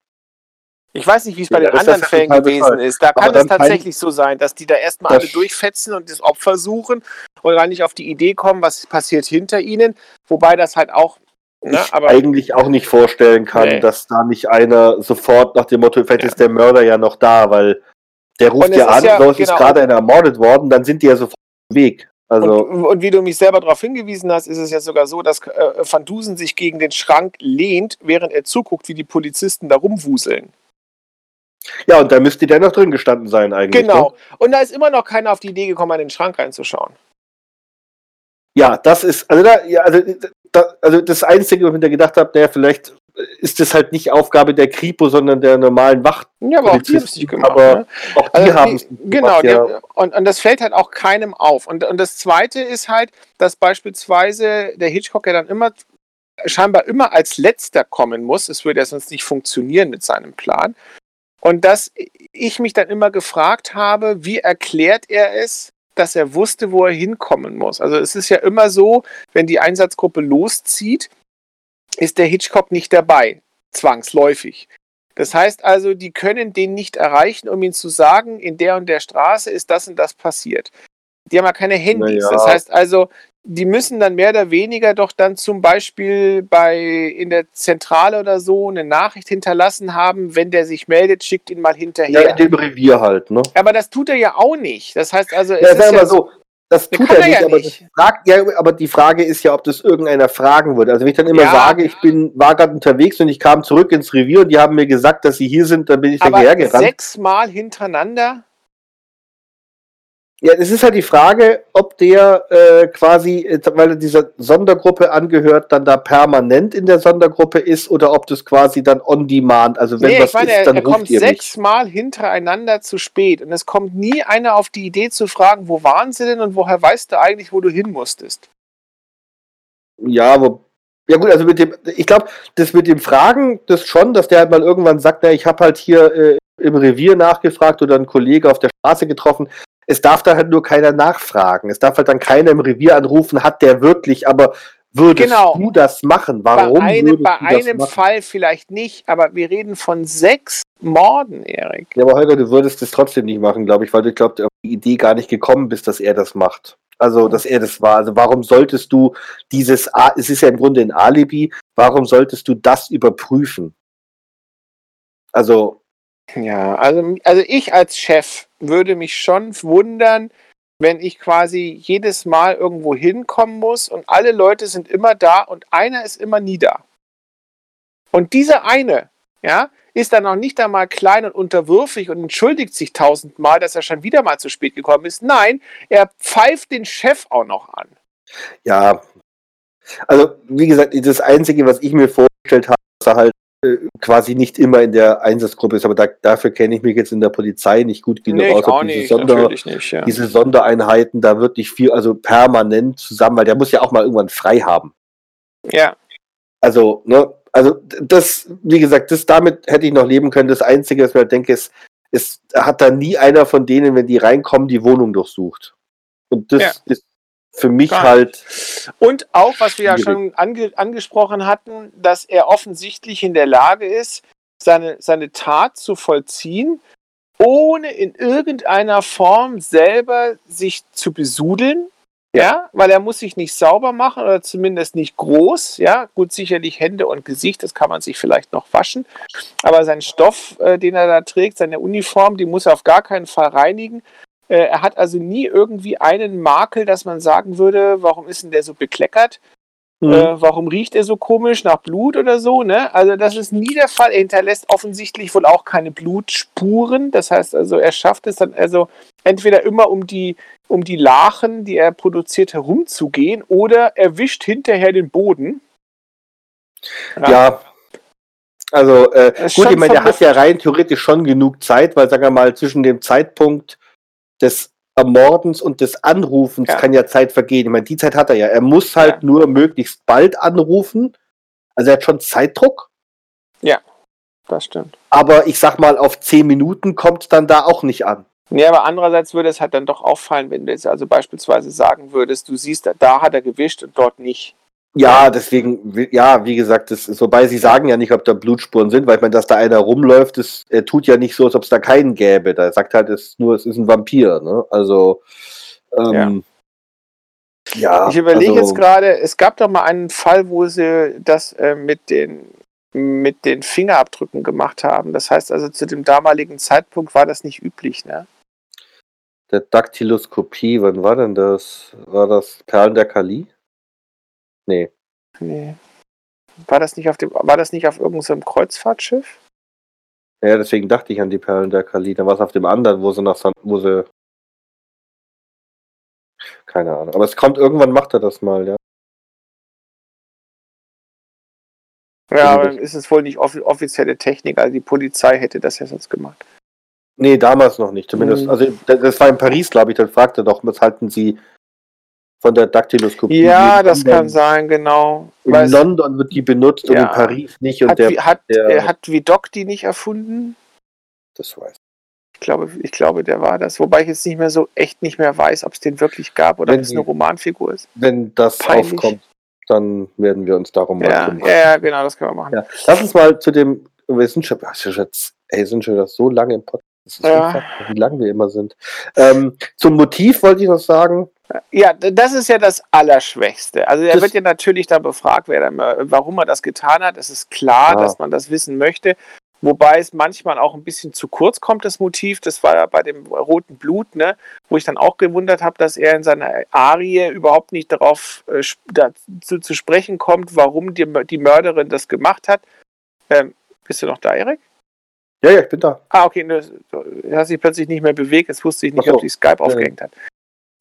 Ich weiß nicht, wie es bei ja, den anderen Fällen gewesen ist. Da kann es tatsächlich so sein, dass die da erstmal alle durchfetzen und das Opfer suchen und gar nicht auf die Idee kommen, was passiert hinter ihnen. Wobei das halt auch Ne, ich eigentlich auch nicht vorstellen kann, nee. dass da nicht einer sofort nach dem Motto, vielleicht ja. ist der Mörder ja noch da, weil der ruft ja an, ja, so genau. ist gerade einer ermordet worden, dann sind die ja sofort auf dem Weg. Also und, und, wie du mich selber darauf hingewiesen hast, ist es ja sogar so, dass äh, Van Dusen sich gegen den Schrank lehnt, während er zuguckt, wie die Polizisten da rumwuseln. Ja, und da müsste der noch drin gestanden sein eigentlich. Genau. Ne? Und da ist immer noch keiner auf die Idee gekommen, an den Schrank reinzuschauen. Ja, das ist, also da, ja, also, da, also das Einzige, was ich mir gedacht habe, naja, vielleicht ist das halt nicht Aufgabe der Kripo, sondern der normalen Wacht. Ja, aber auch die haben es nicht gemacht. Aber ne? auch die also haben es Genau, gemacht, ja. und, und das fällt halt auch keinem auf. Und, und das Zweite ist halt, dass beispielsweise der Hitchcock ja dann immer scheinbar immer als letzter kommen muss. Es würde ja sonst nicht funktionieren mit seinem Plan. Und dass ich mich dann immer gefragt habe, wie erklärt er es, dass er wusste, wo er hinkommen muss. Also es ist ja immer so, wenn die Einsatzgruppe loszieht, ist der Hitchcock nicht dabei, zwangsläufig. Das heißt also, die können den nicht erreichen, um ihm zu sagen, in der und der Straße ist das und das passiert. Die haben ja keine Handys. Ja. Das heißt also, die müssen dann mehr oder weniger doch dann zum Beispiel bei in der Zentrale oder so eine Nachricht hinterlassen haben, wenn der sich meldet, schickt ihn mal hinterher. Ja, in dem Revier halt, ne? Aber das tut er ja auch nicht. Das heißt also, ja, ist ja so, das tut er nicht, ja aber, nicht. Fragt, ja, aber die Frage ist ja, ob das irgendeiner fragen würde. Also wenn ich dann immer ja, sage, ich bin, war gerade unterwegs und ich kam zurück ins Revier und die haben mir gesagt, dass sie hier sind, dann bin ich aber daher gerannt. Sechsmal hintereinander? Ja, es ist halt die Frage, ob der äh, quasi, äh, weil er dieser Sondergruppe angehört, dann da permanent in der Sondergruppe ist oder ob das quasi dann on demand, also wenn nee, was meine, ist, dann er, er kommt sechsmal hintereinander zu spät und es kommt nie einer auf die Idee zu fragen, wo waren sie denn und woher weißt du eigentlich, wo du hin musstest? Ja, wo, ja gut, also mit dem, ich glaube, das mit dem Fragen, das schon, dass der halt mal irgendwann sagt, na, ich habe halt hier äh, im Revier nachgefragt oder einen Kollege auf der Straße getroffen, es darf da halt nur keiner nachfragen. Es darf halt dann keiner im Revier anrufen, hat der wirklich, aber würdest genau. du das machen? Warum? Bei einem, bei einem Fall vielleicht nicht, aber wir reden von sechs Morden, Erik. Ja, aber Holger, du würdest das trotzdem nicht machen, glaube ich, weil du, glaube auf die Idee gar nicht gekommen bist, dass er das macht. Also, dass er das war. Also, warum solltest du dieses, es ist ja im Grunde ein Alibi, warum solltest du das überprüfen? Also, ja, also, also ich als Chef würde mich schon wundern, wenn ich quasi jedes Mal irgendwo hinkommen muss und alle Leute sind immer da und einer ist immer nie da. Und dieser eine, ja, ist dann noch nicht einmal klein und unterwürfig und entschuldigt sich tausendmal, dass er schon wieder mal zu spät gekommen ist. Nein, er pfeift den Chef auch noch an. Ja, also wie gesagt, das Einzige, was ich mir vorgestellt habe, ist er halt quasi nicht immer in der Einsatzgruppe ist, aber da, dafür kenne ich mich jetzt in der Polizei nicht gut genug nee, aus. Diese, nicht, Sonder, nicht, ja. diese Sondereinheiten, da wird nicht viel, also permanent zusammen, weil der muss ja auch mal irgendwann frei haben. Ja. Also, ne, also das, wie gesagt, das damit hätte ich noch leben können. Das Einzige, was ich mir denke, ist, ist, hat da nie einer von denen, wenn die reinkommen, die Wohnung durchsucht. Und das ja. ist für mich halt. Und auch, was wir ja schon ange angesprochen hatten, dass er offensichtlich in der Lage ist, seine, seine Tat zu vollziehen, ohne in irgendeiner Form selber sich zu besudeln. Ja, weil er muss sich nicht sauber machen oder zumindest nicht groß. Ja, gut, sicherlich Hände und Gesicht, das kann man sich vielleicht noch waschen. Aber sein Stoff, äh, den er da trägt, seine Uniform, die muss er auf gar keinen Fall reinigen. Äh, er hat also nie irgendwie einen Makel, dass man sagen würde, warum ist denn der so bekleckert? Mhm. Äh, warum riecht er so komisch nach Blut oder so? Ne? Also das ist nie der Fall. Er hinterlässt offensichtlich wohl auch keine Blutspuren. Das heißt also, er schafft es dann also entweder immer um die, um die Lachen, die er produziert, herumzugehen oder er wischt hinterher den Boden. Ja, ja also äh, gut, ich meine, der hat ja rein theoretisch schon genug Zeit, weil, sagen wir mal, zwischen dem Zeitpunkt, des Ermordens und des Anrufens ja. kann ja Zeit vergehen. Ich meine, die Zeit hat er ja. Er muss halt ja. nur möglichst bald anrufen. Also er hat schon Zeitdruck. Ja, das stimmt. Aber ich sag mal, auf zehn Minuten kommt es dann da auch nicht an. Nee, aber andererseits würde es halt dann doch auffallen, wenn du jetzt also beispielsweise sagen würdest, du siehst, da hat er gewischt und dort nicht. Ja, deswegen, ja, wie gesagt, das ist, wobei sie sagen ja nicht, ob da Blutspuren sind, weil ich meine, dass da einer rumläuft, das, er tut ja nicht so, als ob es da keinen gäbe. Da sagt halt es nur, es ist ein Vampir, ne? Also, ähm, ja. ja. ich überlege also, jetzt gerade, es gab doch mal einen Fall, wo sie das äh, mit den mit den Fingerabdrücken gemacht haben. Das heißt also, zu dem damaligen Zeitpunkt war das nicht üblich, ne? Der Daktyloskopie, wann war denn das? War das Perlen der Kali? Nee. Nee. War das nicht auf dem, war das nicht auf irgendeinem so Kreuzfahrtschiff? Ja, deswegen dachte ich an die Perlen der Kali. Dann war es auf dem anderen, wo sie nach San, wo sie. Keine Ahnung. Aber es kommt irgendwann macht er das mal, ja. Ja, aber dann ist es wohl nicht offizielle Technik, also die Polizei hätte das ja sonst gemacht. Nee, damals noch nicht. Zumindest, mhm. also das war in Paris, glaube ich, dann fragte doch, was halten Sie von der Daktyloskopie. Ja, das London. kann sein, genau. In Weiß, London wird die benutzt ja. und in Paris nicht. Und hat, der, hat, der, hat Vidocq die nicht erfunden? Das weiß ich. Glaube, ich glaube, der war das. Wobei ich jetzt nicht mehr so echt nicht mehr weiß, ob es den wirklich gab oder ob es eine Romanfigur ist. Wenn das Peinlich. aufkommt, dann werden wir uns darum ja, mal Ja, ja, genau, das können wir machen. Ja. Lass uns mal zu dem, wir sind schon, ey, sind schon so lange im Podcast. Das ist ja. wie lang wir immer sind. Ähm, zum Motiv wollte ich noch sagen, ja, das ist ja das Allerschwächste. Also er wird ja natürlich dann befragt, wer dann, warum er das getan hat. Es ist klar, ja. dass man das wissen möchte. Wobei es manchmal auch ein bisschen zu kurz kommt, das Motiv. Das war ja bei dem roten Blut, ne? wo ich dann auch gewundert habe, dass er in seiner Arie überhaupt nicht darauf äh, dazu zu sprechen kommt, warum die, die Mörderin das gemacht hat. Ähm, bist du noch da, Erik? Ja, ja, ich bin da. Ah, okay, du, du hast dich plötzlich nicht mehr bewegt. Jetzt wusste ich nicht, so. ob die Skype ja, aufgehängt hat.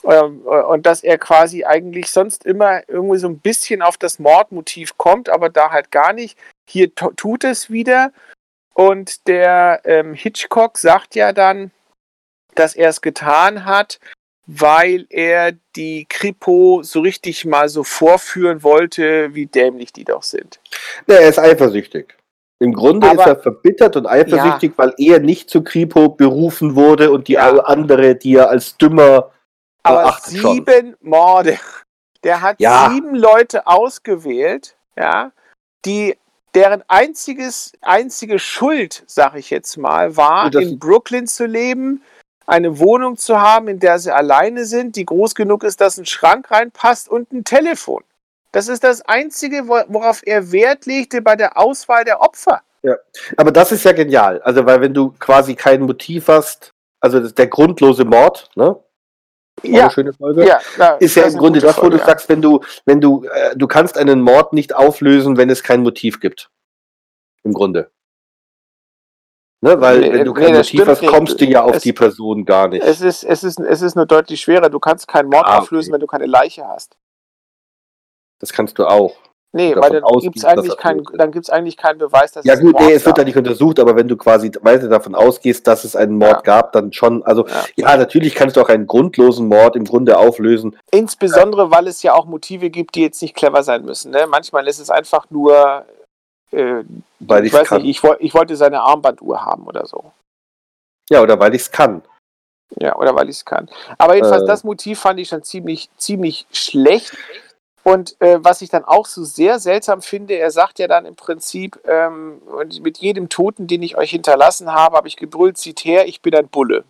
Ähm, und dass er quasi eigentlich sonst immer irgendwie so ein bisschen auf das Mordmotiv kommt, aber da halt gar nicht. Hier tut es wieder und der ähm, Hitchcock sagt ja dann, dass er es getan hat, weil er die Kripo so richtig mal so vorführen wollte, wie dämlich die doch sind. Ja, er ist eifersüchtig. Im Grunde Aber, ist er verbittert und eifersüchtig, ja. weil er nicht zu Kripo berufen wurde und die ja. andere, die er als dümmer Aber sieben schon. Morde. Der hat ja. sieben Leute ausgewählt, ja, die deren einziges, einzige Schuld, sag ich jetzt mal, war, in Brooklyn zu leben, eine Wohnung zu haben, in der sie alleine sind, die groß genug ist, dass ein Schrank reinpasst und ein Telefon. Das ist das Einzige, worauf er Wert legte bei der Auswahl der Opfer. Ja, aber das ist ja genial. Also, weil wenn du quasi kein Motiv hast, also der grundlose Mord, ne? ja. schöne Folge. Ja, na, ist ja im Grunde das, wo du ja. sagst, wenn du, wenn du, äh, du kannst einen Mord nicht auflösen, wenn es kein Motiv gibt. Im Grunde. Ne, weil nee, wenn du kein nee, Motiv hast, kommst du ja auf es, die Person gar nicht. Es ist, es, ist, es ist nur deutlich schwerer. Du kannst keinen Mord ah, auflösen, okay. wenn du keine Leiche hast. Das kannst du auch. Nee, weil dann gibt es eigentlich, kein, eigentlich keinen Beweis, dass ja, es Ja gut, nee, es wird ja nicht untersucht, aber wenn du quasi weiter davon ausgehst, dass es einen Mord ja. gab, dann schon, also ja. ja. natürlich kannst du auch einen grundlosen Mord im Grunde auflösen. Insbesondere, weil es ja auch Motive gibt, die jetzt nicht clever sein müssen. Ne? Manchmal ist es einfach nur, äh, weil ich weiß kann. nicht, ich, ich wollte seine Armbanduhr haben oder so. Ja, oder weil ich es kann. Ja, oder weil ich es kann. Aber jedenfalls, äh, das Motiv fand ich schon ziemlich, ziemlich schlecht. Und äh, was ich dann auch so sehr seltsam finde, er sagt ja dann im Prinzip, ähm, mit jedem Toten, den ich euch hinterlassen habe, habe ich gebrüllt, zieht her, ich bin ein Bulle.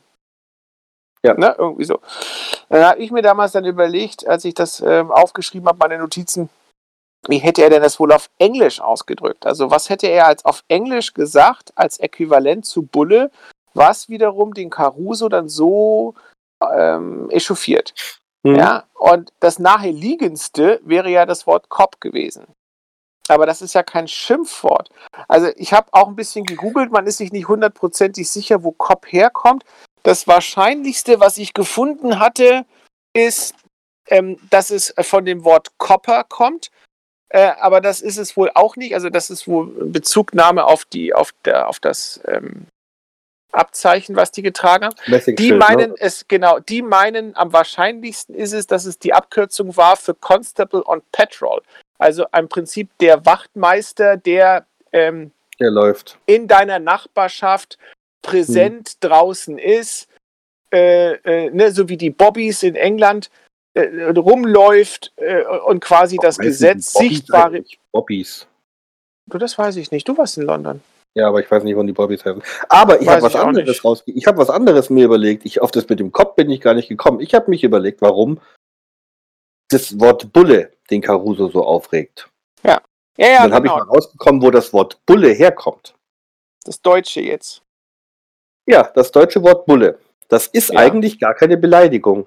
Ja. Ne, irgendwie so. Dann habe ich mir damals dann überlegt, als ich das ähm, aufgeschrieben habe, meine Notizen, wie hätte er denn das wohl auf Englisch ausgedrückt? Also was hätte er als auf Englisch gesagt, als Äquivalent zu Bulle, was wiederum den Caruso dann so ähm, echauffiert? Mhm. Ja, und das naheliegendste wäre ja das Wort Cop gewesen. Aber das ist ja kein Schimpfwort. Also ich habe auch ein bisschen gegoogelt, man ist sich nicht hundertprozentig sicher, wo Cop herkommt. Das Wahrscheinlichste, was ich gefunden hatte, ist, ähm, dass es von dem Wort Copper kommt. Äh, aber das ist es wohl auch nicht. Also das ist wohl Bezugnahme auf die, auf der, auf das ähm, Abzeichen, was die getragen haben. Die ne? meinen ne? es, genau, die meinen, am wahrscheinlichsten ist es, dass es die Abkürzung war für Constable on Patrol. Also im Prinzip der Wachtmeister, der, ähm, der läuft. in deiner Nachbarschaft präsent hm. draußen ist, äh, äh, ne, so wie die Bobbys in England äh, rumläuft äh, und quasi das Gesetz sichtbare. Bobbys. Du, das weiß ich nicht. Du warst in London. Ja, aber ich weiß nicht, wann die Bobbys heißen. Aber ich habe was anderes rausge Ich habe was anderes mir überlegt. Ich, auf das mit dem Kopf bin ich gar nicht gekommen. Ich habe mich überlegt, warum das Wort Bulle den Caruso so aufregt. Ja. Ja, ja, dann habe genau. ich mal rausgekommen, wo das Wort Bulle herkommt. Das Deutsche jetzt. Ja, das deutsche Wort Bulle. Das ist ja. eigentlich gar keine Beleidigung.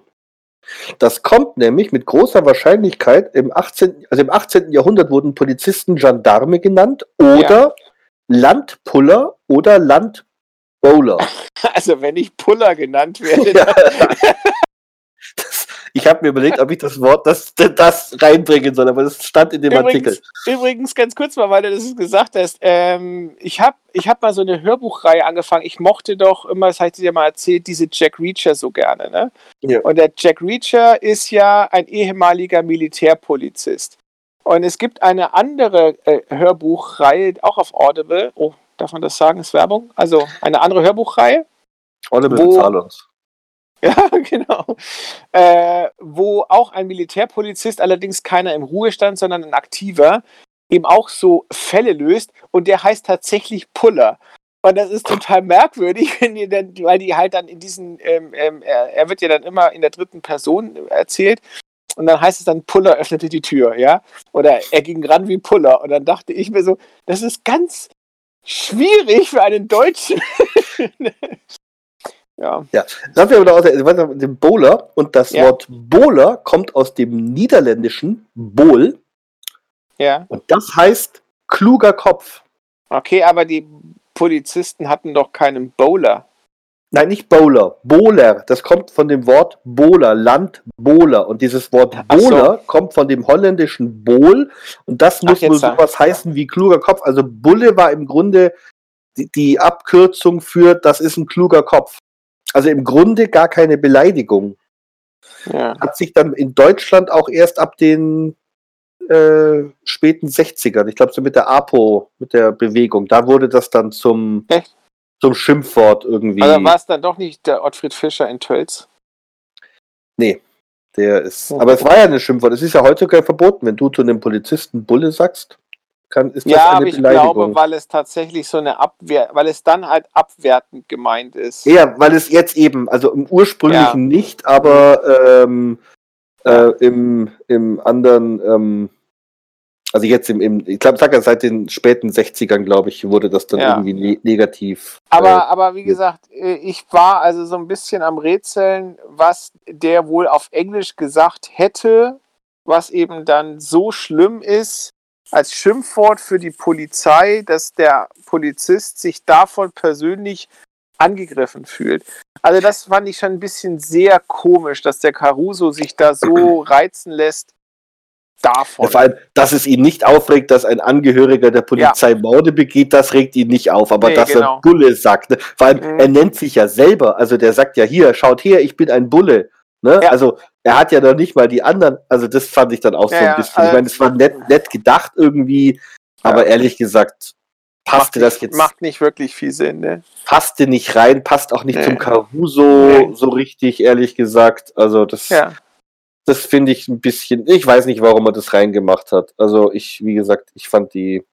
Das kommt nämlich mit großer Wahrscheinlichkeit im 18. Also im 18. Jahrhundert wurden Polizisten Gendarme genannt oder ja. Landpuller oder Landbowler. Also wenn ich Puller genannt werde. Ja. Das, ich habe mir überlegt, ob ich das Wort das, das reinbringen soll, aber das stand in dem übrigens, Artikel. Übrigens, ganz kurz mal, weil du das gesagt hast, ähm, ich habe ich hab mal so eine Hörbuchreihe angefangen. Ich mochte doch immer, das habe ich dir mal erzählt, diese Jack Reacher so gerne. Ne? Ja. Und der Jack Reacher ist ja ein ehemaliger Militärpolizist. Und es gibt eine andere äh, Hörbuchreihe, auch auf Audible. Oh, darf man das sagen? Ist Werbung? Also eine andere Hörbuchreihe. Audible bezahlt uns. Ja, genau. Äh, wo auch ein Militärpolizist, allerdings keiner im Ruhestand, sondern ein aktiver, eben auch so Fälle löst. Und der heißt tatsächlich Puller. Und das ist total merkwürdig, wenn die dann, weil die halt dann in diesen, ähm, ähm, er, er, wird ja dann immer in der dritten Person erzählt und dann heißt es dann, Puller öffnete die Tür, ja? Oder er ging ran wie Puller. Und dann dachte ich mir so, das ist ganz schwierig für einen Deutschen. ja. Ja, sagen wir aber noch aus dem Bowler und das ja. Wort Bowler kommt aus dem niederländischen Bohl. Ja. Und das heißt kluger Kopf. Okay, aber die Polizisten hatten doch keinen Bowler. Nein, nicht Bowler, Bowler. Das kommt von dem Wort Bowler, Land Bowler. Und dieses Wort Bowler so. kommt von dem holländischen Bohl. Und das muss Ach, wohl sowas heißen wie kluger Kopf. Also Bulle war im Grunde die, die Abkürzung für das ist ein kluger Kopf. Also im Grunde gar keine Beleidigung. Ja. Hat sich dann in Deutschland auch erst ab den äh, späten 60ern, ich glaube so mit der APO, mit der Bewegung, da wurde das dann zum, zum Schimpfwort irgendwie. Also war es dann doch nicht der Ottfried Fischer in Tölz? Nee, der ist. Okay. Aber es war ja ein Schimpfwort. Es ist ja heute sogar verboten, wenn du zu einem Polizisten Bulle sagst. Kann, ist das ja, eine aber ich glaube, weil es tatsächlich so eine Abwehr, weil es dann halt abwertend gemeint ist. Ja, weil es jetzt eben, also im ursprünglichen ja. nicht, aber ähm, äh, im, im anderen ähm, also jetzt im, im ich glaube, sag seit den späten 60ern, glaube ich, wurde das dann ja. irgendwie ne negativ. Aber, äh, aber wie gesagt, äh, ich war also so ein bisschen am Rätseln, was der wohl auf Englisch gesagt hätte, was eben dann so schlimm ist, als Schimpfwort für die Polizei, dass der Polizist sich davon persönlich angegriffen fühlt. Also das fand ich schon ein bisschen sehr komisch, dass der Caruso sich da so reizen lässt, davon. Ja, vor allem, dass es ihn nicht aufregt, dass ein Angehöriger der Polizei ja. Morde begeht, das regt ihn nicht auf. Aber nee, dass genau. er Bulle sagt, ne? vor allem, mhm. er nennt sich ja selber, also der sagt ja hier, schaut her, ich bin ein Bulle. Ne? Ja. Also er hat ja noch nicht mal die anderen, also das fand ich dann auch so ein bisschen. ich meine, es war nett, nett gedacht irgendwie, aber ehrlich gesagt, passte das jetzt. Macht nicht wirklich viel Sinn, ne? Passte nicht rein, passt auch nicht nee. zum Caruso nee. so richtig, ehrlich gesagt. Also das ja das finde ich ein bisschen, ich weiß nicht, warum er das reingemacht hat. Also ich, wie gesagt, ich fand die,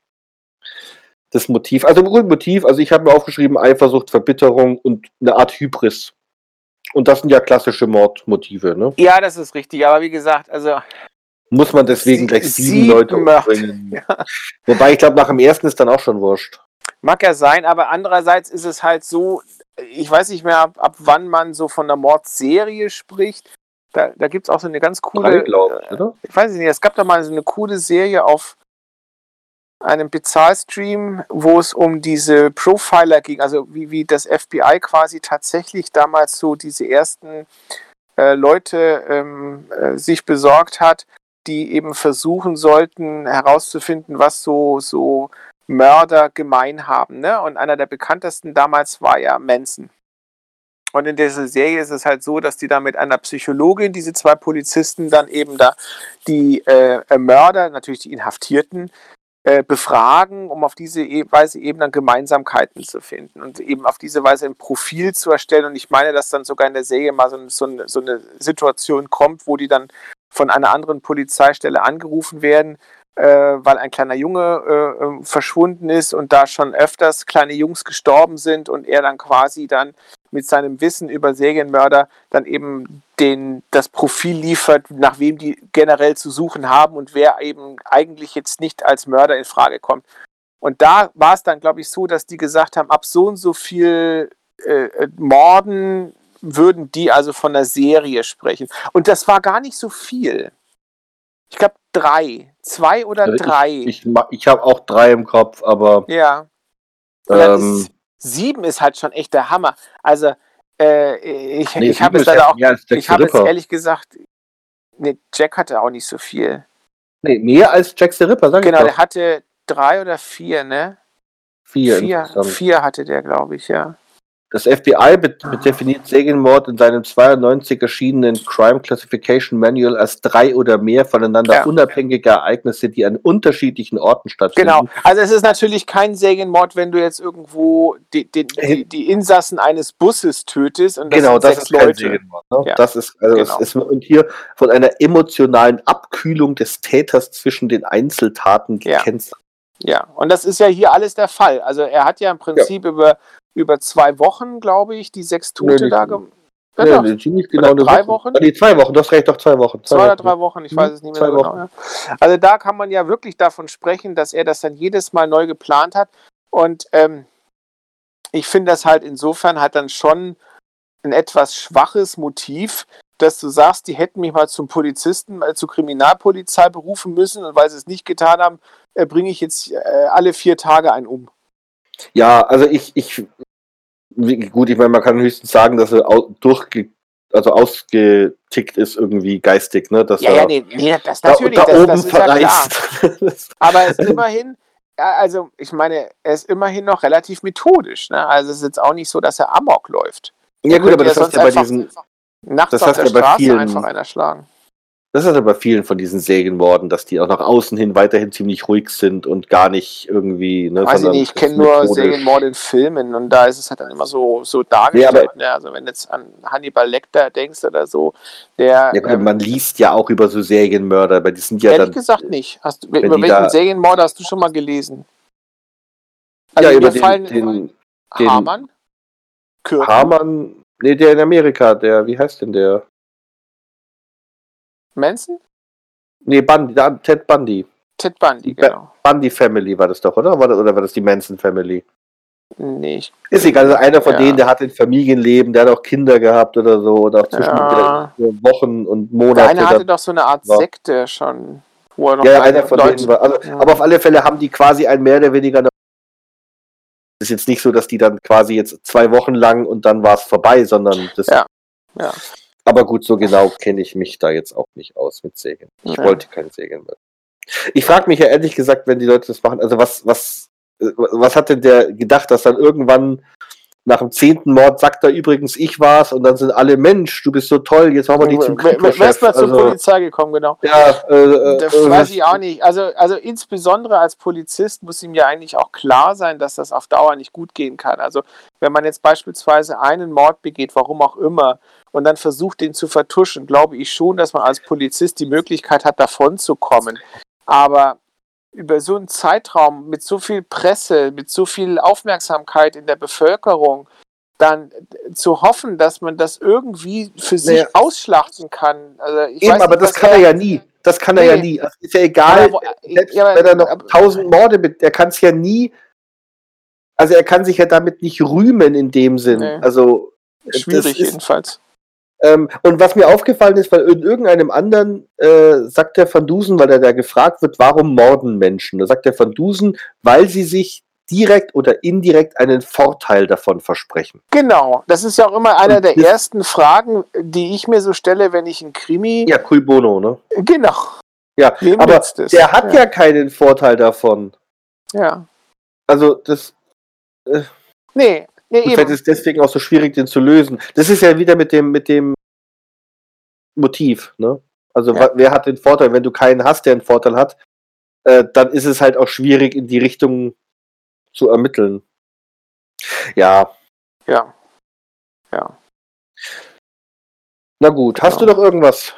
das Motiv, also ein Motiv, also ich habe mir aufgeschrieben, Eifersucht, Verbitterung und eine Art Hybris. Und das sind ja klassische Mordmotive, ne? Ja, das ist richtig, aber wie gesagt, also. Muss man deswegen gleich sieben, sieben Leute umbringen. Ja. Wobei ich glaube, nach dem ersten ist dann auch schon wurscht. Mag ja sein, aber andererseits ist es halt so, ich weiß nicht mehr, ab, ab wann man so von der Mordserie spricht. Da, da gibt es auch so eine ganz coole. Drei, ich, oder? ich weiß nicht, es gab da mal so eine coole Serie auf einem Bezahlstream, wo es um diese Profiler ging, also wie, wie das FBI quasi tatsächlich damals so diese ersten äh, Leute ähm, äh, sich besorgt hat, die eben versuchen sollten herauszufinden, was so, so Mörder gemein haben. Ne? Und einer der bekanntesten damals war ja Manson. Und in dieser Serie ist es halt so, dass die da mit einer Psychologin, diese zwei Polizisten, dann eben da die äh, Mörder, natürlich die Inhaftierten, äh, befragen, um auf diese e Weise eben dann Gemeinsamkeiten zu finden und eben auf diese Weise ein Profil zu erstellen. Und ich meine, dass dann sogar in der Serie mal so, so, eine, so eine Situation kommt, wo die dann von einer anderen Polizeistelle angerufen werden, äh, weil ein kleiner Junge äh, ähm, verschwunden ist und da schon öfters kleine Jungs gestorben sind und er dann quasi dann mit seinem Wissen über Serienmörder dann eben den, das Profil liefert, nach wem die generell zu suchen haben und wer eben eigentlich jetzt nicht als Mörder in Frage kommt. Und da war es dann, glaube ich, so, dass die gesagt haben, ab so und so viel äh, äh Morden würden die also von der Serie sprechen. Und das war gar nicht so viel. Ich glaube drei. Zwei oder drei. Ich, ich, ich habe auch drei im Kopf, aber. Ja. Ähm, ist, sieben ist halt schon echt der Hammer. Also, äh, ich, nee, ich habe es leider auch. Ich habe es ehrlich gesagt. Nee, Jack hatte auch nicht so viel. Nee, mehr als Jack the Ripper, sag genau, ich Genau, der hatte drei oder vier, ne? Vier. Vier, vier hatte der, glaube ich, ja. Das FBI definiert Serienmord in seinem 92 erschienenen Crime Classification Manual als drei oder mehr voneinander ja. unabhängige Ereignisse, die an unterschiedlichen Orten stattfinden. Genau, also es ist natürlich kein Serienmord, wenn du jetzt irgendwo die, die, die, die Insassen eines Busses tötest und das genau, das ist Leute. kein Serienmord. Ne? Ja. Das ist, also genau. es ist und hier von einer emotionalen Abkühlung des Täters zwischen den Einzeltaten gekennzeichnet. Ja. ja, und das ist ja hier alles der Fall. Also er hat ja im Prinzip ja. über über zwei Wochen, glaube ich, die sechs Tote nee, da gemacht. Ja, nee, die nicht genau oder drei Woche. Wochen. Nee, zwei Wochen, das reicht doch zwei Wochen. Zwei, zwei oder drei Wochen, ich weiß es nicht mehr so genau. Ja. Also da kann man ja wirklich davon sprechen, dass er das dann jedes Mal neu geplant hat. Und ähm, ich finde das halt insofern halt dann schon ein etwas schwaches Motiv, dass du sagst, die hätten mich mal zum Polizisten, äh, zur Kriminalpolizei berufen müssen und weil sie es nicht getan haben, äh, bringe ich jetzt äh, alle vier Tage einen um. Ja, also ich, ich, gut, ich meine, man kann höchstens sagen, dass er durchge also ausgetickt ist irgendwie geistig, ne? Dass ja, er ja, nee, nee, das natürlich, da, da das, oben das ist verreist. ja klar. Aber es ist immerhin, also ich meine, er ist immerhin noch relativ methodisch, ne? Also es ist jetzt auch nicht so, dass er Amok läuft. ja gut, aber das heißt ja bei diesen, nachts das auf der Straße vielen- einfach einer schlagen. Das ist ja bei vielen von diesen Sägenmorden, dass die auch nach außen hin weiterhin ziemlich ruhig sind und gar nicht irgendwie, ne? Weiß ich nicht, ich kenne nur. Serienmord in Filmen und da ist es halt dann immer so, so dargestellt. ne? Also wenn du jetzt an Hannibal Lecter denkst oder so, der Ja, gut, ähm, man liest ja auch über so Serienmörder, aber die sind ja ehrlich dann. gesagt nicht. Hast über welchen da- hast du schon mal gelesen? ja, mir über den, fallen den den- Hamann, Kürten, Hamann, nee, der in Amerika, der, wie heißt denn der? Manson, Nee, Bundy, Ted Bundy. Ted Bundy, genau. Bundy Family war das doch, oder? Oder war das die Manson Family? Nee, ich, Ist egal, also einer von Ja. denen, der hat ein Familienleben, der hat auch Kinder gehabt oder so, oder auch zwischen Ja. der- Wochen und der Monate. eine hatte doch so eine Art war- Sekte schon, wo er noch ja, einer von Leute- denen war. Also, Ja. Aber auf alle Fälle haben die quasi ein mehr oder weniger. Es ist jetzt nicht so, dass die dann quasi jetzt zwei Wochen lang und dann war es vorbei, sondern das. Ja, ja. Aber gut, so genau kenne ich mich da jetzt auch nicht aus mit Sägen. Ich Ja. wollte kein Sägen mehr. Ich frage mich ja ehrlich gesagt, wenn die Leute das machen, also was, was, äh, was hat denn der gedacht, dass dann irgendwann nach dem zehnten Mord sagt er übrigens, ich war's und dann sind alle Mensch, du bist so toll, jetzt machen wir dich zum Kriegschef. mal zur Also, Polizei gekommen, genau. ja, äh, äh, Das äh, weiß ich auch nicht. Also, also insbesondere als Polizist muss ihm ja eigentlich auch klar sein, dass das auf Dauer nicht gut gehen kann. Also wenn man jetzt beispielsweise einen Mord begeht, warum auch immer, und dann versucht, den zu vertuschen, glaube ich schon, dass man als Polizist die Möglichkeit hat, davon zu kommen. Aber über so einen Zeitraum mit so viel Presse, mit so viel Aufmerksamkeit in der Bevölkerung, dann zu hoffen, dass man das irgendwie für sich Naja. ausschlachten kann. Also Eben, weiß aber nicht, das kann er ja nie. Das kann er ja Nee. nie. Also ist ja egal, Aber selbst ja, aber- wenn er noch tausend Morde mit, er kann es ja nie, also er kann sich ja damit nicht rühmen in dem Sinn. Nee. Also Schwierig das ist, jedenfalls. Ähm, und was mir aufgefallen ist, weil in irgendeinem anderen äh, sagt der Van Dusen, weil er da gefragt wird, warum morden Menschen? Da sagt der Van Dusen, weil sie sich direkt oder indirekt einen Vorteil davon versprechen. Genau, das ist ja auch immer einer der ersten Fragen, die ich mir so stelle, wenn ich einen Krimi. Ja, cui bono, ne? Genau. Ja, Wem aber der hat ja. keinen Vorteil davon. Ja. Also das Nee, nee, Und vielleicht ist es deswegen auch so schwierig, den zu lösen. Das ist ja wieder mit dem, mit dem Motiv, ne? Also Ja. wer hat den Vorteil? Wenn du keinen hast, der einen Vorteil hat, äh, dann ist es halt auch schwierig, in die Richtung zu ermitteln. Ja, Ja. Ja. na gut. Hast du Genau. noch irgendwas?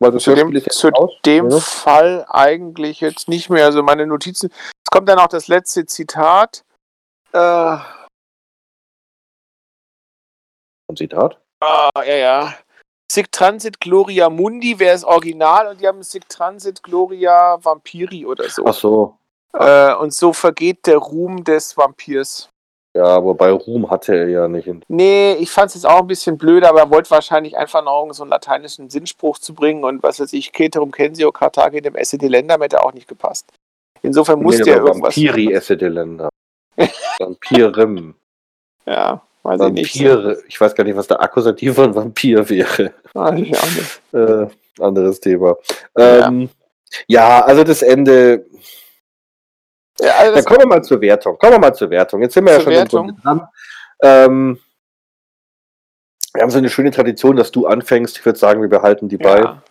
Weil Zu dem, zu dem ne? Fall eigentlich jetzt nicht mehr. Also meine Notizen. Es kommt dann auch das letzte Zitat. Äh, Ein Zitat. ah, ja, ja. Sic Transit Gloria Mundi wäre das Original und die haben Sic Transit Gloria Vampiri oder so. Ach so. Äh, und so vergeht der Ruhm des Vampirs. Ja, wobei Ruhm hatte er ja nicht. Nee, ich fand es jetzt auch ein bisschen blöd, aber er wollte wahrscheinlich einfach noch so einen lateinischen Sinnspruch zu bringen und was weiß ich, Ceterum Censeo Carthage dem Esse Delendam hätte auch nicht gepasst. Insofern musste Nee, er aber irgendwas. Vampiri esse de Länder. Vampirem. Ja, weiß ich nicht. Vampire. Ich weiß gar nicht, was der Akkusativ von Vampir wäre. Weiß ich auch nicht. Äh, anderes Thema. Ähm, ja. also das Ende. Ja, also Dann kommen wir mal zur Wertung. Kommen wir mal zur Wertung. Jetzt sind wir ja schon im Wertung. Grunde dran. Ähm, wir haben so eine schöne Tradition, dass du anfängst. Ich würde sagen, wir behalten die bei. ja.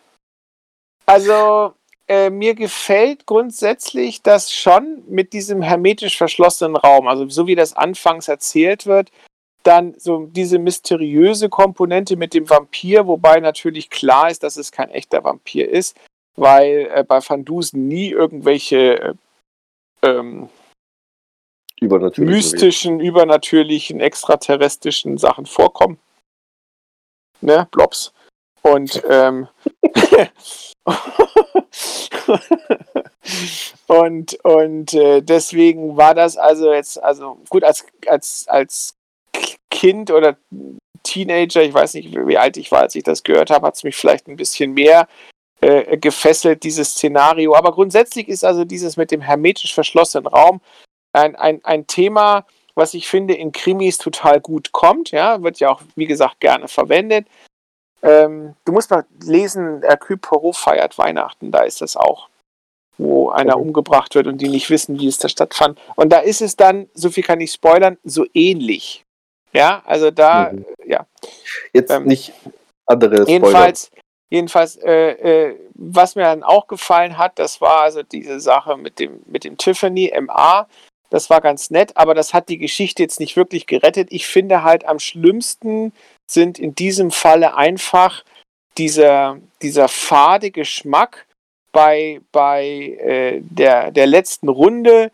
Also, äh, mir gefällt grundsätzlich das schon mit diesem hermetisch verschlossenen Raum, also so wie das anfangs erzählt wird, dann so diese mysteriöse Komponente mit dem Vampir, wobei natürlich klar ist, dass es kein echter Vampir ist, weil äh, bei Van Dusen nie irgendwelche äh, ähm, Übernatürlich. mystischen, übernatürlichen, extraterrestrischen Sachen vorkommen. Ne, Blobs. Und, ähm, und und äh, deswegen war das also jetzt, also gut, als, als, als Kind oder Teenager, ich weiß nicht, wie alt ich war, als ich das gehört habe, hat es mich vielleicht ein bisschen mehr äh, gefesselt, dieses Szenario. Aber grundsätzlich ist also dieses mit dem hermetisch verschlossenen Raum ein, ein, ein Thema, was ich finde in Krimis total gut kommt. Ja, wird ja auch, wie gesagt, gerne verwendet. Ähm, du musst mal lesen, Hercule Poirot feiert Weihnachten, da ist das auch, wo einer okay. umgebracht wird und die nicht wissen, wie es da stattfand. Und da ist es dann, so viel kann ich spoilern, so ähnlich. Ja, also da, mhm. ja. Jetzt ähm, nicht andere Spoiler. Jedenfalls, jedenfalls äh, äh, was mir dann auch gefallen hat, das war also diese Sache mit dem, mit dem Tiffany MA. Das war ganz nett, aber das hat die Geschichte jetzt nicht wirklich gerettet. Ich finde halt am schlimmsten sind in diesem Falle einfach dieser, dieser fade Geschmack bei, bei äh, der, der letzten Runde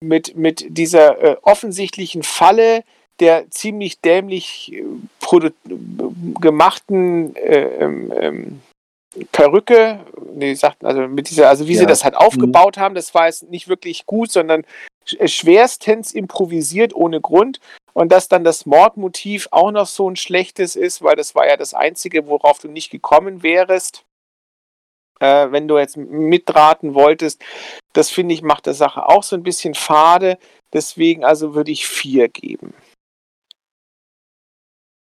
mit, mit dieser äh, offensichtlichen Falle, der ziemlich dämlich äh, gemachten äh, ähm, ähm, Perücke, nee, sagten also mit dieser, also wie ja. sie das halt aufgebaut mhm. haben, das war jetzt nicht wirklich gut, sondern schwerstens improvisiert ohne Grund und dass dann das Mordmotiv auch noch so ein schlechtes ist, weil das war ja das einzige, worauf du nicht gekommen wärst, äh, wenn du jetzt mitraten wolltest. Das finde ich macht der Sache auch so ein bisschen fade. Deswegen also würde ich vier geben.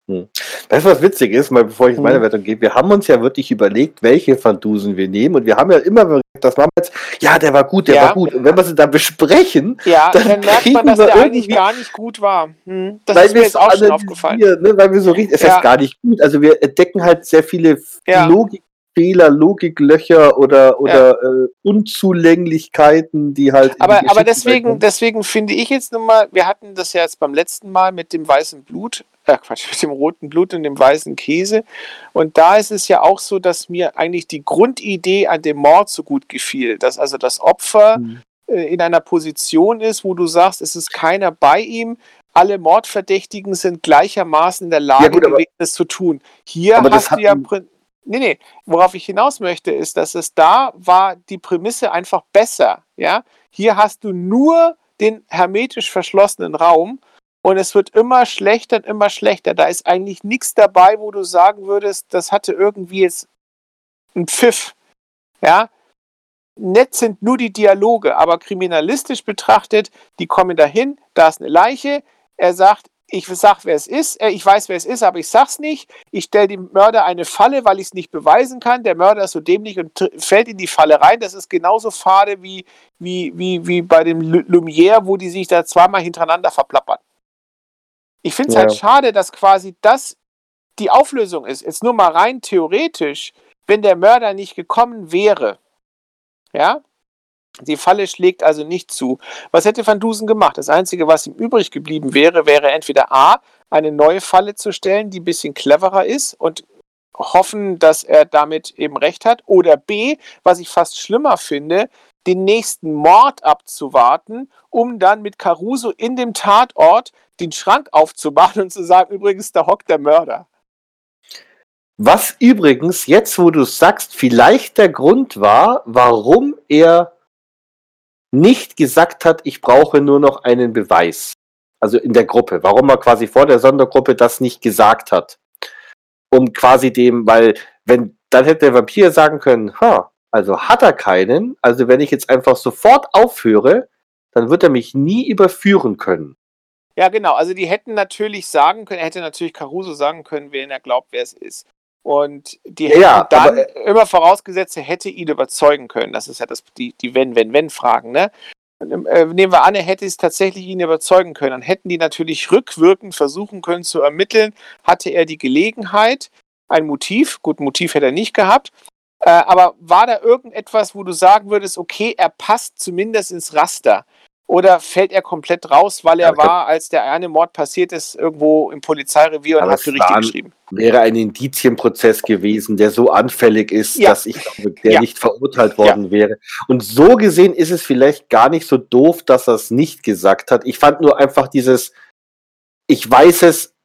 Hm. Weißt du, was witzig ist, mal bevor ich in meine hm. Wertung gehe? Wir haben uns ja wirklich überlegt, welche Van Dusen wir nehmen und wir haben ja immer gesagt, das machen wir jetzt, ja, der war gut, der ja. war gut. Und wenn wir sie dann besprechen, ja, dann, dann merkt man, dass der eigentlich gar nicht gut war. Hm. Das ist mir jetzt auch schon aufgefallen. Ne, weil wir so richtig, es ja. ist gar nicht gut. Also wir entdecken halt sehr viele ja. Logik Fehler, Logiklöcher oder, oder ja. äh, Unzulänglichkeiten, die halt. Aber, aber deswegen, deswegen finde ich jetzt nochmal, wir hatten das ja jetzt beim letzten Mal mit dem weißen Blut, äh Quatsch, mit dem roten Blut und dem weißen Käse. Und da ist es ja auch so, dass mir eigentlich die Grundidee an dem Mord so gut gefiel, dass also das Opfer mhm. äh, in einer Position ist, wo du sagst, es ist keiner bei ihm, alle Mordverdächtigen sind gleichermaßen in der Lage ja, gut, gewesen, es zu tun. Hier hast du ja. Nee, nee, worauf ich hinaus möchte, ist, dass es da war die Prämisse einfach besser. Ja, hier hast du nur den hermetisch verschlossenen Raum und es wird immer schlechter und immer schlechter. Da ist eigentlich nichts dabei, wo du sagen würdest, das hatte irgendwie jetzt einen Pfiff. Ja, nett sind nur die Dialoge, aber kriminalistisch betrachtet, die kommen dahin, da ist eine Leiche, er sagt, ich sag, wer es ist, äh, ich weiß, wer es ist, aber ich sag's nicht. Ich stelle dem Mörder eine Falle, weil ich es nicht beweisen kann. Der Mörder ist so dämlich und fällt in die Falle rein. Das ist genauso fade wie, wie, wie, wie bei dem Lumière, wo die sich da zweimal hintereinander verplappern. Ich finde es ja. halt schade, dass quasi das die Auflösung ist. Jetzt nur mal rein theoretisch, wenn der Mörder nicht gekommen wäre, ja, die Falle schlägt also nicht zu. Was hätte Van Dusen gemacht? Das Einzige, was ihm übrig geblieben wäre, wäre entweder A, eine neue Falle zu stellen, die ein bisschen cleverer ist und hoffen, dass er damit eben recht hat, oder B, was ich fast schlimmer finde, den nächsten Mord abzuwarten, um dann mit Caruso in dem Tatort den Schrank aufzumachen und zu sagen, übrigens, da hockt der Mörder. Was übrigens, jetzt wo du sagst, vielleicht der Grund war, warum er nicht gesagt hat, ich brauche nur noch einen Beweis. Also in der Gruppe. Warum er quasi vor der Sondergruppe das nicht gesagt hat. Um quasi dem, weil, wenn, dann hätte der Vampir sagen können, ha, also hat er keinen. Also wenn ich jetzt einfach sofort aufhöre, dann wird er mich nie überführen können. Ja, genau. Also die hätten natürlich sagen können, er hätte natürlich Caruso sagen können, wen er glaubt, wer es ist. Und die hätten ja, dann aber, immer vorausgesetzt, er hätte ihn überzeugen können. Das ist ja das, die, die Wenn-Wenn-Wenn-Fragen, ne? Ähm, äh, nehmen wir an, er hätte es tatsächlich ihn überzeugen können. Dann hätten die natürlich rückwirkend versuchen können zu ermitteln, hatte er die Gelegenheit, ein Motiv, gut, Motiv hätte er nicht gehabt, äh, aber war da irgendetwas, wo du sagen würdest, okay, er passt zumindest ins Raster? Oder fällt er komplett raus, weil er ja, war, als der eine Mord passiert ist, irgendwo im Polizeirevier und hat für richtig geschrieben? Wäre ein Indizienprozess gewesen, der so anfällig ist, ja. dass ich glaube, der ja. nicht verurteilt worden wäre. Und so gesehen ist es vielleicht gar nicht so doof, dass er es nicht gesagt hat. Ich fand nur einfach dieses, ich weiß es,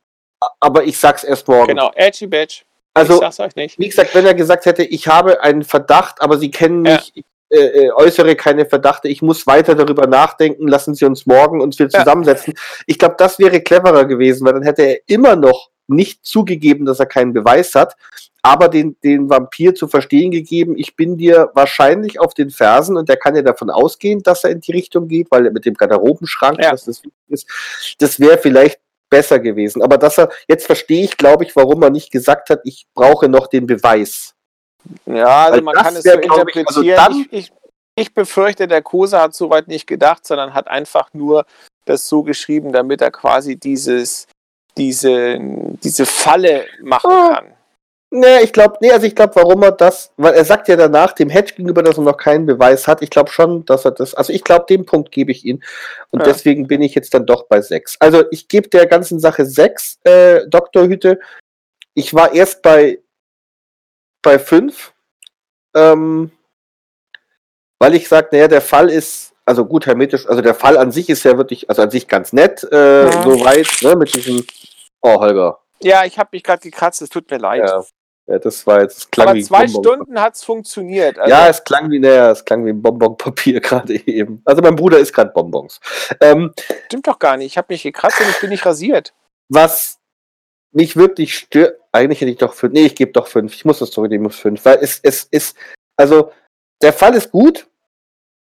aber ich sag's erst morgen. Genau, edgy badge. Also, wie gesagt, wenn er gesagt hätte, ich habe einen Verdacht, aber Sie kennen mich, äh, äußere keine Verdachte, ich muss weiter darüber nachdenken, lassen Sie uns morgen uns wieder zusammensetzen. Ja. Ich glaube, das wäre cleverer gewesen, weil dann hätte er immer noch nicht zugegeben, dass er keinen Beweis hat, aber den, den Vampir zu verstehen gegeben, ich bin dir wahrscheinlich auf den Fersen und der kann ja davon ausgehen, dass er in die Richtung geht, weil er mit dem Garderobenschrank, ja. dass das ist, das wäre vielleicht besser gewesen. Aber dass er, jetzt verstehe ich, glaube ich, warum er nicht gesagt hat, ich brauche noch den Beweis. Ja, also weil man kann es so interpretieren. Ich, also ich, ich, ich befürchte, der Kose hat soweit nicht gedacht, sondern hat einfach nur das so geschrieben, damit er quasi dieses, diese, diese Falle machen oh. kann. Nee, ich glaube, nee, also ich glaube, warum er das, weil er sagt ja danach dem Hedge gegenüber, dass er noch keinen Beweis hat. Ich glaube schon, dass er das, also ich glaube, den Punkt gebe ich ihm. Und ja. deswegen bin ich jetzt dann doch bei sechs. Also ich gebe der ganzen Sache sechs, äh, Doktorhüte. Ich war erst bei, bei fünf, ähm, weil ich sage, naja, der Fall ist, also gut hermetisch, also der Fall an sich ist ja wirklich, also an sich ganz nett, äh, ja. soweit, ne, mit diesem, oh Holger. Ja, ich habe mich gerade gekratzt, es tut mir leid. Ja. Ja, das war jetzt. klang Aber wie zwei Stunden hat es funktioniert. Also ja, es klang wie, naja, es klang wie ein Bonbonpapier gerade eben. Also mein Bruder isst gerade Bonbons. Ähm, Stimmt doch gar nicht. Ich habe mich gekratzt und ich bin nicht rasiert. Was mich wirklich stört, eigentlich hätte ich doch fünf. Nee, ich gebe doch fünf. Ich muss das zurücknehmen, muss fünf. Weil es, es ist, also der Fall ist gut.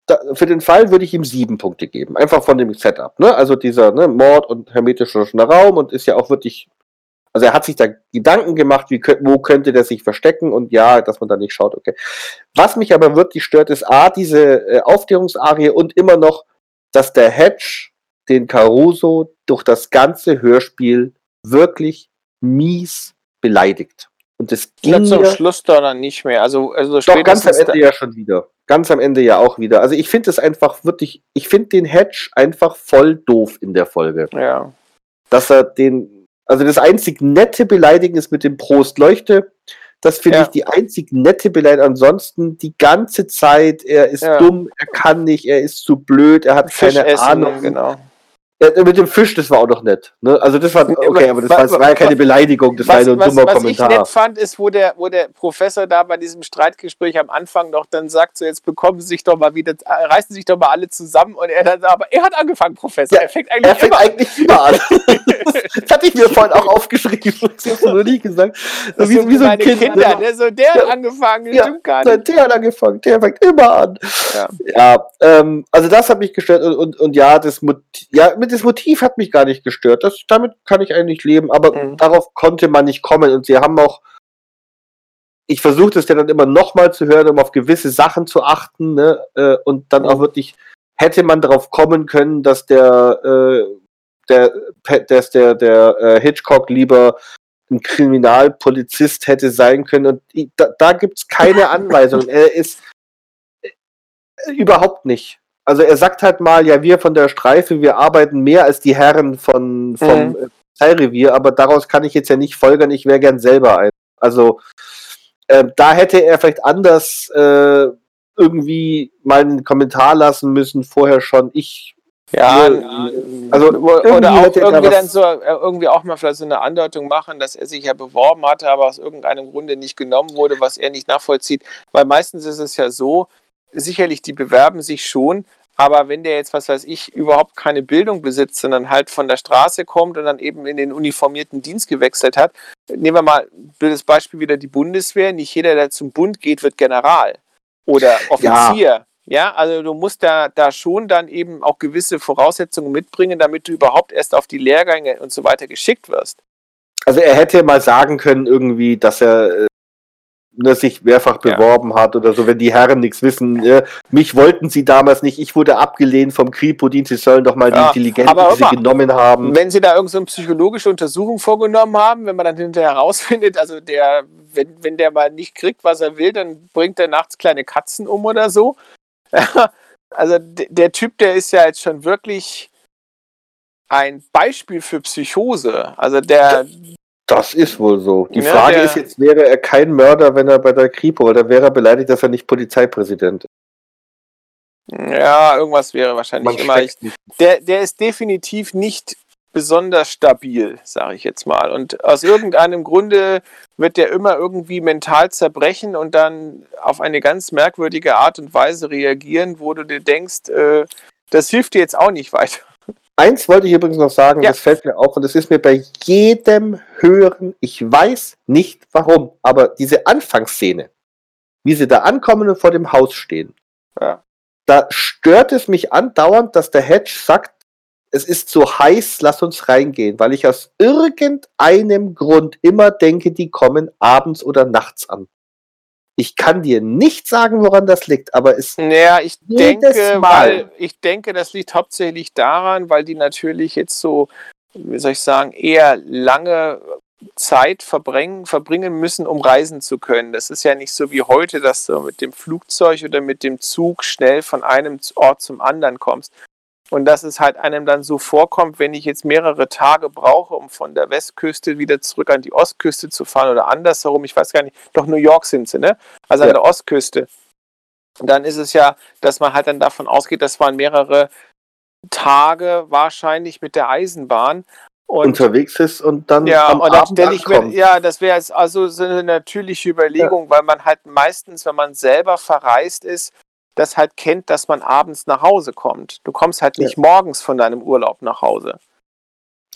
Da, für den Fall würde ich ihm sieben Punkte geben. Einfach von dem Setup. Ne? Also dieser ne, Mord und hermetischer Raum und ist ja auch wirklich also er hat sich da Gedanken gemacht, wie, wo könnte der sich verstecken und ja, dass man da nicht schaut, okay. Was mich aber wirklich stört, ist A, diese äh, Aufklärungsarie und immer noch, dass der Hedge den Caruso durch das ganze Hörspiel wirklich mies beleidigt. Und das ging zum Schluss dann nicht mehr. Also, also doch ganz am Ende ja schon wieder. Ganz am Ende ja auch wieder. Also ich finde es einfach wirklich, ich finde den Hedge einfach voll doof in der Folge. Ja. Dass er den also das einzig nette Beleidigen ist mit dem Prost Leuchte. Das finde ja. ich die einzig nette Beleidigung. Ansonsten die ganze Zeit, er ist ja. dumm, er kann nicht, er ist zu blöd, er hat Fisch keine essen, Ahnung. Genau. Ja, mit dem Fisch, das war auch noch nett. Ne? Also das war okay, aber das war, das war ja keine Beleidigung, das was, war nur ein dummer was, was Kommentar. Was ich nett fand, ist, wo der, wo der Professor da bei diesem Streitgespräch am Anfang noch dann sagt, so jetzt bekommen Sie sich doch mal wieder, reißen sich doch mal alle zusammen und er dann sagt, aber er hat angefangen, Professor. Ja, er fängt eigentlich, er fängt immer, eigentlich immer an. das hatte ich mir vorhin auch aufgeschrieben, das hast du noch nie gesagt. Das wie, wie so ein Kind. Kinder, ne? so der hat angefangen, ja, stimmt gar nicht. Der hat angefangen, der fängt immer an. Ja, ja ähm, also das hat mich gestört und, und, und ja, das, ja, mit das Motiv hat mich gar nicht gestört. Das, damit kann ich eigentlich leben, aber mhm. darauf konnte man nicht kommen. Und sie haben auch, ich versuche das ja dann immer nochmal zu hören, um auf gewisse Sachen zu achten, ne? Äh, und dann mhm. auch wirklich, hätte man darauf kommen können, dass der, äh, der, dass der, der äh, Hitchcock lieber ein Kriminalpolizist hätte sein können. Und da, da gibt es keine Anweisung. er ist äh, überhaupt nicht. Also er sagt halt mal, ja, wir von der Streife, wir arbeiten mehr als die Herren von, vom mhm. Teilrevier, aber daraus kann ich jetzt ja nicht folgern, ich wäre gern selber ein. Also äh, da hätte er vielleicht anders äh, irgendwie mal einen Kommentar lassen müssen, vorher schon. Ich ja, also oder auch irgendwie dann so äh, irgendwie auch mal vielleicht so eine Andeutung machen, dass er sich ja beworben hatte, aber aus irgendeinem Grunde nicht genommen wurde, was er nicht nachvollzieht. Weil meistens ist es ja so, sicherlich, die bewerben sich schon, aber wenn der jetzt, was weiß ich, überhaupt keine Bildung besitzt, sondern halt von der Straße kommt und dann eben in den uniformierten Dienst gewechselt hat, nehmen wir mal das Beispiel wieder die Bundeswehr. Nicht jeder, der zum Bund geht, wird General oder Offizier. Ja. Ja, also du musst da, da schon dann eben auch gewisse Voraussetzungen mitbringen, damit du überhaupt erst auf die Lehrgänge und so weiter geschickt wirst. Also er hätte mal sagen können irgendwie, dass er äh, ne, sich mehrfach beworben ja. hat oder so, wenn die Herren nichts wissen. Ne, mich wollten sie damals nicht, ich wurde abgelehnt vom Kripo-Dienst, sie sollen doch mal ja, die Intelligenz, die sie genommen haben. Wenn sie da irgendeine so psychologische Untersuchung vorgenommen haben, wenn man dann hinterher herausfindet, also der, wenn, wenn der mal nicht kriegt, was er will, dann bringt er nachts kleine Katzen um oder so. also der Typ, der ist ja jetzt schon wirklich ein Beispiel für Psychose. Also der, das ist wohl so. Die ja, Frage ist jetzt, wäre er kein Mörder, wenn er bei der Kripo, oder wäre er beleidigt, dass er nicht Polizeipräsident ist? Ja, irgendwas wäre wahrscheinlich immer. Ich, der, der ist definitiv nicht besonders stabil, sage ich jetzt mal. Und aus irgendeinem Grunde wird der immer irgendwie mental zerbrechen und dann auf eine ganz merkwürdige Art und Weise reagieren, wo du dir denkst, äh, das hilft dir jetzt auch nicht weiter. Eins wollte ich übrigens noch sagen, ja. das fällt mir auf und das ist mir bei jedem Hören, ich weiß nicht warum, aber diese Anfangsszene, wie sie da ankommen und vor dem Haus stehen, ja. da stört es mich andauernd, dass der Hedge sagt, es ist so heiß, lass uns reingehen, weil ich aus irgendeinem Grund immer denke, die kommen abends oder nachts an. Ich kann dir nicht sagen, woran das liegt, aber es naja, ich denke, weil ich denke, das liegt hauptsächlich daran, weil die natürlich jetzt so, wie soll ich sagen, eher lange Zeit verbringen, verbringen müssen, um reisen zu können. Das ist ja nicht so wie heute, dass du mit dem Flugzeug oder mit dem Zug schnell von einem Ort zum anderen kommst. Und dass es halt einem dann so vorkommt, wenn ich jetzt mehrere Tage brauche, um von der Westküste wieder zurück an die Ostküste zu fahren oder andersherum, ich weiß gar nicht, doch New York sind sie, ne? Also ja. an der Ostküste. Dann ist es ja, dass man halt dann davon ausgeht, das waren mehrere Tage wahrscheinlich mit der Eisenbahn. Und, unterwegs ist und dann ja, am und dann ich mir, ja, das wäre jetzt also so eine natürliche Überlegung, ja. weil man halt meistens, wenn man selber verreist ist, das halt kennt, dass man abends nach Hause kommt. Du kommst halt nicht ja. morgens von deinem Urlaub nach Hause.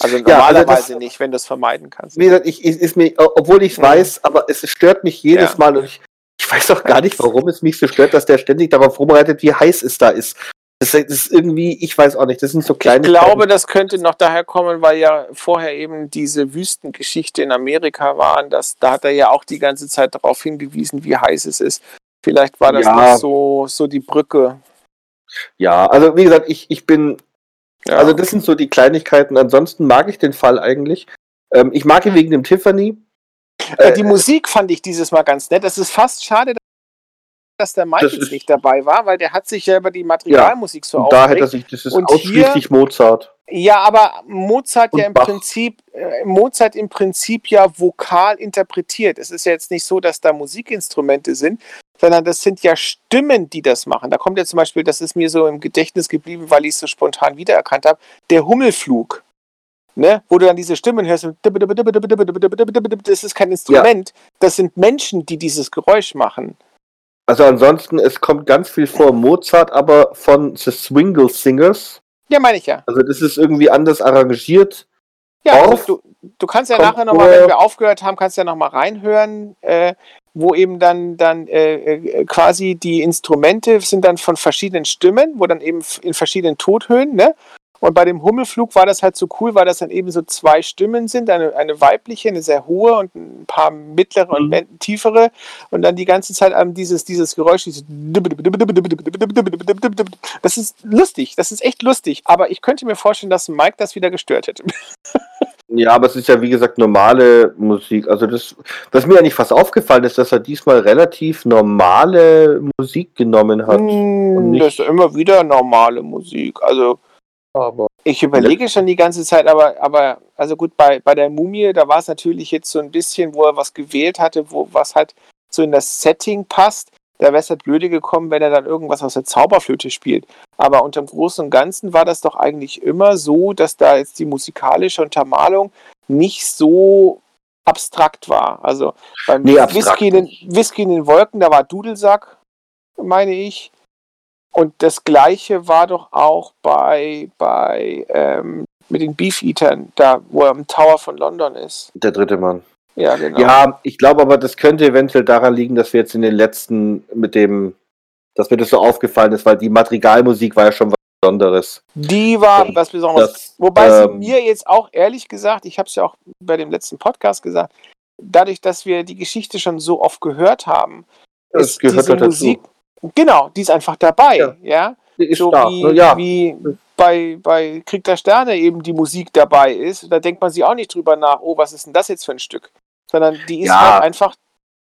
Also normalerweise ja, also das, nicht, wenn du es vermeiden kannst. Wie gesagt, ich, ist mir, obwohl ich es mhm. weiß, aber es stört mich jedes ja. Mal und ich, ich weiß auch gar nicht, warum es mich so stört, dass der ständig darauf vorbereitet, wie heiß es da ist. Das ist irgendwie, ich weiß auch nicht, das sind so kleine. Ich glaube, das könnte noch daher kommen, weil ja vorher eben diese Wüstengeschichte in Amerika waren, dass da hat er ja auch die ganze Zeit darauf hingewiesen, wie heiß es ist. Vielleicht war das ja. noch so, so die Brücke. Ja, also wie gesagt, ich, ich bin. Ja. Also, das sind so die Kleinigkeiten. Ansonsten mag ich den Fall eigentlich. Ähm, ich mag ihn wegen dem Tiffany. Äh, die Musik fand ich dieses Mal ganz nett. Es ist fast schade, dass der Mike jetzt nicht dabei war, weil der hat sich ja über die Materialmusik ja, so aufgeregt. Da hätte er sich, das ist und ausschließlich hier, Mozart. Ja, aber Mozart und ja im Bach. Prinzip, äh, Mozart im Prinzip ja vokal interpretiert. Es ist ja jetzt nicht so, dass da Musikinstrumente sind, sondern das sind ja Stimmen, die das machen. Da kommt ja zum Beispiel, das ist mir so im Gedächtnis geblieben, weil ich es so spontan wiedererkannt habe, der Hummelflug. Ne, wo du dann diese Stimmen hörst, das ist kein Instrument, ja. das sind Menschen, die dieses Geräusch machen. Also ansonsten, es kommt ganz viel vor Mozart, aber von The Swingle Singers. Ja, meine ich ja. Also das ist irgendwie anders arrangiert. Ja, also du, du kannst ja nachher nochmal, wenn wir aufgehört haben, kannst ja nochmal reinhören. Äh, wo eben dann, dann äh, äh, quasi die Instrumente sind dann von verschiedenen Stimmen, wo dann eben in verschiedenen Tothöhen, ne? Und bei dem Hummelflug war das halt so cool, weil das dann eben so zwei Stimmen sind, eine, eine weibliche, eine sehr hohe und ein paar mittlere und mhm. tiefere und dann die ganze Zeit ähm, dieses, dieses Geräusch, dieses das ist lustig, das ist echt lustig, aber ich könnte mir vorstellen, dass Mike das wieder gestört hätte. Ja, aber es ist ja wie gesagt normale Musik. Also das, was mir eigentlich fast aufgefallen ist, dass er diesmal relativ normale Musik genommen hat. Mm, das ist immer wieder normale Musik. Also aber ich überlege schon die ganze Zeit, aber, aber also gut, bei, bei der Mumie, da war es natürlich jetzt so ein bisschen, wo er was gewählt hatte, wo was halt so in das Setting passt. Da wäre es halt blöde gekommen, wenn er dann irgendwas aus der Zauberflöte spielt. Aber unterm Großen und Ganzen war das doch eigentlich immer so, dass da jetzt die musikalische Untermalung nicht so abstrakt war. Also beim nee, Whisky, in den, Whisky in den Wolken, da war Dudelsack, meine ich. Und das gleiche war doch auch bei, bei ähm, mit den Beefeatern, da wo er im Tower von London ist. Der dritte Mann. Ja, genau. Ja, ich glaube aber, das könnte eventuell daran liegen, dass wir jetzt in den letzten mit dem, dass mir das so aufgefallen ist, weil die Madrigalmusik war ja schon was Besonderes. Die war Und was Besonderes. Das, Wobei ähm, sie mir jetzt auch ehrlich gesagt, ich habe es ja auch bei dem letzten Podcast gesagt, dadurch, dass wir die Geschichte schon so oft gehört haben, ist diese halt Musik, dazu. Genau, die ist einfach dabei, ja. ja? Die ist so da, wie, ja. wie bei, bei Krieg der Sterne eben die Musik dabei ist. Da denkt man sich auch nicht drüber nach, oh, was ist denn das jetzt für ein Stück? sondern die ist ja. halt einfach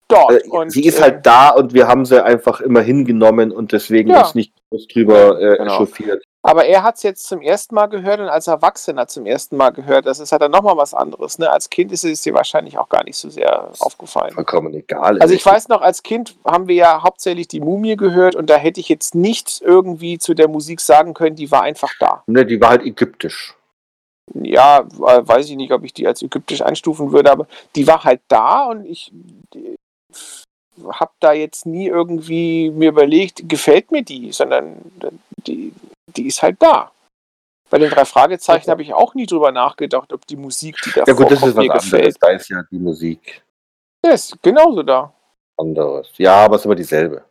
dort. Äh, und, sie ist halt äh, da und wir haben sie einfach immer hingenommen und deswegen ja. ist nicht groß drüber äh, genau. chauffiert. Aber er hat es jetzt zum ersten Mal gehört und als Erwachsener zum ersten Mal gehört. Das ist halt dann nochmal was anderes. Ne? Als Kind ist es dir wahrscheinlich auch gar nicht so sehr aufgefallen. Vollkommen egal. Also ich weiß noch, als Kind haben wir ja hauptsächlich die Mumie gehört und da hätte ich jetzt nichts irgendwie zu der Musik sagen können, die war einfach da. Ne, die war halt ägyptisch. ja, weiß ich nicht, ob ich die als ägyptisch einstufen würde, aber die war halt da und ich habe da jetzt nie irgendwie mir überlegt, gefällt mir die, sondern die, die ist halt da. Bei den drei Fragezeichen habe ich auch nie drüber nachgedacht, ob die Musik, die da Ja gut, das ist was anderes. Gefällt. Da ist ja die Musik. Ja, ist genauso da. Anderes. Ja, aber es ist immer dieselbe.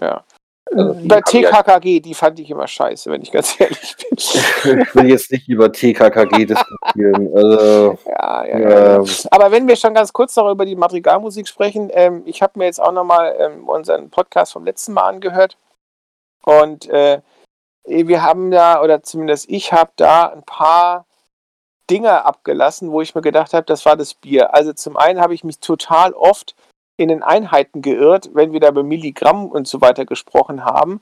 Ja. Also Bei TKKG, die fand ich immer scheiße, wenn ich ganz ehrlich bin. ich will jetzt nicht über TKKG diskutieren. Also, ja, ja, ja. Ähm, Aber wenn wir schon ganz kurz noch über die Madrigalmusik sprechen, ähm, ich habe mir jetzt auch nochmal ähm, unseren Podcast vom letzten Mal angehört. Und äh, wir haben da, oder zumindest ich habe da ein paar Dinge abgelassen, wo ich mir gedacht habe, das war das Bier. Also zum einen habe ich mich total oft in den Einheiten geirrt, wenn wir da über Milligramm und so weiter gesprochen haben.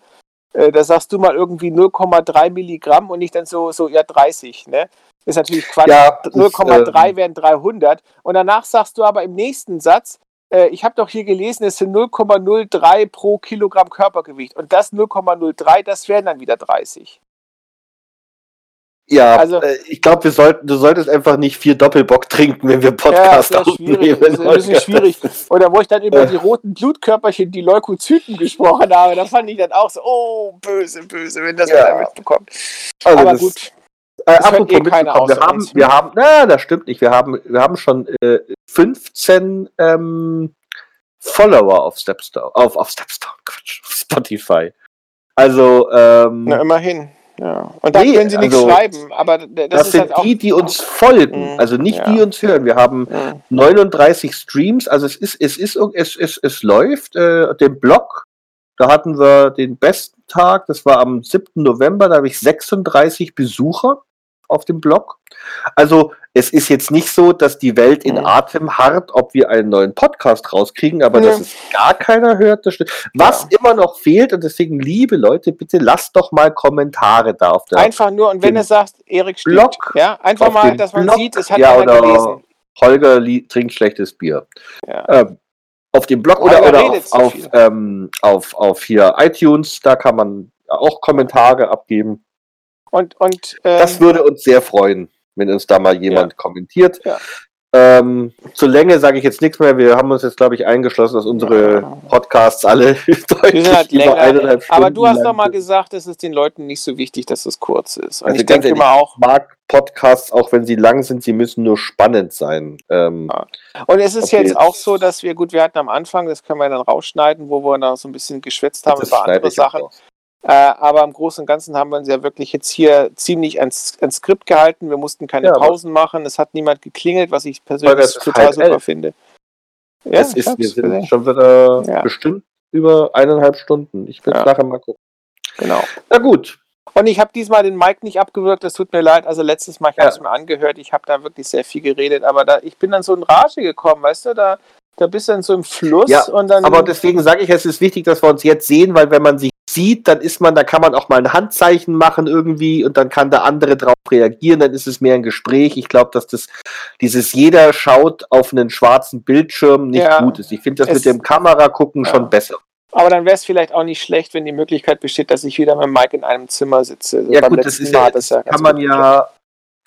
Äh, da sagst du mal irgendwie 0,3 Milligramm und nicht dann so, so ja 30, ne? Ist natürlich Quatsch. Ja, 0,3 äh, wären 300. Und danach sagst du aber im nächsten Satz, äh, ich habe doch hier gelesen, es sind 0,03 pro Kilogramm Körpergewicht. Und das 0,03, das wären dann wieder 30. Ja, also, äh, ich glaube, wir sollten, du solltest einfach nicht vier Doppelbock trinken, wenn wir Podcast ja, aufnehmen. Das ist ein bisschen schwierig. Oder wo ich dann über die roten Blutkörperchen, die Leukozyten gesprochen habe, da fand ich dann auch so, oh, böse, böse, wenn das ja. einer mitbekommt. Also Aber das, gut. Äh, apropos eh keiner aus wir haben, wir haben, na, das stimmt nicht. Wir haben, wir haben schon äh, 15 ähm, Follower auf Stepstone, auf, auf Stepstone, Quatsch, auf Spotify. Also, ähm, na, immerhin. Ja. Und dann nee, können sie nichts also, schreiben, aber das, das sind halt die, die uns folgen, mhm. also nicht ja. die uns hören. Wir haben mhm. 39 Streams, also es ist, es ist, es, es, es läuft. Äh, den Blog, da hatten wir den besten Tag, das war am 7. November, da habe ich 36 Besucher auf dem Blog. Also es ist jetzt nicht so, dass die Welt in mhm. Atem harrt, ob wir einen neuen Podcast rauskriegen, aber ja. dass es gar keiner hört. Was ja. immer noch fehlt, und deswegen, liebe Leute, bitte lasst doch mal Kommentare da auf der Einfach nur, und wenn du sagst, Erik Blog, ja, einfach mal, dass man Blog, sieht, es hat ja, oder gelesen. Holger trinkt schlechtes Bier. Ja. Ähm, auf dem Blog oder, oder auf, auf, ähm, auf, auf hier iTunes, da kann man auch Kommentare abgeben. Und, und ähm, das würde uns sehr freuen, wenn uns da mal jemand ja. kommentiert. Ja. Ähm, zur Länge sage ich jetzt nichts mehr. Wir haben uns jetzt, glaube ich, eingeschlossen, dass unsere Podcasts alle deutlich halt über eineinhalb Stunden Aber du hast doch mal gesagt, es ist den Leuten nicht so wichtig, dass es kurz ist. Und also ich denke immer auch. Ich mag Podcasts, auch wenn sie lang sind, sie müssen nur spannend sein. Ähm, ja. Und es ist jetzt, jetzt, auch so, dass wir, gut, wir hatten am Anfang, das können wir dann rausschneiden, wo wir da so ein bisschen geschwätzt haben über andere Sachen. Auch. Äh, aber im Großen und Ganzen haben wir uns ja wirklich jetzt hier ziemlich ans, ans Skript gehalten. Wir mussten keine ja, Pausen machen. Es hat niemand geklingelt, was ich persönlich total super elf. finde. Ja, es ist, wir sind schon wieder ja. bestimmt über eineinhalb Stunden. Ich will es ja. nachher mal gucken. Genau. Na gut. Und ich habe diesmal den Mike nicht abgewürgt, das tut mir leid. Also letztes Mal, ich ja. habe es mir angehört, ich habe da wirklich sehr viel geredet, aber da, ich bin dann so in Rage gekommen, weißt du, da, da bist du dann so im Fluss ja, und dann. Aber deswegen sage ich, es ist wichtig, dass wir uns jetzt sehen, weil wenn man sich sieht, dann ist man, da kann man auch mal ein Handzeichen machen irgendwie und dann kann der andere darauf reagieren, dann ist es mehr ein Gespräch. Ich glaube, dass das dieses jeder schaut auf einen schwarzen Bildschirm nicht ja, gut ist. Ich finde das mit dem Kamera gucken ja. schon besser. Aber dann wäre es vielleicht auch nicht schlecht, wenn die Möglichkeit besteht, dass ich wieder mit Mike in einem Zimmer sitze. Also ja gut, das ist ja, das ja kann man ja,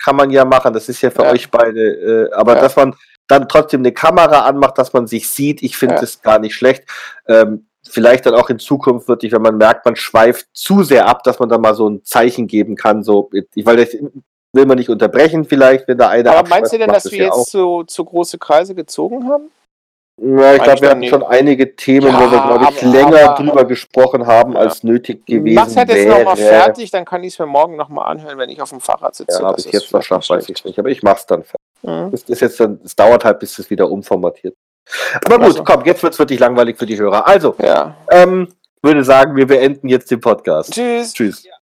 kann man ja machen. Das ist ja für euch beide. Äh, aber dass man dann trotzdem eine Kamera anmacht, dass man sich sieht, ich finde das gar nicht schlecht. Ähm, vielleicht dann auch in Zukunft wirklich, wenn man merkt, man schweift zu sehr ab, dass man dann mal so ein Zeichen geben kann, so, ich, weil das will man nicht unterbrechen vielleicht, wenn da einer Aber meinst du denn, dass wir ja jetzt so, so große Kreise gezogen haben? Ja, ich glaube, wir hatten schon einige Themen, ja, wo wir, glaube ich, aber, länger aber, drüber gesprochen haben, ja. als nötig gewesen Mach's halt jetzt nochmal fertig, dann kann ich es mir morgen nochmal anhören, wenn ich auf dem Fahrrad sitze. Ja, ob ich jetzt noch schaffe, weiß ich nicht, aber ich mach's dann fertig. Mhm. Das ist jetzt dann, es dauert halt, bis es wieder umformatiert aber gut, also. komm, jetzt wird es wirklich langweilig für die Hörer. Also, ja. ähm, würde sagen, wir beenden jetzt den Podcast. Tschüss. Tschüss. Ja.